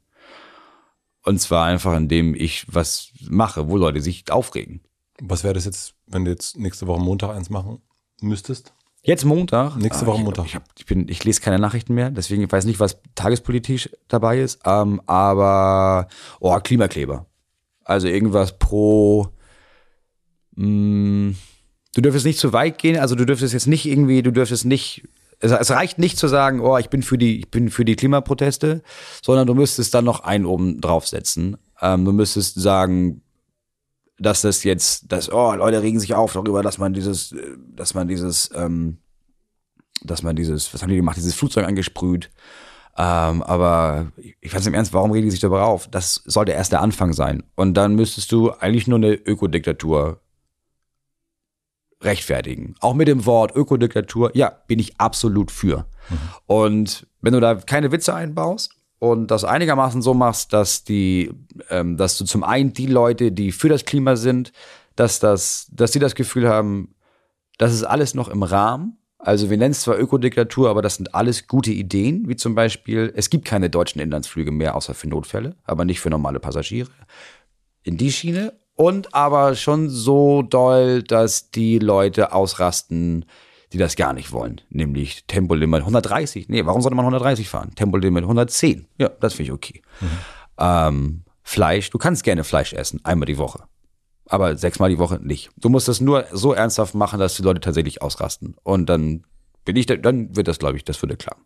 Und zwar einfach, indem ich was mache, wo Leute sich aufregen. Was wäre das jetzt, wenn du jetzt nächste Woche Montag eins machen müsstest? Jetzt Montag? Nächste Woche ah, Montag. Ich, hab, ich, bin, ich lese keine Nachrichten mehr, deswegen ich weiß nicht, was tagespolitisch dabei ist. Ähm, aber, oh, Klimakleber. Also irgendwas pro, mh, mm, du dürftest nicht zu weit gehen, also du dürftest jetzt nicht irgendwie, du dürftest nicht es, es, reicht nicht zu sagen, oh, ich bin für die, ich bin für die Klimaproteste, sondern du müsstest dann noch einen oben draufsetzen. Ähm, du müsstest sagen, dass das jetzt, dass, oh, Leute regen sich auf darüber, dass man dieses, dass man dieses, ähm, dass man dieses, was haben die gemacht, dieses Flugzeug angesprüht. Ähm, aber ich weiß im Ernst, warum regen die sich darüber auf? Das sollte erst der Anfang sein. Und dann müsstest du eigentlich nur eine Ökodiktatur rechtfertigen. Auch mit dem Wort Ökodiktatur, ja, bin ich absolut für. Mhm. Und wenn du da keine Witze einbaust und das einigermaßen so machst, dass die, ähm, dass du zum einen die Leute, die für das Klima sind, dass das, dass sie das Gefühl haben, das ist alles noch im Rahmen. Also wir nennen es zwar Ökodiktatur, aber das sind alles gute Ideen, wie zum Beispiel, es gibt keine deutschen Inlandsflüge mehr, außer für Notfälle, aber nicht für normale Passagiere. In die Schiene und aber schon so doll, dass die Leute ausrasten, die das gar nicht wollen. Nämlich Tempolimit 130. Nee, warum sollte man 130 fahren? Tempolimit 110. Ja, das finde ich okay. Mhm. Ähm, Fleisch, du kannst gerne Fleisch essen, einmal die Woche. Aber sechsmal die Woche nicht. Du musst das nur so ernsthaft machen, dass die Leute tatsächlich ausrasten. Und dann bin ich, dann wird das, glaube ich, das würde klappen.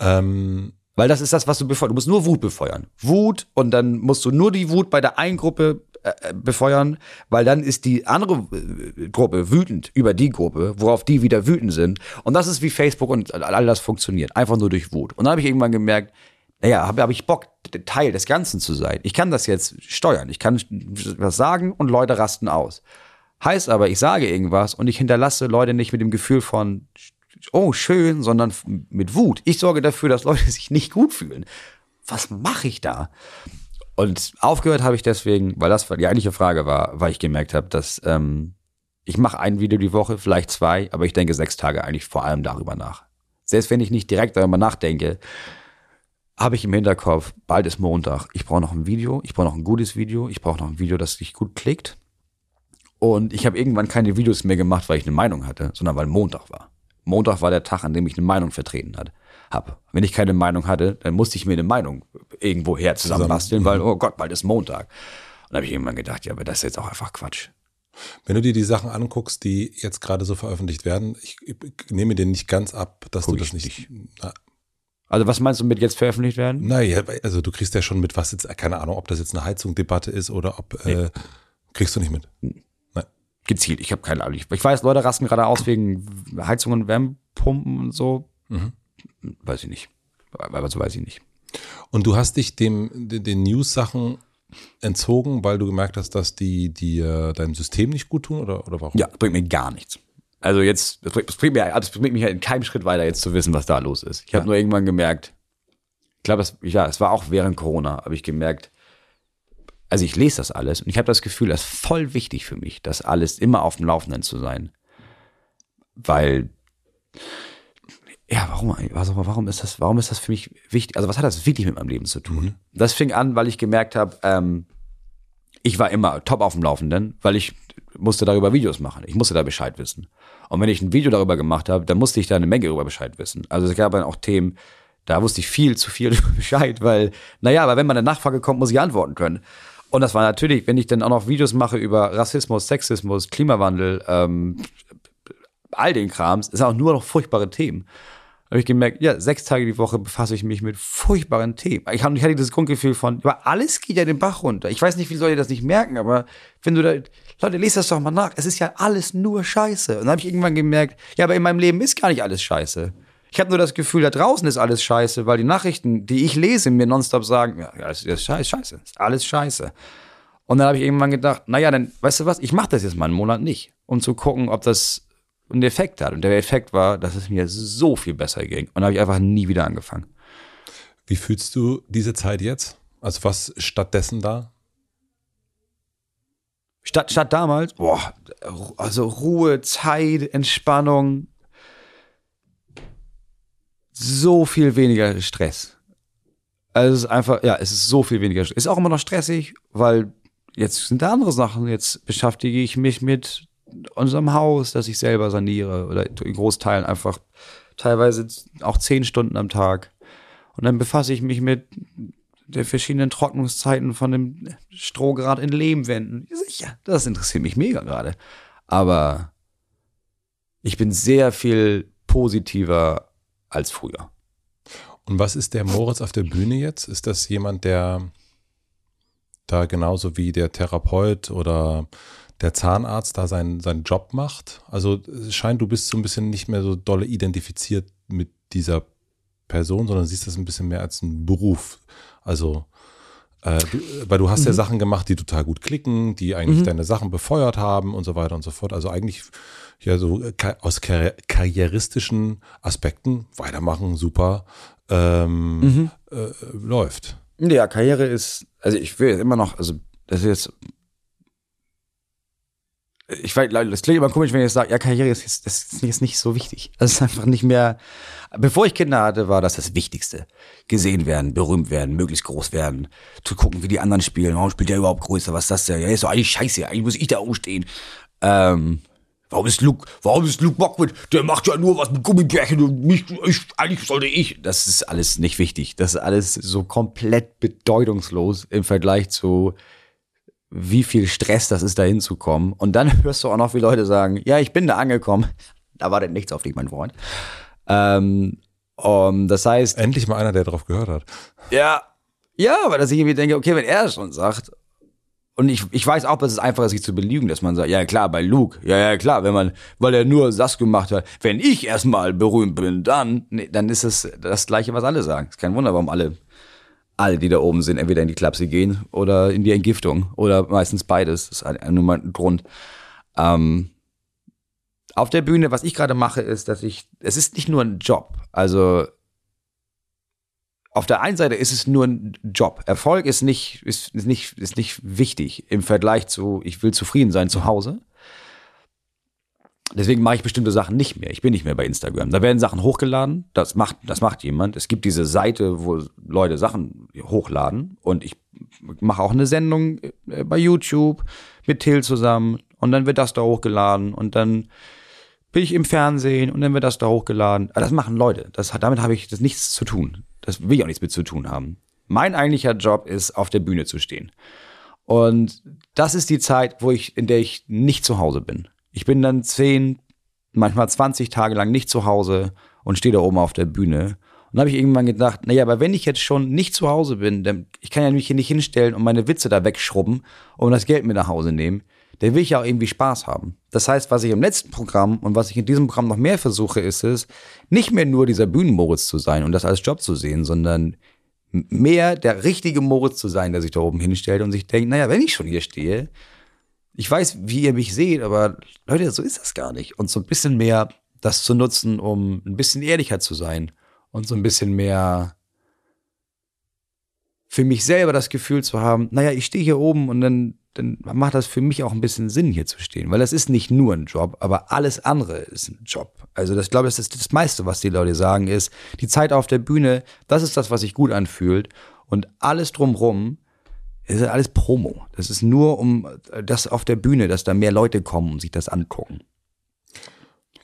Ähm, Weil das ist das, was du befeuern. Du musst nur Wut befeuern. Wut und dann musst du nur die Wut bei der einen Gruppe äh, befeuern, weil dann ist die andere äh, Gruppe wütend über die Gruppe, worauf die wieder wütend sind. Und das ist wie Facebook und all das funktioniert. Einfach nur durch Wut. Und dann habe ich irgendwann gemerkt, naja, habe hab ich Bock, Teil des Ganzen zu sein. Ich kann das jetzt steuern. Ich kann was sagen und Leute rasten aus. Heißt aber, ich sage irgendwas und ich hinterlasse Leute nicht mit dem Gefühl von, oh, schön, sondern mit Wut. Ich sorge dafür, dass Leute <laughs> sich nicht gut fühlen. Was mache ich da? Und aufgehört habe ich deswegen, weil das die eigentliche Frage war, weil ich gemerkt habe, dass ähm, ich mache ein Video die Woche, vielleicht zwei, aber ich denke sechs Tage eigentlich vor allem darüber nach. Selbst wenn ich nicht direkt darüber nachdenke, habe ich im Hinterkopf, bald ist Montag, ich brauche noch ein Video, ich brauche noch ein gutes Video, ich brauche noch ein Video, das sich gut klickt. Und ich habe irgendwann keine Videos mehr gemacht, weil ich eine Meinung hatte, sondern weil Montag war. Montag war der Tag, an dem ich eine Meinung vertreten hat, hab. Wenn ich keine Meinung hatte, dann musste ich mir eine Meinung irgendwo her zusammenbasteln, weil, oh Gott, bald ist Montag. Und da habe ich irgendwann gedacht, ja, aber das ist jetzt auch einfach Quatsch. Wenn du dir die Sachen anguckst, die jetzt gerade so veröffentlicht werden, ich, ich nehme dir nicht ganz ab, dass Guck du das ich nicht. Na, Also was meinst du mit jetzt veröffentlicht werden? naja, also du kriegst ja schon mit, was jetzt, keine Ahnung, ob das jetzt eine Heizung-Debatte ist oder ob, äh, kriegst du nicht mit. Gezielt, ich habe keine Ahnung. Ich weiß, Leute rasten gerade aus wegen Heizungen, Wärmepumpen und so. Mhm. Weiß ich nicht. Aber so weiß ich nicht. Und du hast dich dem, den, News-Sachen entzogen, weil du gemerkt hast, dass die, die deinem System nicht gut tun oder, oder warum? Ja, bringt mir gar nichts. Also jetzt, es bringt, es bringt mir, es bringt mich halt in keinem Schritt weiter, jetzt zu wissen, was da los ist. Ich habe Ja. nur irgendwann gemerkt, ich glaube, es, ja, es war auch während Corona, habe ich gemerkt, also ich lese das alles und ich habe das Gefühl, das ist voll wichtig für mich, das alles immer auf dem Laufenden zu sein. Weil, ja, warum, also warum ist das, warum ist das für mich wichtig? Also was hat das wirklich mit meinem Leben zu tun? Das fing an, weil ich gemerkt habe, ähm, ich war immer top auf dem Laufenden, weil ich musste darüber Videos machen. Ich musste da Bescheid wissen. Und wenn ich ein Video darüber gemacht habe, dann musste ich da eine Menge darüber Bescheid wissen. Also es gab dann auch Themen, da wusste ich viel zu viel <laughs> Bescheid, weil, naja, aber wenn mal eine Nachfrage kommt, muss ich antworten können. Und das war natürlich, wenn ich dann auch noch Videos mache über Rassismus, Sexismus, Klimawandel, ähm, all den Krams, ist auch nur noch furchtbare Themen. Habe ich gemerkt, ja, sechs Tage die Woche befasse ich mich mit furchtbaren Themen. Ich, hab, ich hatte das Grundgefühl von, aber alles geht ja den Bach runter. Ich weiß nicht, wie Leute das nicht merken, aber wenn du da, Leute, lest das doch mal nach. Es ist ja alles nur Scheiße. Und dann habe ich irgendwann gemerkt, ja, aber in meinem Leben ist gar nicht alles Scheiße. Ich habe nur das Gefühl, da draußen ist alles Scheiße, weil die Nachrichten, die ich lese, mir nonstop sagen, ja, das ist scheiße, scheiße, ist alles Scheiße. Und dann habe ich irgendwann gedacht, naja, dann, weißt du was, ich mache das jetzt mal einen Monat nicht, um zu gucken, ob das einen Effekt hat. Und der Effekt war, dass es mir so viel besser ging. Und dann habe ich einfach nie wieder angefangen. Wie fühlst du diese Zeit jetzt? Also was stattdessen da? Statt, statt damals, boah, also Ruhe, Zeit, Entspannung, so viel weniger Stress. Also es ist einfach, ja, es ist so viel weniger Stress. Ist auch immer noch stressig, weil jetzt sind da andere Sachen. Jetzt beschäftige ich mich mit unserem Haus, das ich selber saniere oder in Großteilen einfach teilweise auch zehn Stunden am Tag. Und dann befasse ich mich mit der verschiedenen Trocknungszeiten von dem Strohgrad in Lehmwänden. Sicher, das interessiert mich mega gerade. Aber ich bin sehr viel positiver als früher. Und was ist der Moritz auf der Bühne jetzt? Ist das jemand, der da genauso wie der Therapeut oder der Zahnarzt da seinen, seinen Job macht? Also es scheint, du bist so ein bisschen nicht mehr so dolle identifiziert mit dieser Person, sondern siehst das ein bisschen mehr als einen Beruf. Also, äh, du, weil du hast ja Sachen gemacht, die total gut klicken, die eigentlich deine Sachen befeuert haben und so weiter und so fort. Also eigentlich ja so äh, aus karri- karrieristischen Aspekten weitermachen, super ähm, äh, läuft. Ja, Karriere ist, also ich will immer noch, also das ist jetzt, ich weiß, das klingt immer komisch, wenn ich sage, ja, Karriere ist das ist jetzt nicht so wichtig. <laughs> Das ist einfach nicht mehr, bevor ich Kinder hatte, war das das Wichtigste. Gesehen werden, berühmt werden, möglichst groß werden, zu gucken, wie die anderen spielen, warum spielt der überhaupt größer, was ist das denn? Ja, ist doch eigentlich scheiße, eigentlich muss ich da umstehen. Ähm, Warum ist Luke, warum ist Luke Mockwood? Der macht ja nur was mit Gummibärchen und mich, ich, eigentlich sollte ich. Das ist alles nicht wichtig. Das ist alles so komplett bedeutungslos im Vergleich zu wie viel Stress das ist, da hinzukommen. Und dann <laughs> hörst du auch noch, wie Leute sagen, ja, ich bin da angekommen. Da wartet nichts auf dich, mein Freund. Ähm, Um, das heißt. Endlich mal einer, der drauf gehört hat. Ja. Ja, aber dass ich irgendwie denke, okay, wenn er es schon sagt, und ich, ich weiß auch, dass es einfach ist, sich zu belügen, dass man sagt, ja klar, bei Luke, ja, ja klar, wenn man, weil er nur das gemacht hat, wenn ich erstmal berühmt bin, dann, nee, dann ist es das Gleiche, was alle sagen. Ist kein Wunder, warum alle, alle, die da oben sind, entweder in die Klapse gehen oder in die Entgiftung oder meistens beides. Das ist halt nur mal ein Grund. Ähm, auf der Bühne, was ich gerade mache, ist, dass ich, es ist nicht nur ein Job. Also auf der einen Seite ist es nur ein Job. Erfolg ist nicht, ist, ist nicht, ist nicht wichtig im Vergleich zu, ich will zufrieden sein zu Hause. Deswegen mache ich bestimmte Sachen nicht mehr. Ich bin nicht mehr bei Instagram. Da werden Sachen hochgeladen. Das macht, das macht jemand. Es gibt diese Seite, wo Leute Sachen hochladen. Und ich mache auch eine Sendung äh, bei YouTube mit Till zusammen. Und dann wird das da hochgeladen. Und dann bin ich im Fernsehen und dann wird das da hochgeladen. Das machen Leute. Das hat, damit habe ich das nichts zu tun. Das will ich auch nichts mit zu tun haben. Mein eigentlicher Job ist, auf der Bühne zu stehen. Und das ist die Zeit, wo ich, in der ich nicht zu Hause bin. Ich bin dann zehn, manchmal 20 Tage lang nicht zu Hause und stehe da oben auf der Bühne. Und dann habe ich irgendwann gedacht, naja, aber wenn ich jetzt schon nicht zu Hause bin, dann ich kann ja mich hier nicht hinstellen und meine Witze da wegschrubben und das Geld mit nach Hause nehmen. Dann will ich ja auch irgendwie Spaß haben. Das heißt, was ich im letzten Programm und was ich in diesem Programm noch mehr versuche, ist es, nicht mehr nur dieser Bühnenmoritz zu sein und das als Job zu sehen, sondern mehr der richtige Moritz zu sein, der sich da oben hinstellt und sich denkt, naja, wenn ich schon hier stehe, ich weiß, wie ihr mich seht, aber Leute, so ist das gar nicht. Und so ein bisschen mehr das zu nutzen, um ein bisschen ehrlicher zu sein und so ein bisschen mehr für mich selber das Gefühl zu haben, naja, ich stehe hier oben und dann, dann macht das für mich auch ein bisschen Sinn, hier zu stehen. Weil das ist nicht nur ein Job, aber alles andere ist ein Job. Also das glaube ich, das ist das meiste, was die Leute sagen, ist, die Zeit auf der Bühne, das ist das, was sich gut anfühlt. Und alles drumrum ist alles Promo. Das ist nur um das auf der Bühne, dass da mehr Leute kommen und sich das angucken.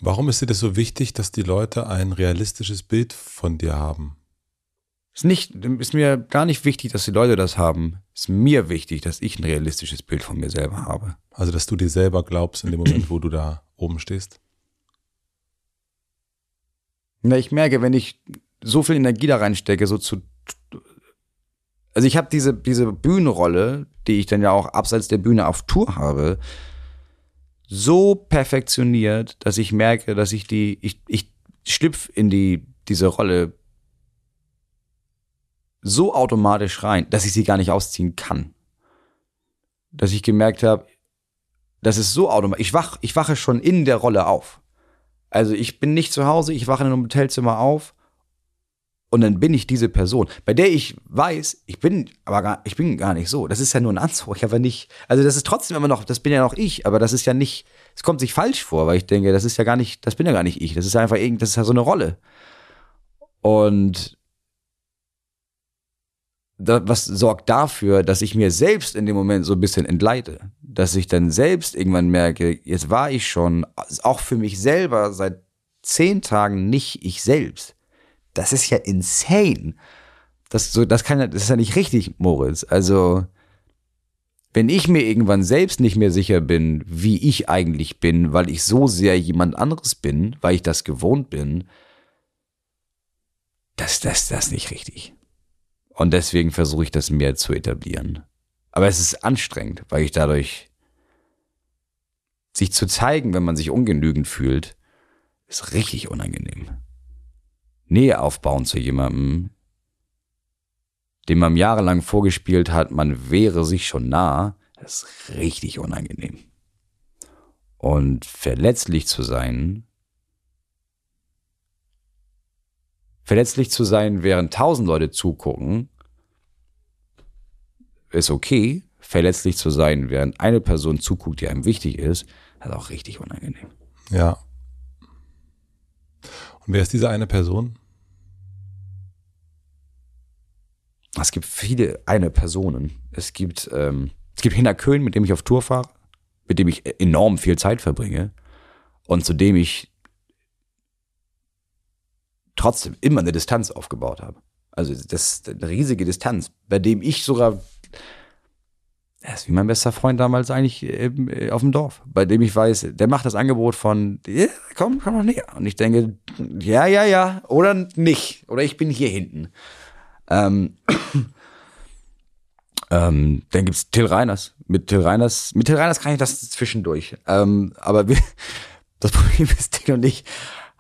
Warum ist dir das so wichtig, dass die Leute ein realistisches Bild von dir haben? Ist nicht, ist mir gar nicht wichtig, dass die Leute das haben. Ist mir wichtig, dass ich ein realistisches Bild von mir selber habe. Also, dass du dir selber glaubst in dem Moment, wo du da oben stehst? Na, ich merke, wenn ich so viel Energie da reinstecke, so zu also ich habe diese, diese Bühnenrolle, die ich dann ja auch abseits der Bühne auf Tour habe, so perfektioniert, dass ich merke, dass ich die, ich, ich schlüpf in die, diese Rolle so automatisch rein, dass ich sie gar nicht ausziehen kann. Dass ich gemerkt habe, das ist so automatisch. Ich, wach, ich wache schon in der Rolle auf. Also ich bin nicht zu Hause, ich wache in einem Hotelzimmer auf und dann bin ich diese Person, bei der ich weiß, ich bin aber gar, ich bin gar nicht so. Das ist ja nur ein Anzug. Ich habe nicht, also das ist trotzdem immer noch, das bin ja noch ich, aber das ist ja nicht, es kommt sich falsch vor, weil ich denke, das ist ja gar nicht, das bin ja gar nicht ich. Das ist einfach irgend, das ist ja so eine Rolle. Und das, was sorgt dafür, dass ich mir selbst in dem Moment so ein bisschen entleite, dass ich dann selbst irgendwann merke, jetzt war ich schon auch für mich selber seit zehn Tagen nicht ich selbst das ist ja insane. Das, so, das, kann, das ist ja nicht richtig, Moritz. Also, wenn ich mir irgendwann selbst nicht mehr sicher bin, wie ich eigentlich bin, weil ich so sehr jemand anderes bin, weil ich das gewohnt bin, das, das, das nicht richtig. Und deswegen versuche ich das mehr zu etablieren. Aber es ist anstrengend, weil ich dadurch sich zu zeigen, wenn man sich ungenügend fühlt, ist richtig unangenehm. Nähe aufbauen zu jemandem, dem man jahrelang vorgespielt hat, man wäre sich schon nah, ist richtig unangenehm. Und verletzlich zu sein, verletzlich zu sein, während tausend Leute zugucken, ist okay. Verletzlich zu sein, während eine Person zuguckt, die einem wichtig ist, ist auch richtig unangenehm. Ja. Und wer ist diese eine Person? Es gibt viele eine Personen. Es gibt, ähm, es gibt Hinner Köhn, mit dem ich auf Tour fahre, mit dem ich enorm viel Zeit verbringe und zu dem ich trotzdem immer eine Distanz aufgebaut habe. Also das ist eine riesige Distanz, bei dem ich sogar Er ist wie mein bester Freund damals eigentlich äh, auf dem Dorf, bei dem ich weiß, der macht das Angebot von, ja, komm, komm noch näher. Und ich denke, ja, ja, ja, oder nicht. Oder ich bin hier hinten. Ähm, <clears throat> ähm, dann gibt's Till Reiners. Mit Till Reiners, mit Till Reiners kann ich das zwischendurch. Ähm, aber wir, <laughs> das Problem ist, Till und ich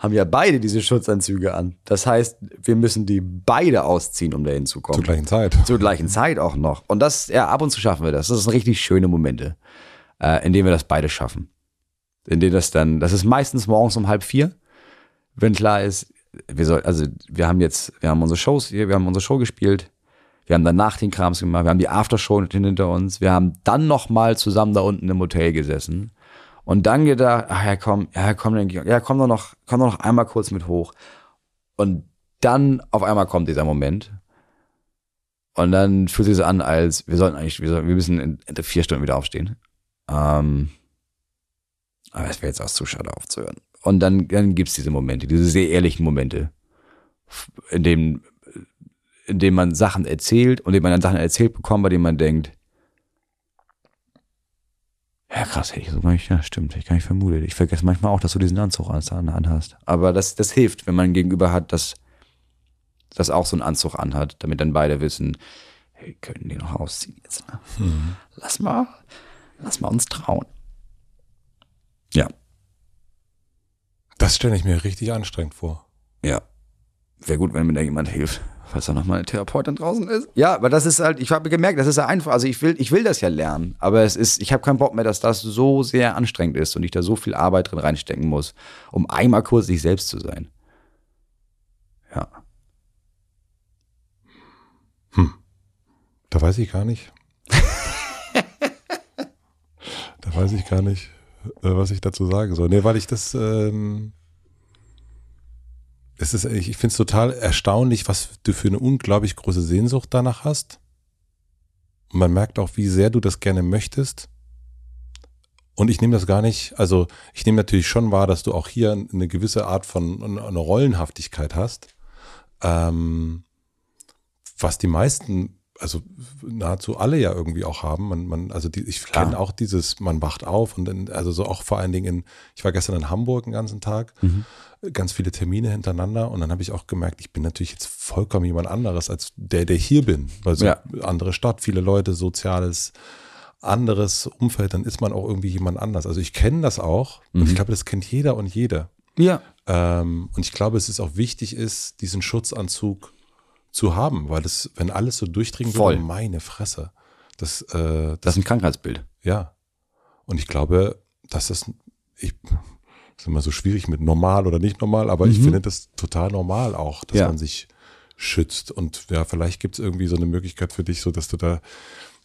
haben ja beide diese Schutzanzüge an. Das heißt, wir müssen die beide ausziehen, um da hinzukommen. Zur gleichen Zeit. Zur gleichen Zeit auch noch. Und das, ja, ab und zu schaffen wir das. Das sind richtig schöne Momente, äh, in denen wir das beide schaffen. In denen das dann, das ist meistens morgens um halb vier, wenn klar ist, wir soll, also wir haben jetzt, wir haben unsere Shows hier, wir haben unsere Show gespielt, wir haben danach den Krams gemacht, wir haben die Aftershow hinter uns, wir haben dann noch mal zusammen da unten im Hotel gesessen und dann gedacht, ach ja, komm, ja, komm, ja, komm doch noch, komm doch noch einmal kurz mit hoch. Und dann auf einmal kommt dieser Moment. Und dann fühlt sich so an, als wir sollten eigentlich, wir, sollten, wir müssen in, vier Stunden wieder aufstehen. Ähm, aber es wäre jetzt auch zu schade aufzuhören. Und dann, dann gibt's diese Momente, diese sehr ehrlichen Momente, in dem, in dem man Sachen erzählt und in dem man dann Sachen erzählt bekommt, bei denen man denkt, ja, krass, hätte ich so gar nicht, ja, stimmt, hätte ich gar nicht vermutet. Ich vergesse manchmal auch, dass du diesen Anzug anhast. Aber das, das hilft, wenn man Gegenüber hat, das, das auch so einen Anzug anhat, damit dann beide wissen, hey, können die noch ausziehen jetzt, ne? Mhm. Lass mal, lass mal uns trauen. Ja. Das stelle ich mir richtig anstrengend vor. Ja. Wäre gut, wenn mir da jemand hilft falls da nochmal eine Therapeutin draußen ist. Ja, aber das ist halt, ich habe gemerkt, das ist ja einfach, also ich will, ich will das ja lernen, aber es ist, ich habe keinen Bock mehr, dass das so sehr anstrengend ist und ich da so viel Arbeit drin reinstecken muss, um einmal kurz sich selbst zu sein. Ja. Hm. Da weiß ich gar nicht. <laughs> da weiß ich gar nicht, äh, was ich dazu sagen soll. Nee, weil ich das, ähm, es ist, ich finde es total erstaunlich, was du für eine unglaublich große Sehnsucht danach hast. Und man merkt auch, wie sehr du das gerne möchtest. Und ich nehme das gar nicht, also ich nehme natürlich schon wahr, dass du auch hier eine gewisse Art von eine Rollenhaftigkeit hast, ähm, was die meisten, also nahezu alle ja irgendwie auch haben. Man, man, also die, ich kenne auch dieses, man wacht auf und dann, also so auch vor allen Dingen in, ich war gestern in Hamburg den ganzen Tag. Mhm ganz viele Termine hintereinander und dann habe ich auch gemerkt, ich bin natürlich jetzt vollkommen jemand anderes als der, der hier bin. Also ja. andere Stadt, viele Leute, soziales, anderes Umfeld, dann ist man auch irgendwie jemand anders. Also ich kenne das auch mhm. und ich glaube, das kennt jeder und jede. Ja. Ähm, und ich glaube, es ist auch wichtig ist, diesen Schutzanzug zu haben, weil das, wenn alles so durchdringen Voll. würde, meine Fresse. Das, äh, das, das ist ein Krankheitsbild. Ja. Und ich glaube, dass das, ich, ist immer so schwierig mit normal oder nicht normal, aber mhm. ich finde das total normal auch, dass ja. man sich schützt. Und ja, vielleicht gibt es irgendwie so eine Möglichkeit für dich, so dass du da,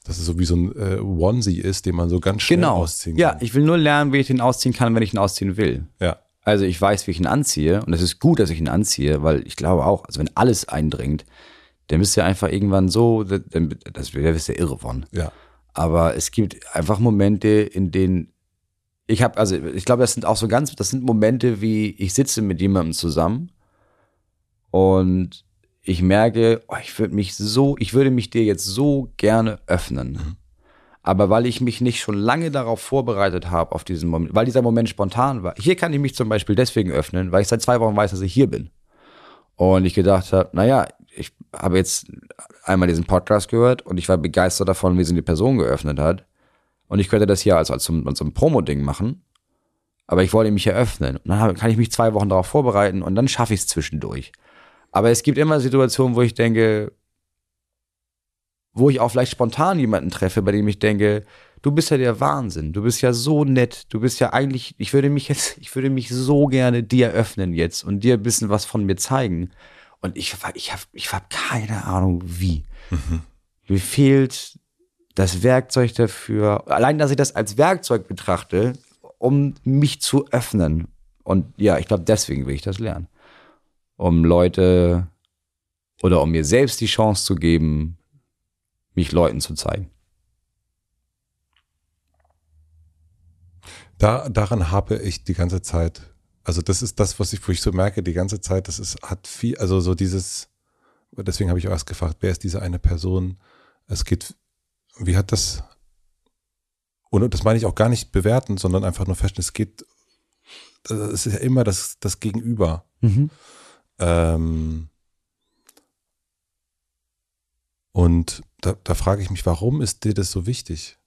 dass es so wie so ein äh, Onesie ist, den man so ganz schnell genau. ausziehen kann. Ja, ich will nur lernen, wie ich den ausziehen kann, wenn ich ihn ausziehen will. Ja. Also ich weiß, wie ich ihn anziehe und es ist gut, dass ich ihn anziehe, weil ich glaube auch, also wenn alles eindringt, dann bist du ja einfach irgendwann so, dann, das wäre ja irre von. Ja. Aber es gibt einfach Momente, in denen ich habe, also ich glaube, das sind auch so ganz, das sind Momente, wie ich sitze mit jemandem zusammen und ich merke, oh, ich würde mich so, ich würde mich dir jetzt so gerne öffnen. Mhm. Aber weil ich mich nicht schon lange darauf vorbereitet habe, auf diesen Moment, weil dieser Moment spontan war. Hier kann ich mich zum Beispiel deswegen öffnen, weil ich seit zwei Wochen weiß, dass ich hier bin. Und ich gedacht habe, naja, ich habe jetzt einmal diesen Podcast gehört und ich war begeistert davon, wie sie die Person geöffnet hat. Und ich könnte das hier als, als, so, ein Promo-Ding machen. Aber ich wollte mich eröffnen. Und dann kann ich mich zwei Wochen darauf vorbereiten und dann schaffe ich es zwischendurch. Aber es gibt immer Situationen, wo ich denke, wo ich auch vielleicht spontan jemanden treffe, bei dem ich denke, du bist ja der Wahnsinn, du bist ja so nett, du bist ja eigentlich, ich würde mich jetzt, ich würde mich so gerne dir öffnen jetzt und dir ein bisschen was von mir zeigen. Und ich, ich habe ich hab keine Ahnung wie. Mhm. Mir fehlt das Werkzeug dafür, allein, dass ich das als Werkzeug betrachte, um mich zu öffnen. Und ja, ich glaube, deswegen will ich das lernen. Um Leute oder um mir selbst die Chance zu geben, mich Leuten zu zeigen. Da, daran habe ich die ganze Zeit, also das ist das, was ich, wo ich so merke, die ganze Zeit, das ist, hat viel, also so dieses, deswegen habe ich auch erst gefragt, wer ist diese eine Person? Es geht wie hat das Und das meine ich auch gar nicht bewerten, sondern einfach nur feststellen, es geht, es ist ja immer das, das Gegenüber. Mhm. Ähm, und da, da frage ich mich, warum ist dir das so wichtig?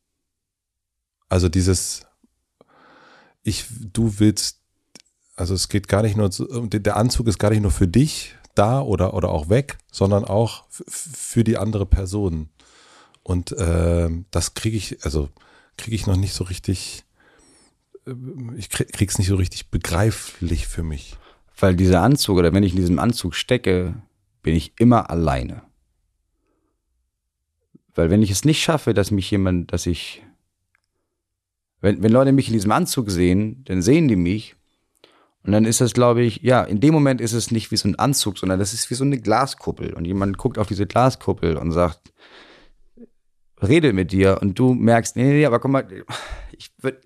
Also dieses, ich, du willst, also es geht gar nicht nur, der Anzug ist gar nicht nur für dich da oder, oder auch weg, sondern auch für die andere Person. Und äh, das kriege ich, also kriege ich noch nicht so richtig, äh, ich krieg, es nicht so richtig begreiflich für mich. Weil dieser Anzug oder wenn ich in diesem Anzug stecke, bin ich immer alleine. Weil wenn ich es nicht schaffe, dass mich jemand, dass ich, wenn, wenn Leute mich in diesem Anzug sehen, dann sehen die mich. Und dann ist das, glaube ich, ja, in dem Moment ist es nicht wie so ein Anzug, sondern das ist wie so eine Glaskuppel. Und jemand guckt auf diese Glaskuppel und sagt, rede mit dir. Und du merkst, nee, nee, nee aber komm mal, ich würde,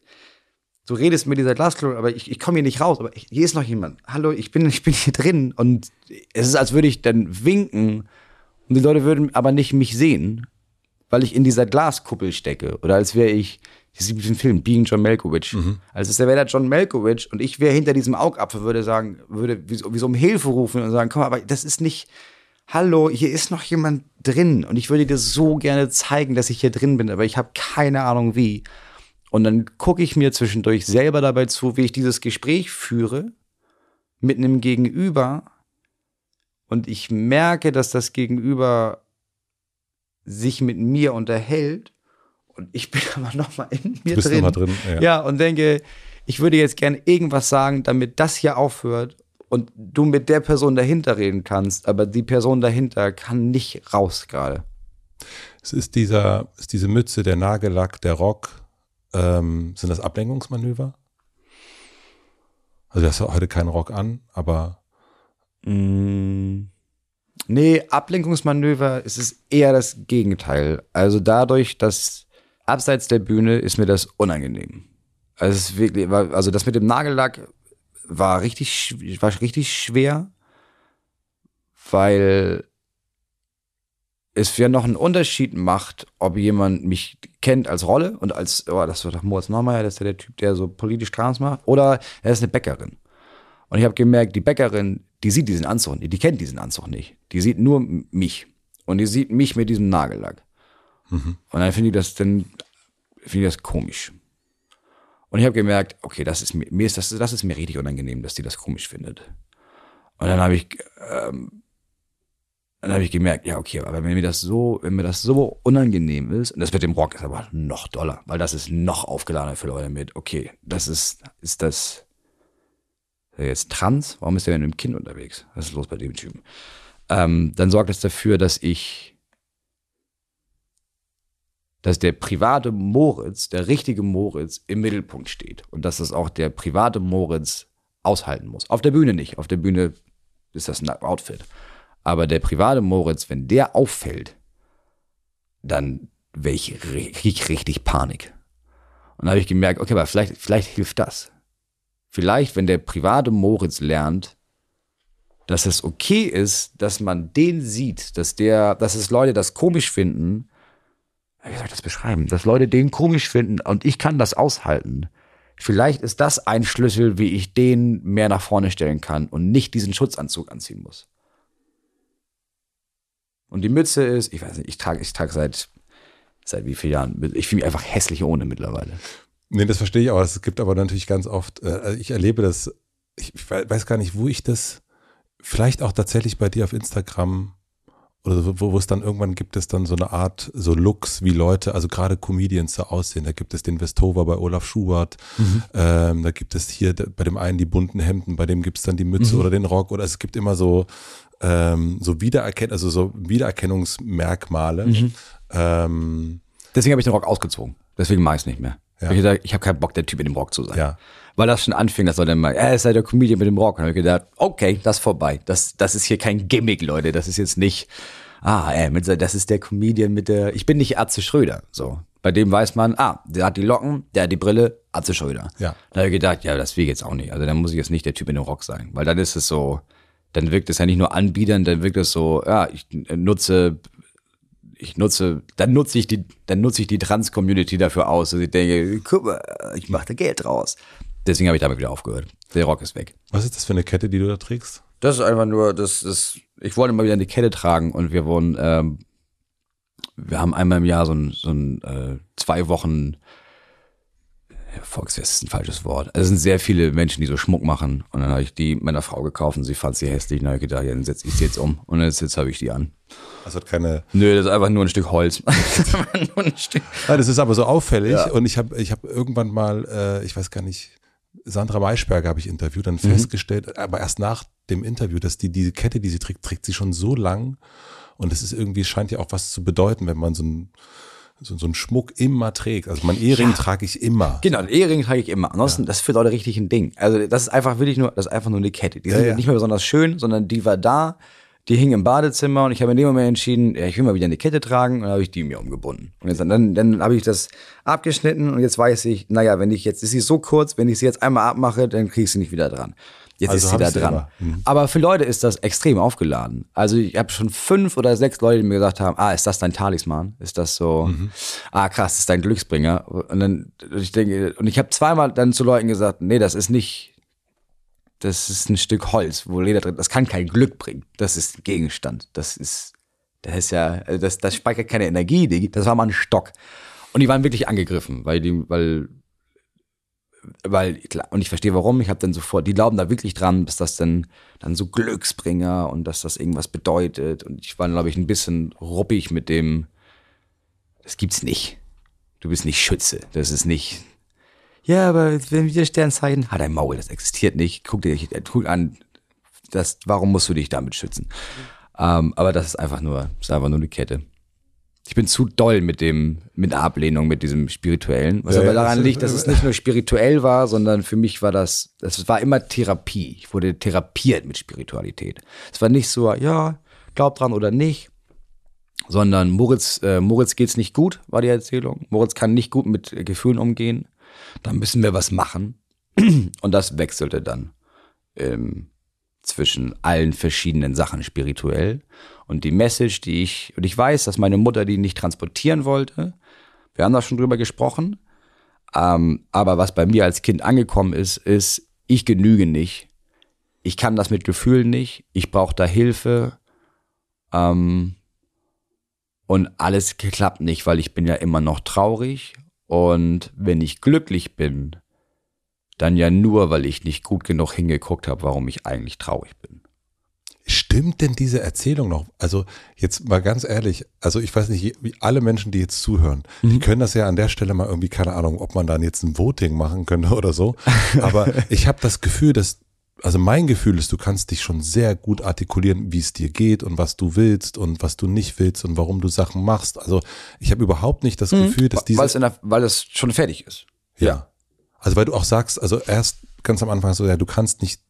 du redest mit dieser Glaskuppel, aber ich, ich komme hier nicht raus. Aber ich, hier ist noch jemand. Hallo, ich bin, <laughs> ich bin hier drin. Und es ist, als würde ich dann winken. Und die Leute würden aber nicht mich sehen weil ich in dieser Glaskuppel stecke. Oder als wäre ich, diesen Film, Being John Malkovich. Mhm. Also es wäre der John Malkovich und ich wäre hinter diesem Augapfel, würde sagen, würde wie, wie so um Hilfe rufen und sagen, komm, aber das ist nicht, hallo, hier ist noch jemand drin und ich würde dir so gerne zeigen, dass ich hier drin bin, aber ich habe keine Ahnung wie. Und dann gucke ich mir zwischendurch selber dabei zu, wie ich dieses Gespräch führe mit einem Gegenüber und ich merke, dass das Gegenüber sich mit mir unterhält und ich <laughs> bin aber noch mal in mir Bist drin. Drin ja. ja, und denke, ich würde jetzt gerne irgendwas sagen, damit das hier aufhört und du mit der Person dahinter reden kannst, aber die Person dahinter kann nicht raus gerade. Es ist dieser, ist diese Mütze, der Nagellack, der Rock, ähm, sind das Ablenkungsmanöver? Also du hast heute keinen Rock an, aber mm. Nee, Ablenkungsmanöver ist es eher das Gegenteil. Also dadurch, dass abseits der Bühne ist mir das unangenehm. Also, es wirklich, also das mit dem Nagellack war richtig, war richtig schwer, weil es ja noch einen Unterschied macht, ob jemand mich kennt als Rolle und als, oh, das war doch Moritz Neumeier, das ist ja der Typ, der so politisch trans macht, oder er ist eine Bäckerin. Und ich habe gemerkt, die Bäckerin, die sieht diesen Anzug nicht, die kennt diesen Anzug nicht. Die sieht nur mich. Und die sieht mich mit diesem Nagellack. Mhm. Und dann finde ich das, dann finde ich das komisch. Und ich habe gemerkt, okay, das ist mir, mir ist das, das ist mir richtig unangenehm, dass die das komisch findet. Und dann habe ich, ähm, dann habe ich gemerkt, ja, okay, aber wenn mir das so, wenn mir das so unangenehm ist, und das mit dem Rock ist aber noch doller, weil das ist noch aufgeladener für Leute mit, okay, das ist, ist das, der jetzt trans, warum ist denn mit dem Kind unterwegs? Was ist los bei dem Typen? Ähm, dann sorgt das dafür, dass ich, dass der private Moritz, der richtige Moritz im Mittelpunkt steht und dass das auch der private Moritz aushalten muss. Auf der Bühne nicht. Auf der Bühne ist das ein Outfit. Aber der private Moritz, wenn der auffällt, dann wäre ich, richtig Panik. Und dann habe ich gemerkt, okay, aber vielleicht, vielleicht hilft das vielleicht, wenn der private Moritz lernt, dass es okay ist, dass man den sieht, dass der, dass es Leute das komisch finden, wie soll ich das beschreiben, dass Leute den komisch finden und ich kann das aushalten. Vielleicht ist das ein Schlüssel, wie ich den mehr nach vorne stellen kann und nicht diesen Schutzanzug anziehen muss. Und die Mütze ist, ich weiß nicht, ich trage, ich trage seit, seit wie vielen Jahren, ich fühle mich einfach hässlich ohne mittlerweile. Nee, das verstehe ich auch. Es gibt aber natürlich ganz oft, äh, also ich erlebe das, ich weiß gar nicht, wo ich das, vielleicht auch tatsächlich bei dir auf Instagram oder wo, wo es dann irgendwann gibt es dann so eine Art, so Looks, wie Leute, also gerade Comedians so aussehen. Da gibt es den Westhover bei Olaf Schubert, mhm. ähm, da gibt es hier bei dem einen die bunten Hemden, bei dem gibt es dann die Mütze mhm. oder den Rock oder es gibt immer so, ähm, so Wiedererkenn also so Wiedererkennungsmerkmale. Mhm. Ähm, Deswegen habe ich den Rock ausgezogen. Deswegen mache ich es nicht mehr. Ja. Ich gesagt, ich habe keinen Bock, der Typ in dem Rock zu sein. Ja. Weil das schon anfing, das war dann mal, er ist halt der Comedian mit dem Rock. Und dann habe ich gedacht, okay, das ist vorbei. Das, das ist hier kein Gimmick, Leute. Das ist jetzt nicht, ah, ey, das ist der Comedian mit der, ich bin nicht Atze Schröder. So. Bei dem weiß man, ah, der hat die Locken, der hat die Brille, Atze Schröder. Ja. Da habe ich gedacht, ja, das will ich jetzt auch nicht. Also dann muss ich jetzt nicht der Typ in dem Rock sein. Weil dann ist es so, dann wirkt es ja nicht nur anbiedern, dann wirkt es so, ja, ich nutze ich nutze, dann nutze ich die, dann nutze ich die Trans-Community dafür aus, dass ich denke, guck mal, ich mache da Geld draus. Deswegen habe ich damit wieder aufgehört. Der Rock ist weg. Was ist das für eine Kette, die du da trägst? Das ist einfach nur, das ist, ich wollte mal wieder eine Kette tragen und wir wurden, ähm, wir haben einmal im Jahr so ein, so ein äh, zwei Wochen Volksfest ist ein falsches Wort. Also es sind sehr viele Menschen, die so Schmuck machen. Und dann habe ich die meiner Frau gekauft und sie fand sie hässlich. Und dann habe ich gedacht, ja, dann setze ich sie jetzt um. Und jetzt, jetzt habe ich die an. Also hat keine. Nö, das ist einfach nur ein Stück Holz. <laughs> nur ein Stück. Ja, das ist aber so auffällig. Ja. Und ich habe ich hab irgendwann mal, äh, ich weiß gar nicht, Sandra Maischberger habe ich interviewt, dann mhm. festgestellt, aber erst nach dem Interview, dass die diese Kette, die sie trägt, trägt sie schon so lang. Und es ist irgendwie, scheint ja auch was zu bedeuten, wenn man so ein so, so einen Schmuck immer trägt. Also mein Ehering ja. trage ich immer. Genau, den Ehering trage ich immer. Ansonsten, ja. das ist für Leute richtig ein Ding. Also das ist einfach wirklich nur, das ist einfach nur eine Kette. Die ja, sind nicht mehr besonders schön, sondern die war da, die hing im Badezimmer und ich habe in dem Moment entschieden, ja, ich will mal wieder eine Kette tragen und dann habe ich die mir umgebunden. Und jetzt, dann, dann habe ich das abgeschnitten und jetzt weiß ich, naja, wenn ich jetzt, ist sie so kurz, wenn ich sie jetzt einmal abmache, dann kriege ich sie nicht wieder dran. Jetzt also ist sie da dran. Mhm. Aber für Leute ist das extrem aufgeladen. Also ich habe schon fünf oder sechs Leute, die mir gesagt haben, ah, ist das dein Talisman? Ist das so, mhm. ah krass, das ist dein Glücksbringer. Und dann, ich denke, und ich habe zweimal dann zu Leuten gesagt, nee, das ist nicht, das ist ein Stück Holz, wo Leder drin, das kann kein Glück bringen. Das ist ein Gegenstand. Das ist, das ist ja, das, das speichert keine Energie, das war mal ein Stock. Und die waren wirklich angegriffen, weil die, weil weil klar, und ich verstehe warum, ich habe dann sofort, die glauben da wirklich dran, dass das dann, dann so Glücksbringer und dass das irgendwas bedeutet. Und ich war, glaube ich, ein bisschen ruppig mit dem, das gibt's nicht. Du bist nicht Schütze. Das ist nicht. Ja, aber wenn wir Sternzeichen, hat ein Maul, das existiert nicht. Guck dir guck an, das, warum musst du dich damit schützen? Mhm. Ähm, aber das ist einfach nur, das ist einfach nur eine Kette. Ich bin zu doll mit dem, mit der Ablehnung, mit diesem Spirituellen. Was ja, aber daran liegt, dass es nicht nur spirituell war, sondern für mich war das, das war immer Therapie. Ich wurde therapiert mit Spiritualität. Es war nicht so, ja, glaub dran oder nicht, sondern Moritz, äh, Moritz geht's nicht gut, war die Erzählung. Moritz kann nicht gut mit Gefühlen umgehen. Da müssen wir was machen. <clears throat> Und das wechselte dann ähm, zwischen allen verschiedenen Sachen spirituell. Und die Message, die ich, und ich weiß, dass meine Mutter die nicht transportieren wollte. Wir haben da schon drüber gesprochen. Ähm, aber was bei mir als Kind angekommen ist, ist, ich genüge nicht. Ich kann das mit Gefühlen nicht. Ich brauche da Hilfe. Ähm, und alles klappt nicht, weil ich bin ja immer noch traurig. Und wenn ich glücklich bin, dann ja nur, weil ich nicht gut genug hingeguckt habe, warum ich eigentlich traurig bin. Stimmt denn diese Erzählung noch? Also jetzt mal ganz ehrlich, also ich weiß nicht, wie alle Menschen, die jetzt zuhören, mhm. die können das ja an der Stelle mal irgendwie, keine Ahnung, ob man dann jetzt ein Voting machen könnte oder so. Aber <laughs> ich habe das Gefühl, dass, also mein Gefühl ist, du kannst dich schon sehr gut artikulieren, wie es dir geht und was du willst und was du nicht willst und warum du Sachen machst. Also ich habe überhaupt nicht das mhm. Gefühl, dass diese... Der, weil es schon fertig ist. Ja. Also weil du auch sagst, also erst ganz am Anfang so, ja, du kannst nicht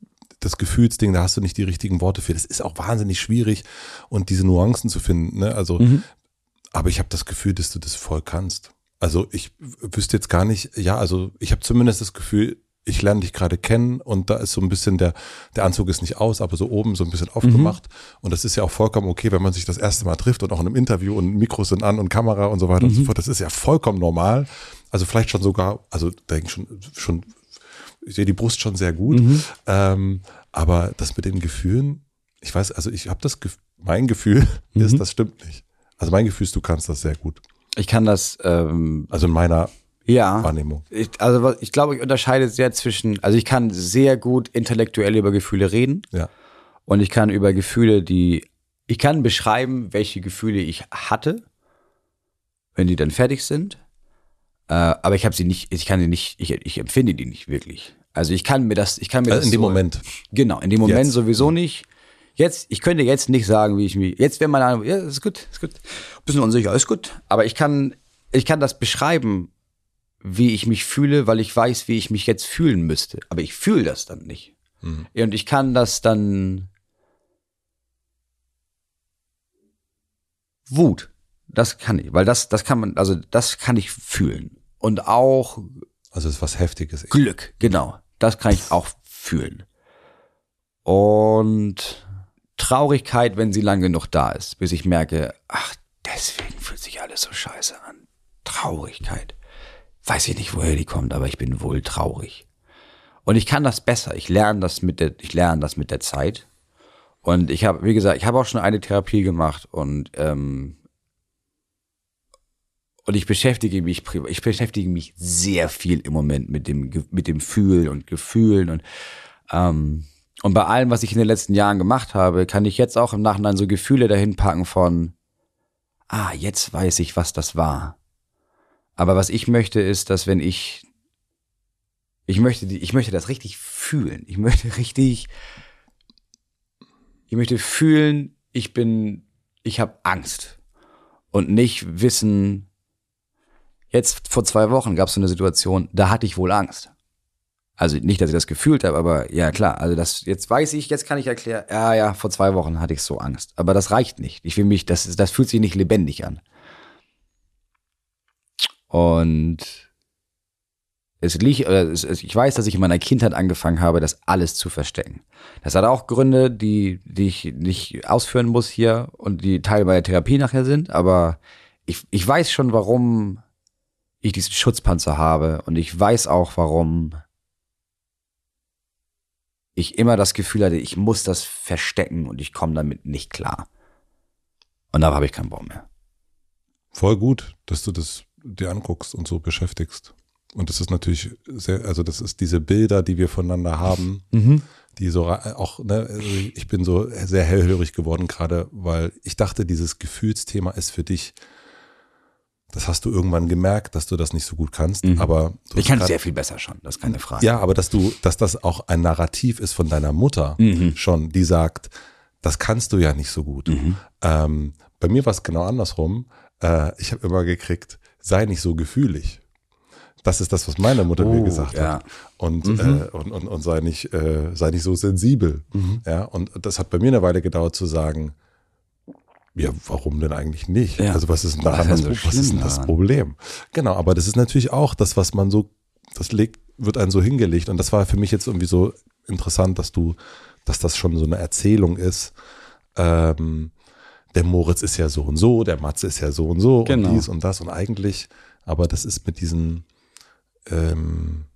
das Gefühlsding, da hast du nicht die richtigen Worte für. Das ist auch wahnsinnig schwierig und diese Nuancen zu finden. Ne? Also, mhm. aber ich habe das Gefühl, dass du das voll kannst. Also ich wüsste jetzt gar nicht, ja, also ich habe zumindest das Gefühl, ich lerne dich gerade kennen und da ist so ein bisschen der, der Anzug ist nicht aus, aber so oben so ein bisschen aufgemacht. Mhm. Und das ist ja auch vollkommen okay, wenn man sich das erste Mal trifft und auch in einem Interview und Mikros sind an und Kamera und so weiter mhm. und so mhm. fort. Das ist ja vollkommen normal. Also vielleicht schon sogar, also denke ich schon, schon ich sehe die Brust schon sehr gut. Mhm. Ähm, aber das mit den Gefühlen, ich weiß, also ich habe das, mein Gefühl <laughs> mhm. ist, das stimmt nicht. Also mein Gefühl ist, du kannst das sehr gut. Ich kann das, ähm, also in meiner ja, Wahrnehmung. Ich, also ich glaube, ich unterscheide sehr zwischen, also ich kann sehr gut intellektuell über Gefühle reden. Ja. Und ich kann über Gefühle, die, ich kann beschreiben, welche Gefühle ich hatte, wenn die dann fertig sind. Äh, aber ich habe sie nicht, ich kann sie nicht, ich, ich empfinde die nicht wirklich. Also ich kann mir das, ich kann mir also das in dem so, Moment. Genau, in dem Moment jetzt. sowieso nicht. Jetzt, ich könnte jetzt nicht sagen, wie ich mich, jetzt wäre meine Ahnung, ja, ist gut, ist gut. Bisschen unsicher, ist gut. Aber ich kann, ich kann das beschreiben, wie ich mich fühle, weil ich weiß, wie ich mich jetzt fühlen müsste. Aber ich fühle das dann nicht. Mhm. Und ich kann das dann Wut. Das kann ich, weil das, das kann man, also das kann ich fühlen. Und auch. Also es ist was Heftiges. Glück, genau. Das kann ich auch fühlen. Und Traurigkeit, wenn sie lang genug da ist, bis ich merke, ach, deswegen sich alles so scheiße an. Traurigkeit. Weiß ich nicht, woher die kommt, aber ich bin wohl traurig. Und ich kann das besser. Ich lerne das mit der, ich lerne das mit der Zeit. Und ich habe, wie gesagt, ich habe auch schon eine Therapie gemacht und ähm, und ich beschäftige mich, ich beschäftige mich sehr viel im Moment mit dem, mit dem Fühlen und Gefühlen und, ähm, und bei allem, was ich in den letzten Jahren gemacht habe, kann ich jetzt auch im Nachhinein so Gefühle dahin packen von, ah, jetzt weiß ich, was das war. Aber was ich möchte, ist, dass wenn ich, ich möchte, ich möchte das richtig fühlen. Ich möchte richtig, ich möchte fühlen, ich bin, ich habe Angst und nicht wissen, Jetzt vor zwei Wochen gab es so eine Situation, da hatte ich wohl Angst. Also nicht, dass ich das gefühlt habe, aber ja klar, also das jetzt weiß ich, jetzt kann ich erklären, ja, ja, vor zwei Wochen hatte ich so Angst. Aber das reicht nicht. Ich will mich, das, das fühlt sich nicht lebendig an. Und es liegt, ich weiß, dass ich in meiner Kindheit angefangen habe, das alles zu verstecken. Das hat auch Gründe, die, die ich nicht ausführen muss hier und die Teil meiner Therapie nachher sind, aber ich, ich weiß schon, warum ich diesen Schutzpanzer habe und ich weiß auch, warum ich immer das Gefühl hatte, ich muss das verstecken und ich komme damit nicht klar. Und da habe ich keinen Bock mehr. Voll gut, dass du das dir anguckst und so beschäftigst. Und das ist natürlich sehr, also das ist diese Bilder, die wir voneinander haben, mhm. die so auch, ne, also ich bin so sehr hellhörig geworden gerade, weil ich dachte, dieses Gefühlsthema ist für dich das hast du irgendwann gemerkt, dass du das nicht so gut kannst. Mhm. Aber ich kann es sehr viel besser schon, das ist keine Frage. Ja, aber dass du, dass das auch ein Narrativ ist von deiner Mutter mhm. schon, die sagt, das kannst du ja nicht so gut. Mhm. Ähm, bei mir war es genau andersrum. Äh, ich habe immer gekriegt, sei nicht so gefühlig. Das ist das, was meine Mutter oh, mir gesagt ja. hat. Und, mhm. äh, und, und, und sei nicht, äh, sei nicht so sensibel. Mhm. Ja, und das hat bei mir eine Weile gedauert zu sagen, ja, warum denn eigentlich nicht? Ja. Also was ist denn daran das, so was ist denn das Problem? Genau, aber das ist natürlich auch das, was man so, das legt, wird einem so hingelegt. Und das war für mich jetzt irgendwie so interessant, dass du, dass das schon so eine Erzählung ist. Ähm, der Moritz ist ja so und so, der Matze ist ja so und so genau. und dies und das und eigentlich, aber das ist mit diesen ähm,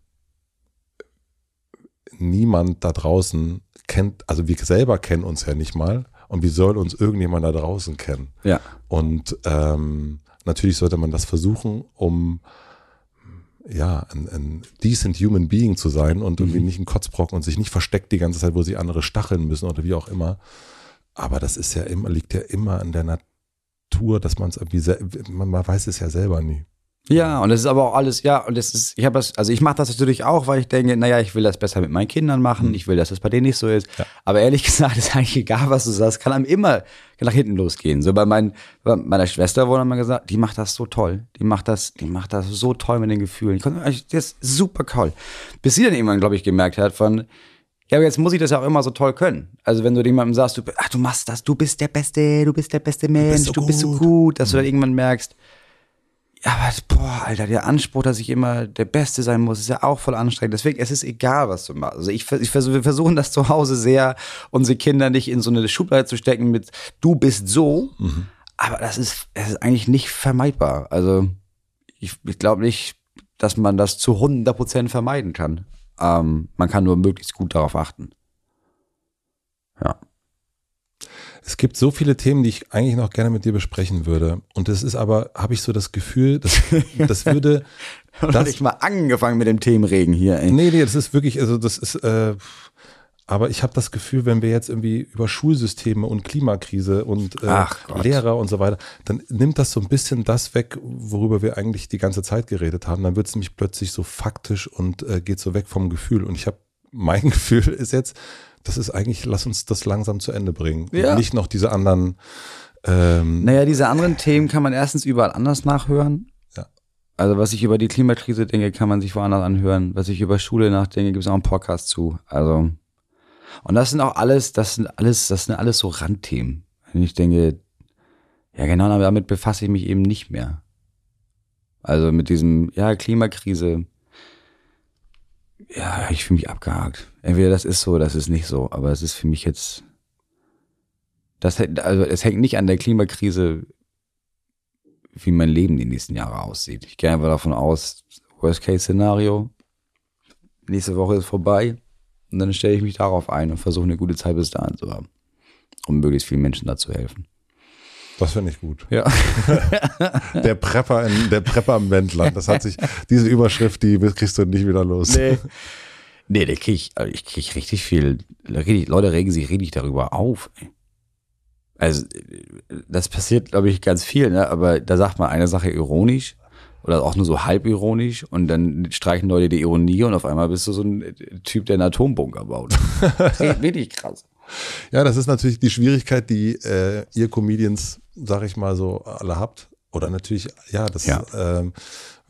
niemand da draußen kennt, also wir selber kennen uns ja nicht mal und wie soll uns irgendjemand da draußen kennen? Ja. Und ähm, natürlich sollte man das versuchen, um ja, ein, ein decent human being zu sein und irgendwie mhm. nicht ein Kotzbrocken und sich nicht versteckt die ganze Zeit, wo sie andere stacheln müssen oder wie auch immer. Aber das ist ja immer, liegt ja immer an der Natur, dass man es irgendwie, man, man weiß es ja selber nie. Ja, und das ist aber auch alles, ja, und das ist, ich habe das, also ich mache das natürlich auch, weil ich denke, naja, ich will das besser mit meinen Kindern machen, mhm. ich will, dass das bei denen nicht so ist. Ja. Aber ehrlich <laughs> gesagt, ist eigentlich egal, was du sagst, kann einem immer nach hinten losgehen. So bei, mein, bei meiner Schwester wurde mal gesagt, die macht das so toll, die macht das, die macht das so toll mit den Gefühlen. Ich konnte, das ist super toll. Bis sie dann irgendwann, glaube ich, gemerkt hat von, ja, aber jetzt muss ich das ja auch immer so toll können. Also wenn du jemandem sagst, du, ach, du machst das, du bist der Beste, du bist der beste Mensch, du bist so, du bist so gut, dass mhm. du dann irgendwann merkst, ja, aber boah, Alter, der Anspruch, dass ich immer der Beste sein muss, ist ja auch voll anstrengend. Deswegen, es ist egal, was du machst. Also ich, ich versuche, wir versuchen das zu Hause sehr, unsere Kinder nicht in so eine Schublade zu stecken mit du bist so. Mhm. Aber das ist, es ist eigentlich nicht vermeidbar. Also ich, ich glaube nicht, dass man das zu 100 Prozent vermeiden kann. Ähm, man kann nur möglichst gut darauf achten. Ja. Es gibt so viele Themen, die ich eigentlich noch gerne mit dir besprechen würde. Und das ist aber, habe ich so das Gefühl, dass das würde. <laughs> das ich mal angefangen mit dem Themenregen hier. Ey. Nee, nee, das ist wirklich, also das ist. Äh, aber ich habe das Gefühl, wenn wir jetzt irgendwie über Schulsysteme und Klimakrise und äh, Lehrer und so weiter, dann nimmt das so ein bisschen das weg, worüber wir eigentlich die ganze Zeit geredet haben. Dann wird es nämlich plötzlich so faktisch und äh, geht so weg vom Gefühl. Und ich habe <laughs> mein Gefühl ist jetzt, das ist eigentlich, lass uns das langsam zu Ende bringen. Ja. Nicht noch diese anderen. Ähm, naja, diese anderen Themen kann man erstens überall anders nachhören. Ja. Also was ich über die Klimakrise denke, kann man sich woanders anhören. Was ich über Schule nachdenke, gibt es auch einen Podcast zu. Also und das sind auch alles, das sind alles, das sind alles so Randthemen. Und ich denke, ja genau, damit befasse ich mich eben nicht mehr. Also mit diesem, ja, Klimakrise, ja, ich fühle mich abgehakt. Entweder das ist so, das ist nicht so, aber es ist für mich jetzt, das, also es hängt nicht an der Klimakrise wie mein Leben die nächsten Jahre aussieht. Ich gehe einfach davon aus, Worst-Case-Szenario, nächste Woche ist vorbei und dann stelle ich mich darauf ein und versuche eine gute Zeit bis dahin zu haben, um möglichst vielen Menschen da zu helfen. Das finde ich gut. Ja. <laughs> der Prepper in, der Prepper im Wendland. Das hat sich, diese Überschrift, die kriegst du nicht wieder los. Nee. Nee, der krieg ich, also ich krieg richtig viel, Leute regen sich richtig darüber auf. Also, das passiert, glaube ich, ganz viel, ne? aber da sagt man eine Sache ironisch oder auch nur so halb ironisch und dann streichen Leute die Ironie und auf einmal bist du so ein Typ, der einen Atombunker baut. <laughs> Wirklich krass. Ja, das ist natürlich die Schwierigkeit, die äh, ihr Comedians, sag ich mal so, alle habt. Oder natürlich, ja, das Ja. Ähm, äh,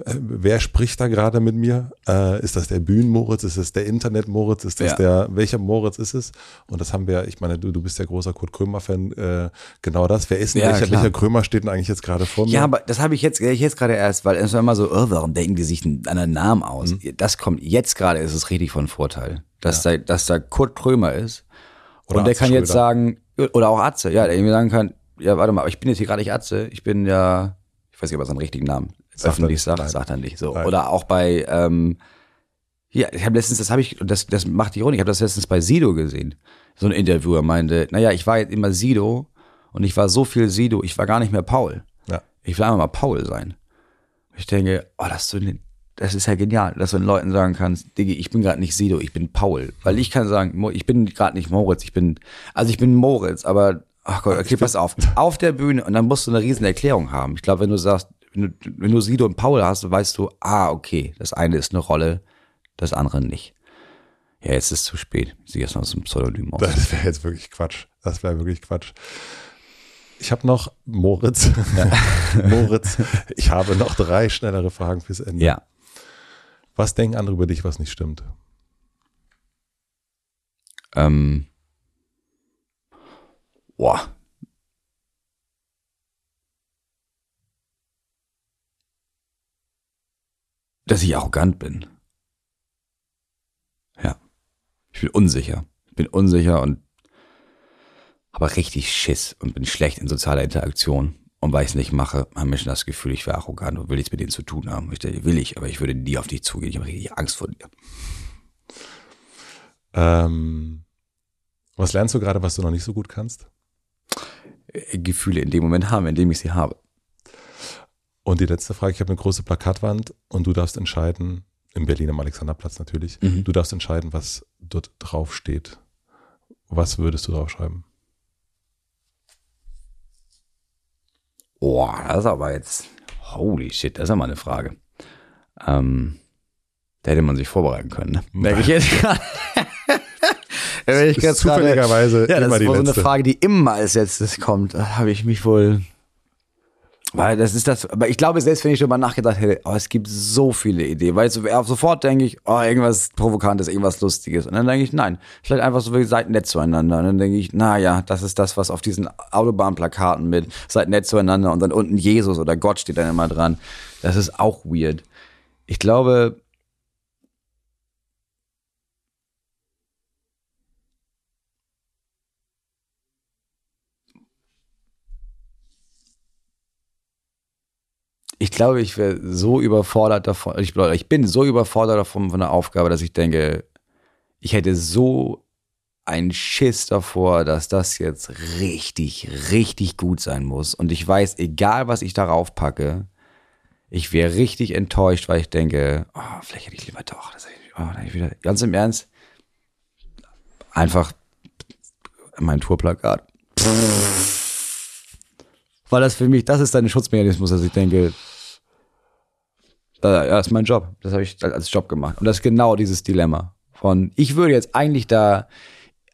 wer spricht da gerade mit mir? Äh, ist das der Bühnen-Moritz? Ist das der Internet-Moritz? Ist das Ja. der, welcher Moritz ist es? Und das haben wir, ich meine, du, du bist ja großer Kurt Krömer-Fan, äh, genau das. Wer ist denn Ja, welcher, welcher Krömer steht denn eigentlich jetzt gerade vor mir? Ja, aber das habe ich jetzt, ich jetzt gerade erst, weil es war immer so, oh, warum denken die sich einen anderen Namen aus? Das kommt jetzt gerade, ist es richtig von Vorteil, dass da, dass da Kurt Krömer ist Oder und der kann jetzt Schröder. sagen oder auch Atze, ja, der irgendwie sagen kann, ja, warte mal, aber ich bin jetzt hier gerade nicht Atze, ich bin ja, ich weiß nicht, ob er seinen richtigen Namen Sagt er öffentlich nicht, sagt, sagt er nicht. So Nein. oder auch bei, ähm, ja, ich habe letztens, das habe ich, das, das macht die Runde, ich habe das letztens bei Sido gesehen. So ein Interviewer meinte, naja, ich war jetzt immer Sido und ich war so viel Sido, ich war gar nicht mehr Paul. Ja. Ich will einfach mal Paul sein. Ich denke, oh, das ist, so eine, das ist ja genial, dass du den Leuten sagen kannst, Diggi, ich bin gerade nicht Sido, ich bin Paul. Weil ich kann sagen, ich bin gerade nicht Moritz, ich bin, also ich bin Moritz, aber, ach Gott, okay, pass auf, auf der Bühne und dann musst du eine riesen Erklärung haben. Ich glaube, wenn du sagst, wenn du, wenn du Sido und Paul hast, weißt du, ah, okay, das eine ist eine Rolle, das andere nicht. Ja, jetzt ist es zu spät. Ich sehe jetzt noch so ein Pseudonym aus. Das wäre jetzt wirklich Quatsch. Das wäre wirklich Quatsch. Ich habe noch Moritz. <laughs> Moritz, ich habe noch drei schnellere Fragen fürs Ende. Ja. Was denken andere über dich, was nicht stimmt? Ähm, boah. Dass ich arrogant bin. Ja. Ich bin unsicher. Ich bin unsicher und habe richtig Schiss und bin schlecht in sozialer Interaktion. Und weil ich es nicht mache, haben Menschen das Gefühl, ich wäre arrogant und will nichts mit denen zu tun haben. Ich denke, will ich, aber ich würde nie auf dich zugehen. Ich habe richtig Angst vor dir. Ähm, was lernst du gerade, was du noch nicht so gut kannst? Gefühle in dem Moment haben, in dem ich sie habe. Und die letzte Frage, ich habe eine große Plakatwand und du darfst entscheiden, in Berlin am Alexanderplatz natürlich, Mhm. du darfst entscheiden, was dort drauf steht. Was würdest du draufschreiben? Boah, das ist aber jetzt. Holy shit, das ist ja mal eine Frage. Ähm, da hätte man sich vorbereiten können, ne? <laughs> Merke ich jetzt <laughs> gerade. Da ich Ist zufälligerweise ja, das immer ist die so eine letzte. Frage, die immer als letztes kommt. Da habe ich mich wohl. Weil das ist das, aber ich glaube, selbst wenn ich darüber nachgedacht hätte, oh, es gibt so viele Ideen, weil sofort denke ich, oh, irgendwas Provokantes, irgendwas Lustiges. Und dann denke ich, nein, vielleicht einfach so seid nett zueinander. Und dann denke ich, na ja, das ist das, was auf diesen Autobahnplakaten mit seid nett zueinander und dann unten Jesus oder Gott steht dann immer dran. Das ist auch weird. Ich glaube, ich glaube, ich wäre so überfordert davon, ich, ich bin so überfordert davon von der Aufgabe, dass ich denke, ich hätte so einen Schiss davor, dass das jetzt richtig, richtig gut sein muss. Und ich weiß, egal was ich darauf packe, ich wäre richtig enttäuscht, weil ich denke, oh, vielleicht hätte ich lieber doch. Das ich, oh, ich wieder, ganz im Ernst, einfach mein Tourplakat. Weil das für mich, das ist ein Schutzmechanismus, dass ich denke, ja, das ist mein Job. Das habe ich als Job gemacht. Und das ist genau dieses Dilemma. Von, ich würde jetzt eigentlich da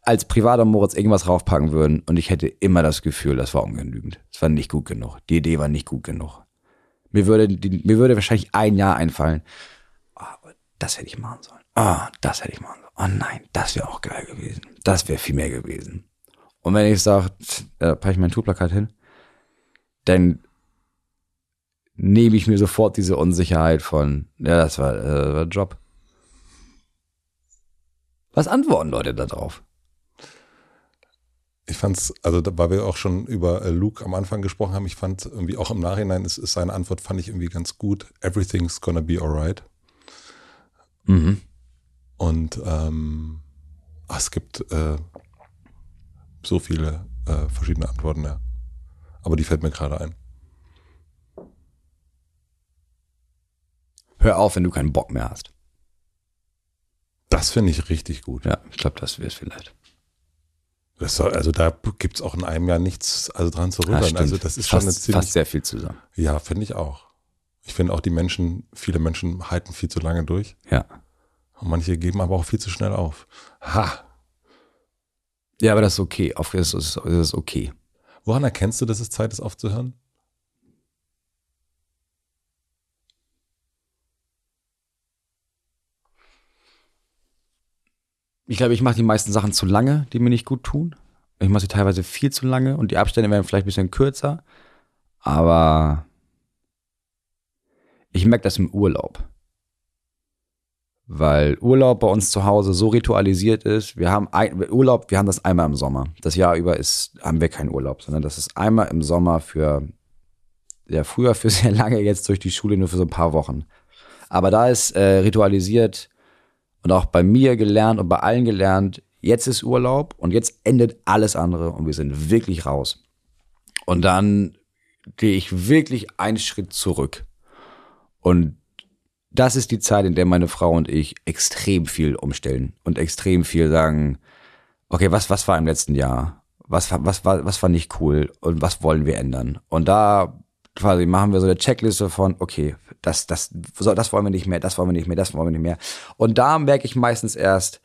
als privater Moritz irgendwas raufpacken würden und ich hätte immer das Gefühl, das war ungenügend. Es war nicht gut genug. Die Idee war nicht gut genug. Mir würde, mir würde wahrscheinlich ein Jahr einfallen. Oh, das hätte ich machen sollen. Ah, das hätte ich machen sollen. Oh nein, das wäre auch geil gewesen. Das wäre viel mehr gewesen. Und wenn ich sage, da packe ich mein Tourplakat hin, dann nehme ich mir sofort diese Unsicherheit von, ja, das war, äh, war Job. Was antworten Leute da drauf? Ich fand's, also da, weil wir auch schon über äh, Luke am Anfang gesprochen haben, ich fand irgendwie auch im Nachhinein ist, ist seine Antwort fand ich irgendwie ganz gut. Everything's gonna be alright. Mhm. Und ähm, ach, es gibt äh, so viele äh, verschiedene Antworten, ja. Aber die fällt mir gerade ein. Hör auf, wenn du keinen Bock mehr hast. Das finde ich richtig gut. Ja, ich glaube, das wäre es vielleicht. Soll, also da gibt's auch in einem Jahr nichts also dran zu Ja, rütteln. stimmt. also das ist schon fast, eine ziemlich, fast sehr viel zusammen. ja, finde ich auch. Ich finde auch die Menschen, viele Menschen halten viel zu lange durch Ja. und manche geben aber auch viel zu schnell auf. Ha! Ja, aber das ist okay. Auf ist, das ist okay. Woran erkennst du, dass es Zeit ist aufzuhören? Ich glaube, ich mache die meisten Sachen zu lange, die mir nicht gut tun. Ich mache sie teilweise viel zu lange und die Abstände werden vielleicht ein bisschen kürzer. Aber ich merke das im Urlaub. Weil Urlaub bei uns zu Hause so ritualisiert ist. Wir haben ein, Urlaub, wir haben das einmal im Sommer. Das Jahr über ist, haben wir keinen Urlaub, sondern das ist einmal im Sommer für, ja, früher für <laughs> sehr lange, jetzt durch die Schule nur für so ein paar Wochen. Aber da ist äh, ritualisiert, und auch bei mir gelernt und bei allen gelernt, jetzt ist Urlaub und jetzt endet alles andere und wir sind wirklich raus. Und dann gehe ich wirklich einen Schritt zurück. Und das ist die Zeit, in der meine Frau und ich extrem viel umstellen und extrem viel sagen, okay, was, was war im letzten Jahr? Was, was, war, was war nicht cool und was wollen wir ändern? Und da quasi machen wir so eine Checkliste von, okay, das, das, so, das wollen wir nicht mehr, das wollen wir nicht mehr, das wollen wir nicht mehr. Und da merke ich meistens erst,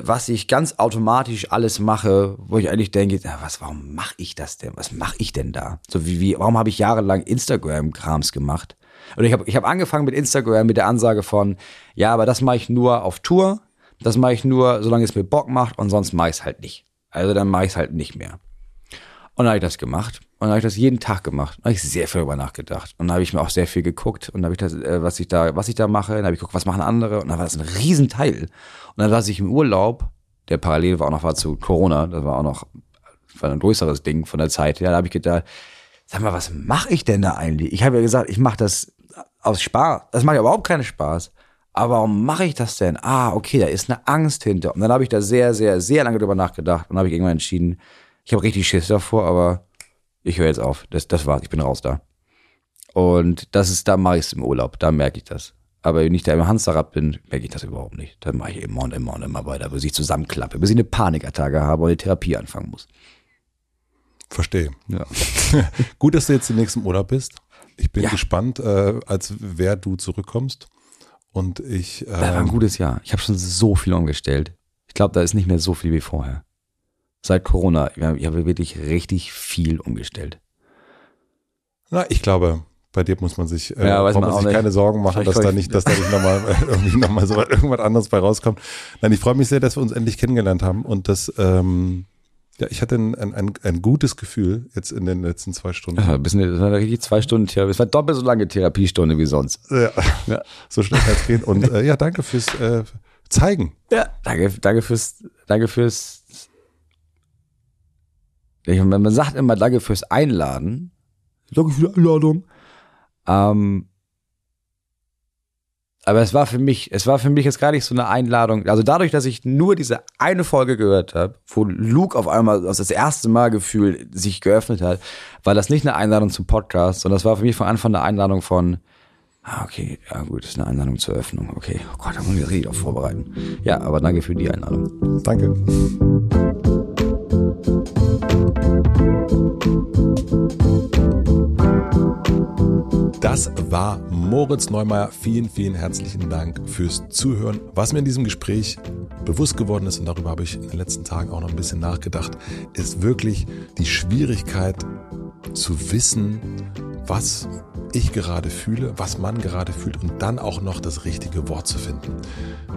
was ich ganz automatisch alles mache, wo ich eigentlich denke, ja, was, warum mache ich das denn? Was mache ich denn da? So wie, wie warum habe ich jahrelang Instagram-Krams gemacht? Und ich habe ich hab angefangen mit Instagram mit der Ansage von, ja, aber das mache ich nur auf Tour, das mache ich nur, solange es mir Bock macht und sonst mache ich es halt nicht. Also dann mache ich es halt nicht mehr. Und dann habe ich das gemacht. Und dann habe ich das jeden Tag gemacht. Da habe ich sehr viel darüber nachgedacht. Und dann habe ich mir auch sehr viel geguckt. Und dann habe ich das, äh, was ich da, was ich da mache. Dann habe ich geguckt, was machen andere. Und dann war das ein Riesenteil. Und dann saß ich im Urlaub, der parallel war auch noch war zu Corona. Das war auch noch war ein größeres Ding von der Zeit. Ja, da habe ich gedacht, sag mal, was mache ich denn da eigentlich? Ich habe ja gesagt, ich mache das aus Spaß. Das macht ja überhaupt keinen Spaß. Aber warum mache ich das denn? Ah, okay, da ist eine Angst hinter. Und dann habe ich da sehr, sehr, sehr lange drüber nachgedacht. Und dann habe ich irgendwann entschieden, ich habe richtig Schiss davor, aber ich höre jetzt auf. Das, das war's, ich bin raus da. Und das ist, da mache ich es im Urlaub, da merke ich das. Aber wenn ich da im Hamsterrad bin, merke ich das überhaupt nicht. Dann mache ich immer und immer und immer weiter, bis ich zusammenklappe, bis ich eine Panikattacke habe und eine Therapie anfangen muss. Verstehe. Ja. <laughs> Gut, dass du jetzt im Urlaub bist. Ich bin Ja. gespannt, äh, als wer du zurückkommst. Und ich, Das war ein ähm, gutes Jahr. Ich habe schon so viel umgestellt. Ich glaube, da ist nicht mehr so viel wie vorher. Seit Corona, ich habe ich habe wirklich richtig viel umgestellt. na, ich glaube, bei dir muss man sich, äh, Ja, man man sich keine Sorgen machen, dass da ich- nicht, dass da nicht nochmal <laughs> irgendwie nochmal so irgendwas anderes bei rauskommt. Nein, ich freue mich sehr, dass wir uns endlich kennengelernt haben und das, ähm, ja, ich hatte ein, ein, ein, gutes Gefühl jetzt in den letzten zwei Stunden. Das war, ein bisschen, das war richtig zwei Stunden Therapie. Es war doppelt so lange Therapiestunde wie sonst. Ja, Ja. so schnell kann es gehen. Und äh, ja, danke fürs äh, Zeigen. Ja. Danke, danke fürs, danke fürs. Man man sagt immer Danke fürs Einladen. Danke für die Einladung. Ähm, aber es war für mich, es war für mich jetzt gar nicht so eine Einladung. Also dadurch, dass ich nur diese eine Folge gehört habe, wo Luke auf einmal das, das erste Mal gefühlt sich geöffnet hat, war das nicht eine Einladung zum Podcast, sondern das war für mich von Anfang eine Einladung von, ah, okay, ja gut, das ist eine Einladung zur Eröffnung. Okay, oh Gott, da muss ich mich richtig auf vorbereiten. Ja, aber danke für die Einladung. Danke. Musik das war Moritz Neumeier. Vielen, vielen herzlichen Dank fürs Zuhören. Was mir in diesem Gespräch bewusst geworden ist, und darüber habe ich in den letzten Tagen auch noch ein bisschen nachgedacht, ist wirklich die Schwierigkeit zu wissen, was ich gerade fühle, was man gerade fühlt und dann auch noch das richtige Wort zu finden.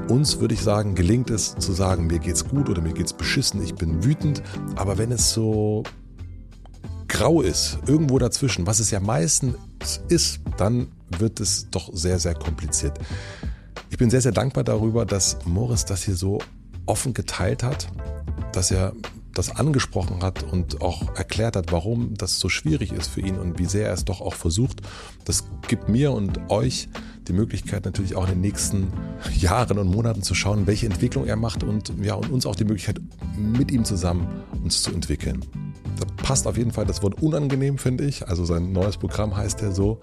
Uns würde ich sagen, gelingt es zu sagen, mir geht's gut oder mir geht's beschissen, ich bin wütend, aber wenn es so grau ist, irgendwo dazwischen, was es ja meistens ist, dann wird es doch sehr, sehr kompliziert. Ich bin sehr, sehr dankbar darüber, dass Morris das hier so offen geteilt hat, dass er das angesprochen hat und auch erklärt hat, warum das so schwierig ist für ihn und wie sehr er es doch auch versucht. Das gibt mir und euch die Möglichkeit natürlich auch in den nächsten Jahren und Monaten zu schauen, welche Entwicklung er macht und ja, und uns auch die Möglichkeit, mit ihm zusammen uns zu entwickeln. Da passt auf jeden Fall das Wort unangenehm, finde ich. Also sein neues Programm heißt er so.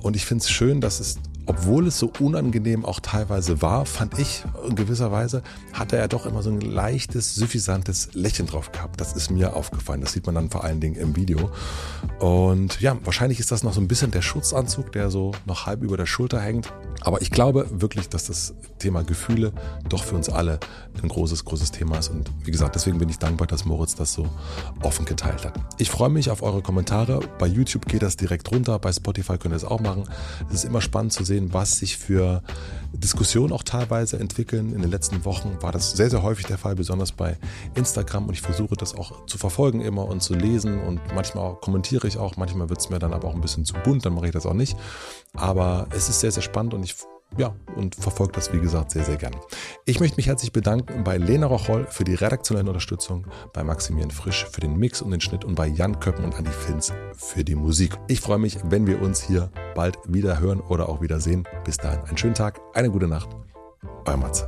Und ich finde es schön, dass es obwohl es so unangenehm auch teilweise war, fand ich in gewisser Weise, hat er doch immer so ein leichtes, suffisantes Lächeln drauf gehabt. Das ist mir aufgefallen. Das sieht man dann vor allen Dingen im Video. Und ja, wahrscheinlich ist das noch so ein bisschen der Schutzanzug, der so noch halb über der Schulter hängt. Aber ich glaube wirklich, dass das Thema Gefühle doch für uns alle ein großes, großes Thema ist. Und wie gesagt, deswegen bin ich dankbar, dass Moritz das so offen geteilt hat. Ich freue mich auf eure Kommentare. Bei YouTube geht das direkt runter. Bei Spotify könnt ihr es auch machen. Es ist immer spannend zu sehen, was sich für Diskussionen auch teilweise entwickeln. In den letzten Wochen war das sehr, sehr häufig der Fall, besonders bei Instagram. Und ich versuche das auch zu verfolgen immer und zu lesen. Und manchmal kommentiere ich auch, manchmal wird es mir dann aber auch ein bisschen zu bunt, dann mache ich das auch nicht. Aber es ist sehr, sehr spannend und ich ja, und verfolgt das, wie gesagt, sehr, sehr gern. Ich möchte mich herzlich bedanken bei Lena Rocholl für die redaktionelle Unterstützung, bei Maximilian Frisch für den Mix und den Schnitt und bei Jan Köppen und Andi Finz für die Musik. Ich freue mich, wenn wir uns hier bald wieder hören oder auch wieder sehen. Bis dahin einen schönen Tag, eine gute Nacht. Euer Matze.